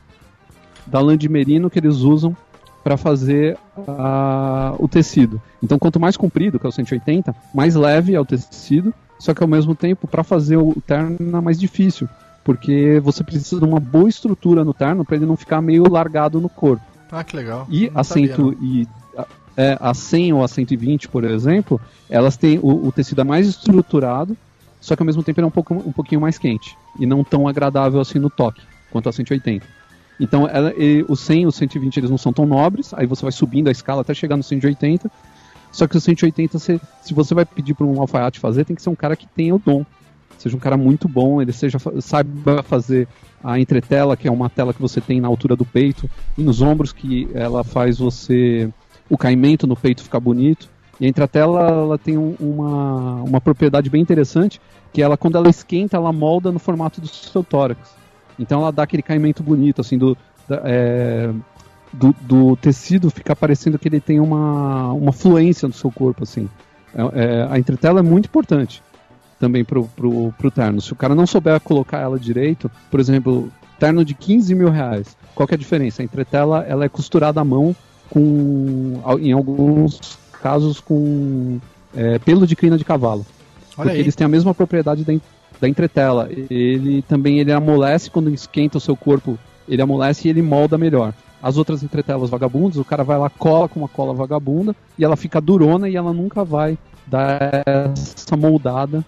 da lã de merino que eles usam para fazer a- o tecido. Então, quanto mais comprido, que é o 180, mais leve é o tecido, só que ao mesmo tempo, para fazer o terno é mais difícil, porque você precisa de uma boa estrutura no terno para ele não ficar meio largado no corpo. Ah, que legal. E Não assento sabia, e a- É, a 100 ou a 120, por exemplo, elas têm o, o tecido é mais estruturado, só que ao mesmo tempo ele é um, pouco, um pouquinho mais quente e não tão agradável assim no toque quanto a 180. Então, ela, os 100 e os 120 eles não são tão nobres, aí você vai subindo a escala até chegar no 180. Só que o 180, se, se você vai pedir para um alfaiate fazer, tem que ser um cara que tenha o dom. Seja um cara muito bom, ele seja saiba fazer a entretela, que é uma tela que você tem na altura do peito, e nos ombros, que ela faz você. O caimento no peito ficar bonito. E a entretela ela tem um, uma, uma propriedade bem interessante, que ela, quando ela esquenta, ela molda no formato do seu tórax. Então ela dá aquele caimento bonito, assim, do, da, é, do, do, tecido fica parecendo que ele tem uma, uma fluência no seu corpo, assim. É, é, a entretela é muito importante também pro, pro, pro terno. Se o cara não souber colocar ela direito, por exemplo, terno de 15 mil reais, qual que é a diferença? A entretela ela é costurada à mão com, em alguns casos, com é, pelo de crina de cavalo. Olha porque aí. eles têm a mesma propriedade da, da entretela. Ele também ele amolece quando esquenta o seu corpo, ele amolece e ele molda melhor. As outras entretelas vagabundas, o cara vai lá, cola com uma cola vagabunda e ela fica durona e ela nunca vai dar essa moldada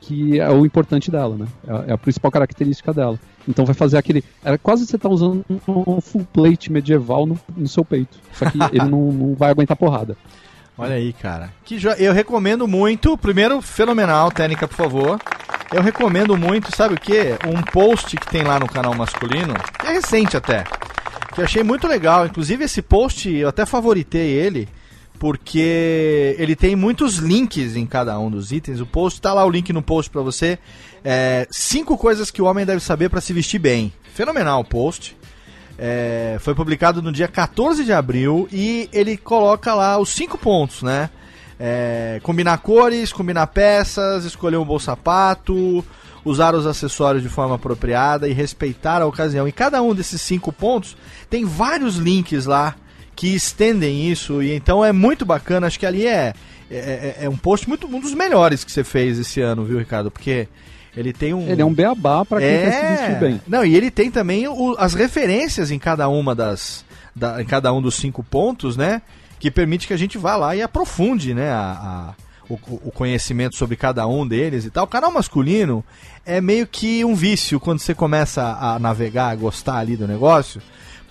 que é o importante dela, né? É a principal característica dela. Então vai fazer aquele. É quase você tá usando um full plate medieval no, no seu peito. Só que ele não, [laughs] não vai aguentar porrada. Olha aí, cara. Que jo... Eu recomendo muito. Primeiro, fenomenal, técnica, por favor. Eu recomendo muito, sabe o que? Um post que tem lá no canal masculino, que é recente até, que eu achei muito legal. Inclusive, esse post, eu até favoritei ele, porque ele tem muitos links em cada um dos itens. O post tá lá o link no post para você. É, cinco coisas que o homem deve saber para se vestir bem. Fenomenal o post. É, foi publicado no dia 14 de abril e ele coloca lá os cinco pontos, né? É, combinar cores, combinar peças, escolher um bom sapato, usar os acessórios de forma apropriada e respeitar a ocasião. E cada um desses cinco pontos tem vários links lá que estendem isso e então é muito bacana. Acho que ali é, é, é um post muito um dos melhores que você fez esse ano, viu, Ricardo? Porque ele tem um. Ele é um beabá para quem é... quer se vestir bem. Não, e ele tem também o, as referências em cada uma das. Da, em cada um dos cinco pontos, né? Que permite que a gente vá lá e aprofunde, né? A, a o, o, conhecimento sobre cada um deles e tal. O canal masculino é meio que um vício quando você começa a navegar, a gostar ali do negócio,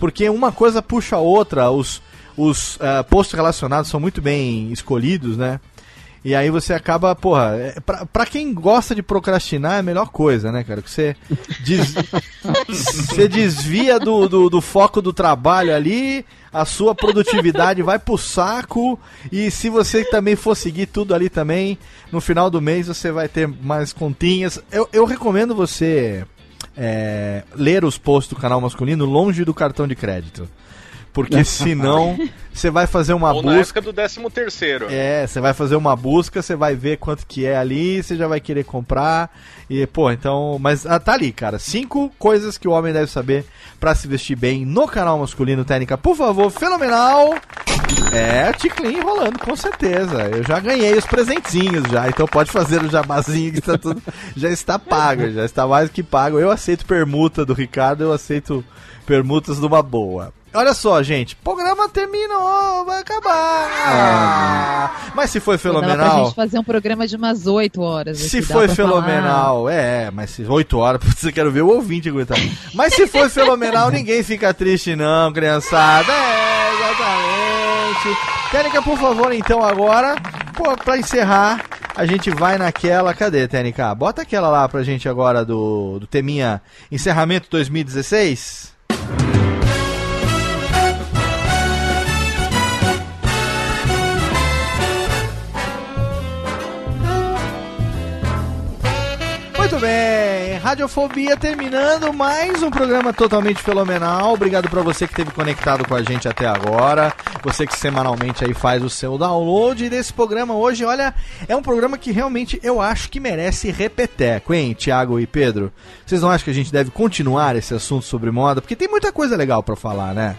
porque uma coisa puxa a outra, os, os uh, posts relacionados são muito bem escolhidos, né? E aí você acaba, porra, é, pra, pra quem gosta de procrastinar é a melhor coisa, né, cara? Que você, des, [laughs] você desvia do, do, do, foco do trabalho ali, a sua produtividade vai pro saco, e se você também for seguir tudo ali também, no final do mês você vai ter mais continhas. Eu, eu recomendo você é, ler os posts do canal masculino longe do cartão de crédito. Porque [laughs] senão você vai fazer uma Ou busca. na época do 13 terceiro. É, você vai fazer uma busca, você vai ver quanto que é ali, você já vai querer comprar. E, pô, então. Mas ah, tá ali, cara. Cinco coisas que o homem deve saber para se vestir bem no canal masculino técnica. Por favor, fenomenal! É, Ticlin rolando, com certeza. Eu já ganhei os presentinhos já, então pode fazer o jabazinho que tá tudo. [laughs] já está pago, já está mais que pago. Eu aceito permuta do Ricardo, eu aceito permutas de uma boa. Olha só, gente, o programa terminou, vai acabar. Ah, mas se foi fenomenal. Dá pra gente fazer um programa de umas 8 horas. Se foi fenomenal, falar. é, mas se 8 horas, [laughs] você quer ver o ouvinte aguentar. mas se foi fenomenal, [laughs] ninguém fica triste, não, criançada. É, exatamente. Tênica, por favor, então, agora, pô, pra encerrar, a gente vai naquela. Cadê, Tênica? Bota aquela lá pra gente agora do, do teminha Encerramento 2016. Muito bem, Radiofobia terminando mais um programa totalmente fenomenal. Obrigado para você que esteve conectado com a gente até agora. Você que semanalmente aí faz o seu download desse programa hoje. Olha, é um programa que realmente eu acho que merece repeteco, hein, Thiago e Pedro? Vocês não acham que a gente deve continuar esse assunto sobre moda? Porque tem muita coisa legal para falar, né?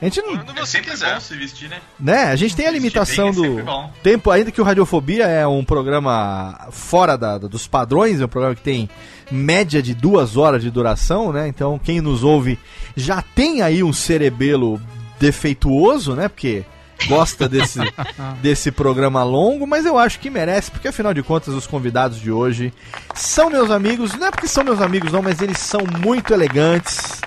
A gente não. É sempre bom se vestir, né? Né? A gente tem a limitação do tempo, ainda que o Radiofobia é um programa fora da, dos padrões, é um programa que tem média de duas horas de duração, né? Então quem nos ouve já tem aí um cerebelo defeituoso, né? Porque gosta desse, [laughs] desse programa longo, mas eu acho que merece, porque afinal de contas os convidados de hoje são meus amigos, não é porque são meus amigos não, mas eles são muito elegantes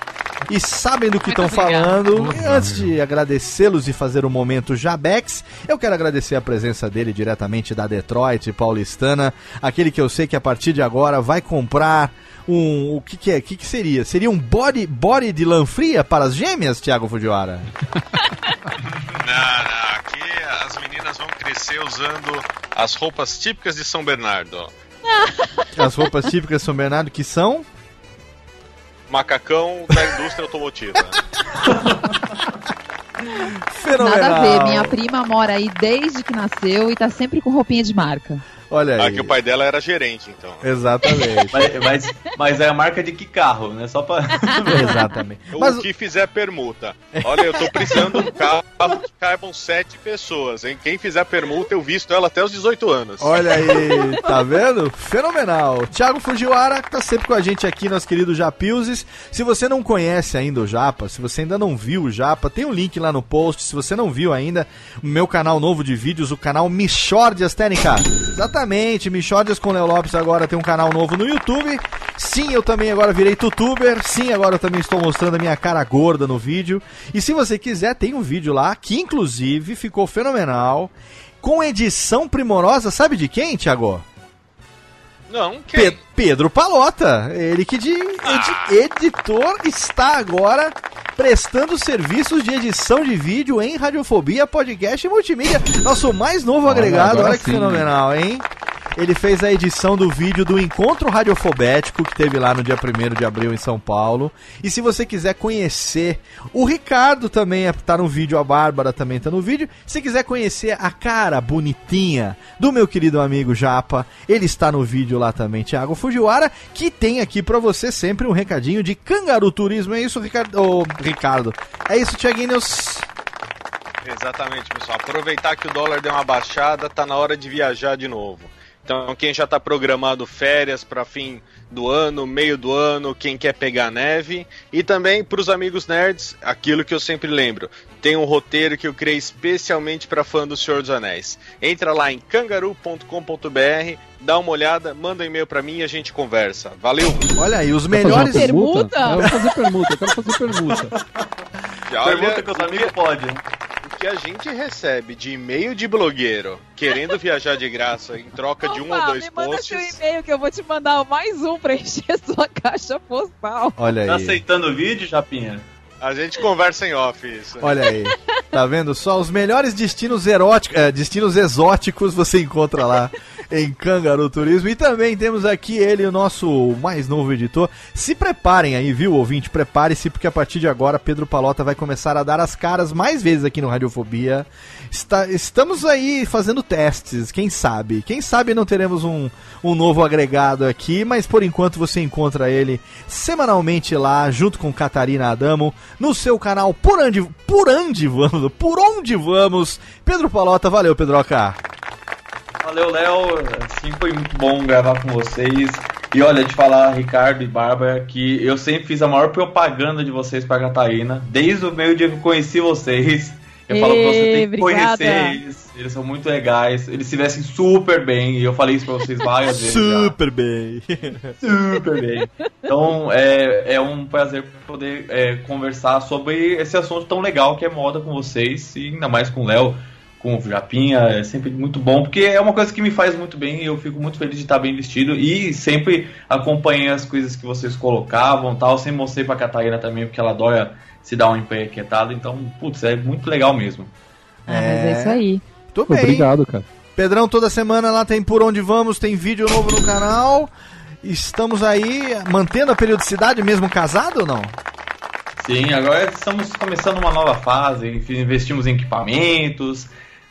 e sabem do que estão falando. E antes de agradecê-los e fazer o momento Jabex, eu quero agradecer a presença dele diretamente da Detroit paulistana, aquele que eu sei que a partir de agora vai comprar um. O que, que é? O que, que seria? Seria um body, body de lã fria para as gêmeas, Thiago Fujiwara? [laughs] Não, não, aqui as meninas vão crescer usando as roupas típicas de São Bernardo. As roupas típicas de São Bernardo que são. Macacão da indústria automotiva. Fenomenal. Nada a ver, minha prima mora aí desde que nasceu e tá sempre com roupinha de marca. Olha aí. Ah, que o pai dela era gerente, então. Exatamente. [laughs] Mas, mas, mas é a marca de que carro, né? Só pra. [laughs] Exatamente. O Mas que fizer permuta. Olha, eu tô precisando de um carro que caibam sete pessoas, hein? Quem fizer permuta, eu visto ela até os 18 anos. Olha aí, [laughs] tá vendo? Fenomenal. Thiago Fujiwara tá sempre com a gente aqui, nosso querido Japilzes. Se você não conhece ainda o Japa, se você ainda não viu o Japa, tem um link lá no post. Se você não viu ainda, o meu canal novo de vídeos, o canal Michordias Técnica. Exatamente, Michordias com Léo Lopes agora tem um canal novo no YouTube. Sim, eu também agora virei tutuber. Sim, agora eu também estou mostrando a minha cara gorda no vídeo. E se você quiser, tem um vídeo lá que inclusive ficou fenomenal. Com edição primorosa, sabe de quem, Thiago? Não, quem? Pe- Pedro Palota, ele que de edi- editor está agora prestando serviços de edição de vídeo em Radiofobia, podcast e multimídia. Nosso mais novo Olha, agregado, olha que sim. fenomenal, hein? Ele fez a edição do vídeo do Encontro Radiofobético, que teve lá no dia 1 de abril em São Paulo. E se você quiser conhecer, o Ricardo também é- tá no vídeo, a Bárbara também tá no vídeo. Se quiser conhecer a cara bonitinha do meu querido amigo Japa, ele está no vídeo lá também, Thiago Fujiwara, que tem aqui pra você sempre um recadinho de Cangaru Turismo. É isso, Ricardo? Ô, Ricardo. É isso, Thiaguinhos. Exatamente, pessoal. Aproveitar que o dólar deu uma baixada, tá na hora de viajar de novo. Então, quem já tá programado férias para fim do ano, meio do ano, quem quer pegar neve, e também para os amigos nerds, aquilo que eu sempre lembro. Tem um roteiro que eu criei especialmente para fã do Senhor dos Anéis. Entra lá em cangaru.com.br, dá uma olhada, manda um e-mail para mim e a gente conversa. Valeu. Olha aí, os Quer fazer uma melhores. Permuta? Eu quero fazer permuta, eu quero fazer permuta. [laughs] Já Pergunta olha, que os amigos. O que a gente recebe de e-mail de blogueiro querendo viajar de graça em troca de um ou dois me manda seu posts. e-mail que eu vou te mandar mais um pra encher [laughs] sua caixa postal. Olha Tá aí. aceitando o vídeo, Japinha? A gente conversa em off isso. Olha aí. Tá vendo só? Os melhores destinos eróticos, é, destinos exóticos você encontra lá em Cangaru Turismo. E também temos aqui ele, o nosso mais novo editor. Se preparem aí, viu, ouvinte? Prepare-se, porque a partir de agora Pedro Palota vai começar a dar as caras mais vezes aqui no Radiofobia. Está- estamos aí fazendo testes, quem sabe? Quem sabe não teremos um, um novo agregado aqui, mas por enquanto você encontra ele semanalmente lá, junto com Catarina Adamo, no seu canal Por Onde, por onde Vamos? Por Onde Vamos? Pedro Palota, valeu, Pedroca. Valeu, Léo. Assim, foi muito bom gravar com vocês. E olha, de falar, Ricardo e Bárbara, que eu sempre fiz a maior propaganda de vocês pra Catarina. Desde o meio dia que eu conheci vocês. Eu falo que você tem que obrigada. conhecer eles. Eles são muito legais. Eles se vestem super bem. E eu falei isso pra vocês várias vezes. já. Super bem. [laughs] Super bem. Então é, é um prazer poder é, conversar sobre esse assunto tão legal que é moda com vocês, e ainda mais com o Léo, com o Japinha, é sempre muito bom, porque é uma coisa que me faz muito bem e eu fico muito feliz de estar bem vestido e sempre acompanhei as coisas que vocês colocavam tal, sempre mostrei pra Catarina também, porque ela adora se dar um empequetado, então, putz, é muito legal mesmo. Ah, mas é isso aí. Tô bem. Obrigado, cara. Pedrão, toda semana lá tem Por Onde Vamos, tem vídeo novo no canal. Estamos aí mantendo a periodicidade mesmo casado ou não? Sim, agora estamos começando uma nova fase, enfim, investimos em equipamentos,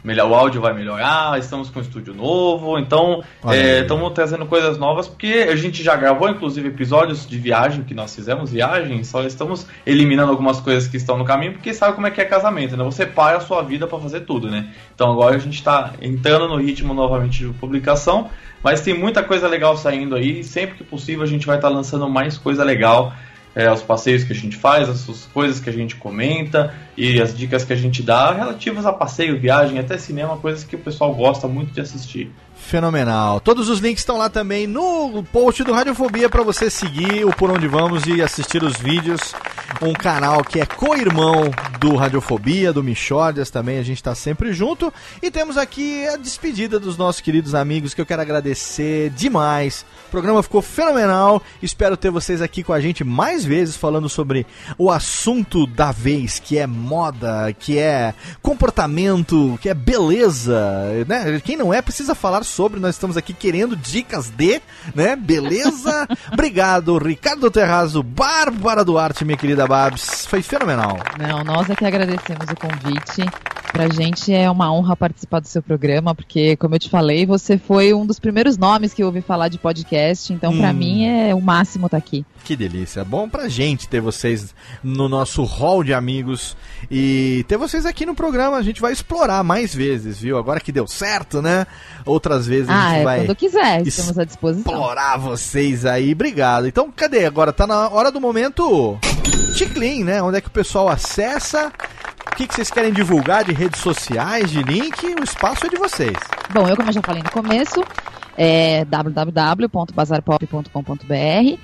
melhor, o áudio vai melhorar, estamos com um estúdio novo, então Olha é, estamos trazendo coisas novas, porque a gente já gravou, inclusive, episódios de viagem, que nós fizemos viagem, só estamos eliminando algumas coisas que estão no caminho, porque sabe como é que é casamento, né? Você para a sua vida para fazer tudo, né? Então agora a gente está entrando no ritmo novamente de publicação, mas tem muita coisa legal saindo aí, sempre que possível a gente vai estar lançando mais coisa legal, é, os passeios que a gente faz, as, as coisas que a gente comenta e as dicas que a gente dá relativas a passeio, viagem, até cinema, coisas que o pessoal gosta muito de assistir. Fenomenal. Todos os links estão lá também no post do Radiofobia para você seguir o Por Onde Vamos e assistir os vídeos. Um canal que é co-irmão do Radiofobia, do Michordias também, a gente está sempre junto. E temos aqui a despedida dos nossos queridos amigos que eu quero agradecer demais. O programa ficou fenomenal. Espero ter vocês aqui com a gente mais vezes falando sobre o assunto da vez, que é moda, que é comportamento, que é beleza, né? Quem não é precisa falar sobre, nós estamos aqui querendo dicas de, né? Beleza? [laughs] Obrigado, Ricardo Terrazo, Bárbara Duarte, minha querida Babs. Foi fenomenal. Não, nós é que agradecemos o convite. Pra gente é uma honra participar do seu programa, porque, como eu te falei, você foi um dos primeiros nomes que eu ouvi falar de podcast, então pra Hum. mim é o máximo estar aqui. Que delícia. Bom pra gente ter vocês no nosso hall de amigos e ter vocês aqui no programa. A gente vai explorar mais vezes, viu? Agora que deu certo, né? Outras vezes a Ah, gente é vai quando quiser, estamos à disposição. explorar vocês aí. Obrigado. Então, cadê? Agora tá na hora do momento Chiclin, né? Onde é que o pessoal acessa? O que, que vocês querem divulgar de redes sociais, de link? O espaço é de vocês. Bom, eu como eu já falei no começo, é www.bazarpop.com.br.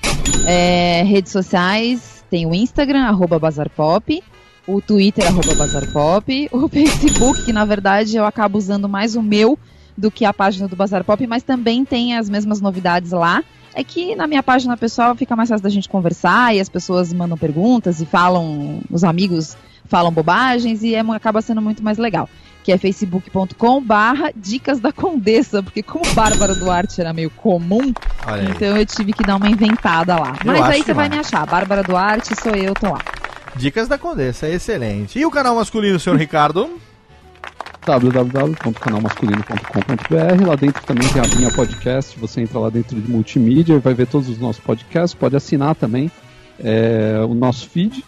É, redes sociais, tem o Instagram, arroba bazarpop, o Twitter, arroba bazarpop, o Facebook, que na verdade eu acabo usando mais o meu do que a página do Bazar Pop, mas também tem as mesmas novidades lá. É que na minha página pessoal fica mais fácil da gente conversar e as pessoas mandam perguntas e falam, os amigos falam bobagens e é, acaba sendo muito mais legal. Que é facebook.com barra dicas da Condessa, porque como Bárbara Duarte era meio comum, então eu tive que dar uma inventada lá. Eu Mas aí você vai me achar, Bárbara Duarte sou eu, tô lá. Dicas da Condessa, excelente. E o canal masculino, senhor Ricardo? www.canalmasculino.com.br. Lá dentro também tem a minha podcast. Você entra lá dentro de multimídia e vai ver todos os nossos podcasts. Pode assinar também é, o nosso feed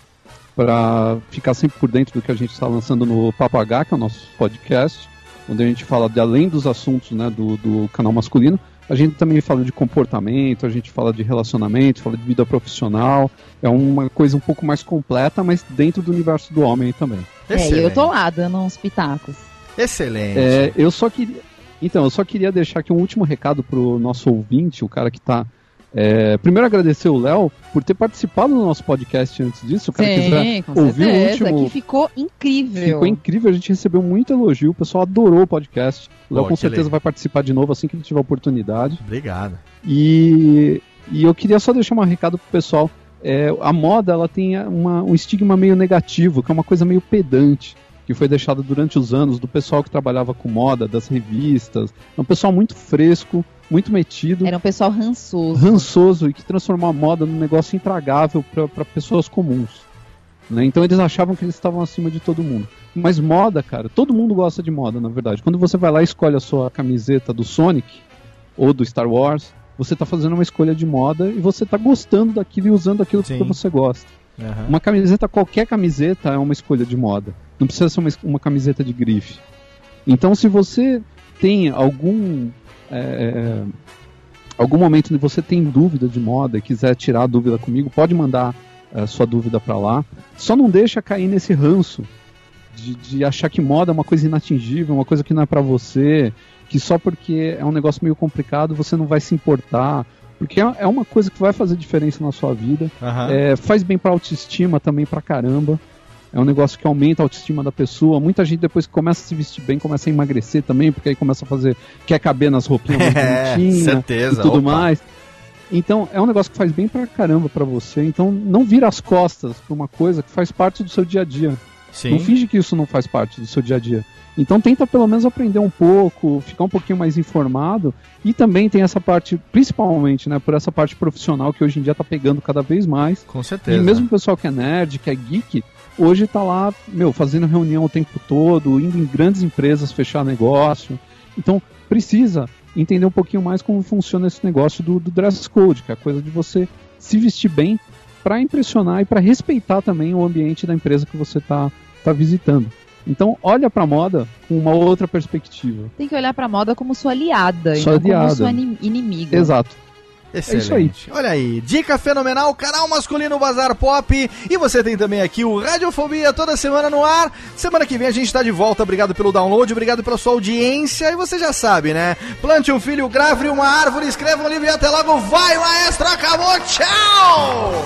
para ficar sempre por dentro do que a gente está lançando no Papagá, que é o nosso podcast, onde a gente fala de além dos assuntos né, do, do canal masculino. A gente também fala de comportamento, a gente fala de relacionamento, fala de vida profissional. É uma coisa um pouco mais completa, mas dentro do universo do homem também. É, eu tô lá dando uns pitacos. Excelente. É, eu só queria. Então, eu só queria deixar aqui um último recado pro nosso ouvinte, o cara que tá. é, primeiro agradecer o Léo por ter participado do nosso podcast antes disso. O cara Sim, quiser ouvir o certeza, último. que ficou incrível. Ficou incrível, a gente recebeu muito elogio, o pessoal adorou o podcast. O Léo com certeza legal. vai participar de novo assim que ele tiver oportunidade. Obrigado. E, e eu queria só deixar um recado pro pessoal. É, a moda ela tem uma- um estigma meio negativo, que é uma coisa meio pedante, que foi deixada durante os anos do pessoal que trabalhava com moda, das revistas. É um pessoal muito fresco, muito metido, Era um pessoal rançoso. rançoso e que transformou a moda num negócio intragável para pessoas comuns. né? Então eles achavam que eles estavam acima de todo mundo. Mas moda, cara, todo mundo gosta de moda, na verdade. Quando você vai lá e escolhe a sua camiseta do Sonic ou do Star Wars, você está fazendo uma escolha de moda e você está gostando daquilo e usando aquilo Sim. que você gosta. Aham. Uma camiseta, qualquer camiseta é uma escolha de moda. Não precisa ser uma, uma camiseta de grife. Então, se você tem algum é, algum momento onde você tem dúvida de moda e quiser tirar a dúvida comigo, pode mandar é, sua dúvida para lá. Só não deixa cair nesse ranço de, de achar que moda é uma coisa inatingível, uma coisa que não é para você, que só porque é um negócio meio complicado você não vai se importar. Porque é é uma coisa que vai fazer diferença na sua vida. Aham. É, faz bem pra autoestima também pra caramba. É um negócio que aumenta a autoestima da pessoa. Muita gente depois que começa a se vestir bem, começa a emagrecer também, porque aí começa a fazer. quer caber nas roupinhas mais [laughs] É, bonitinhas certeza, e tudo opa. mais. Então, é um negócio que faz bem pra caramba pra você. Então, não vira as costas pra uma coisa que faz parte do seu dia a dia. Sim. Não finge que isso não faz parte do seu dia a dia. Então tenta pelo menos aprender um pouco, ficar um pouquinho mais informado e também tem essa parte, principalmente, né, por essa parte profissional que hoje em dia tá pegando cada vez mais. Com certeza. E mesmo o pessoal que é nerd, que é geek, hoje tá lá, meu, fazendo reunião o tempo todo, indo em grandes empresas fechar negócio. Então precisa entender um pouquinho mais como funciona esse negócio do, do dress code, que é a coisa de você se vestir bem para impressionar e para respeitar também o ambiente da empresa que você tá, tá visitando. Então olha para moda com uma outra perspectiva. Tem que olhar pra moda como sua aliada Sua e não como aliada. sua ini- inimiga. Exato. Excelente. isso aí. Olha aí, dica fenomenal, canal masculino Bazar Pop. E você tem também aqui o Radiofobia toda semana no ar. Semana que vem a gente tá de volta. Obrigado pelo download, obrigado pela sua audiência. E você já sabe, né? Plante um filho, grave uma árvore, escreva um livro e até logo. Vai, maestro, acabou, tchau!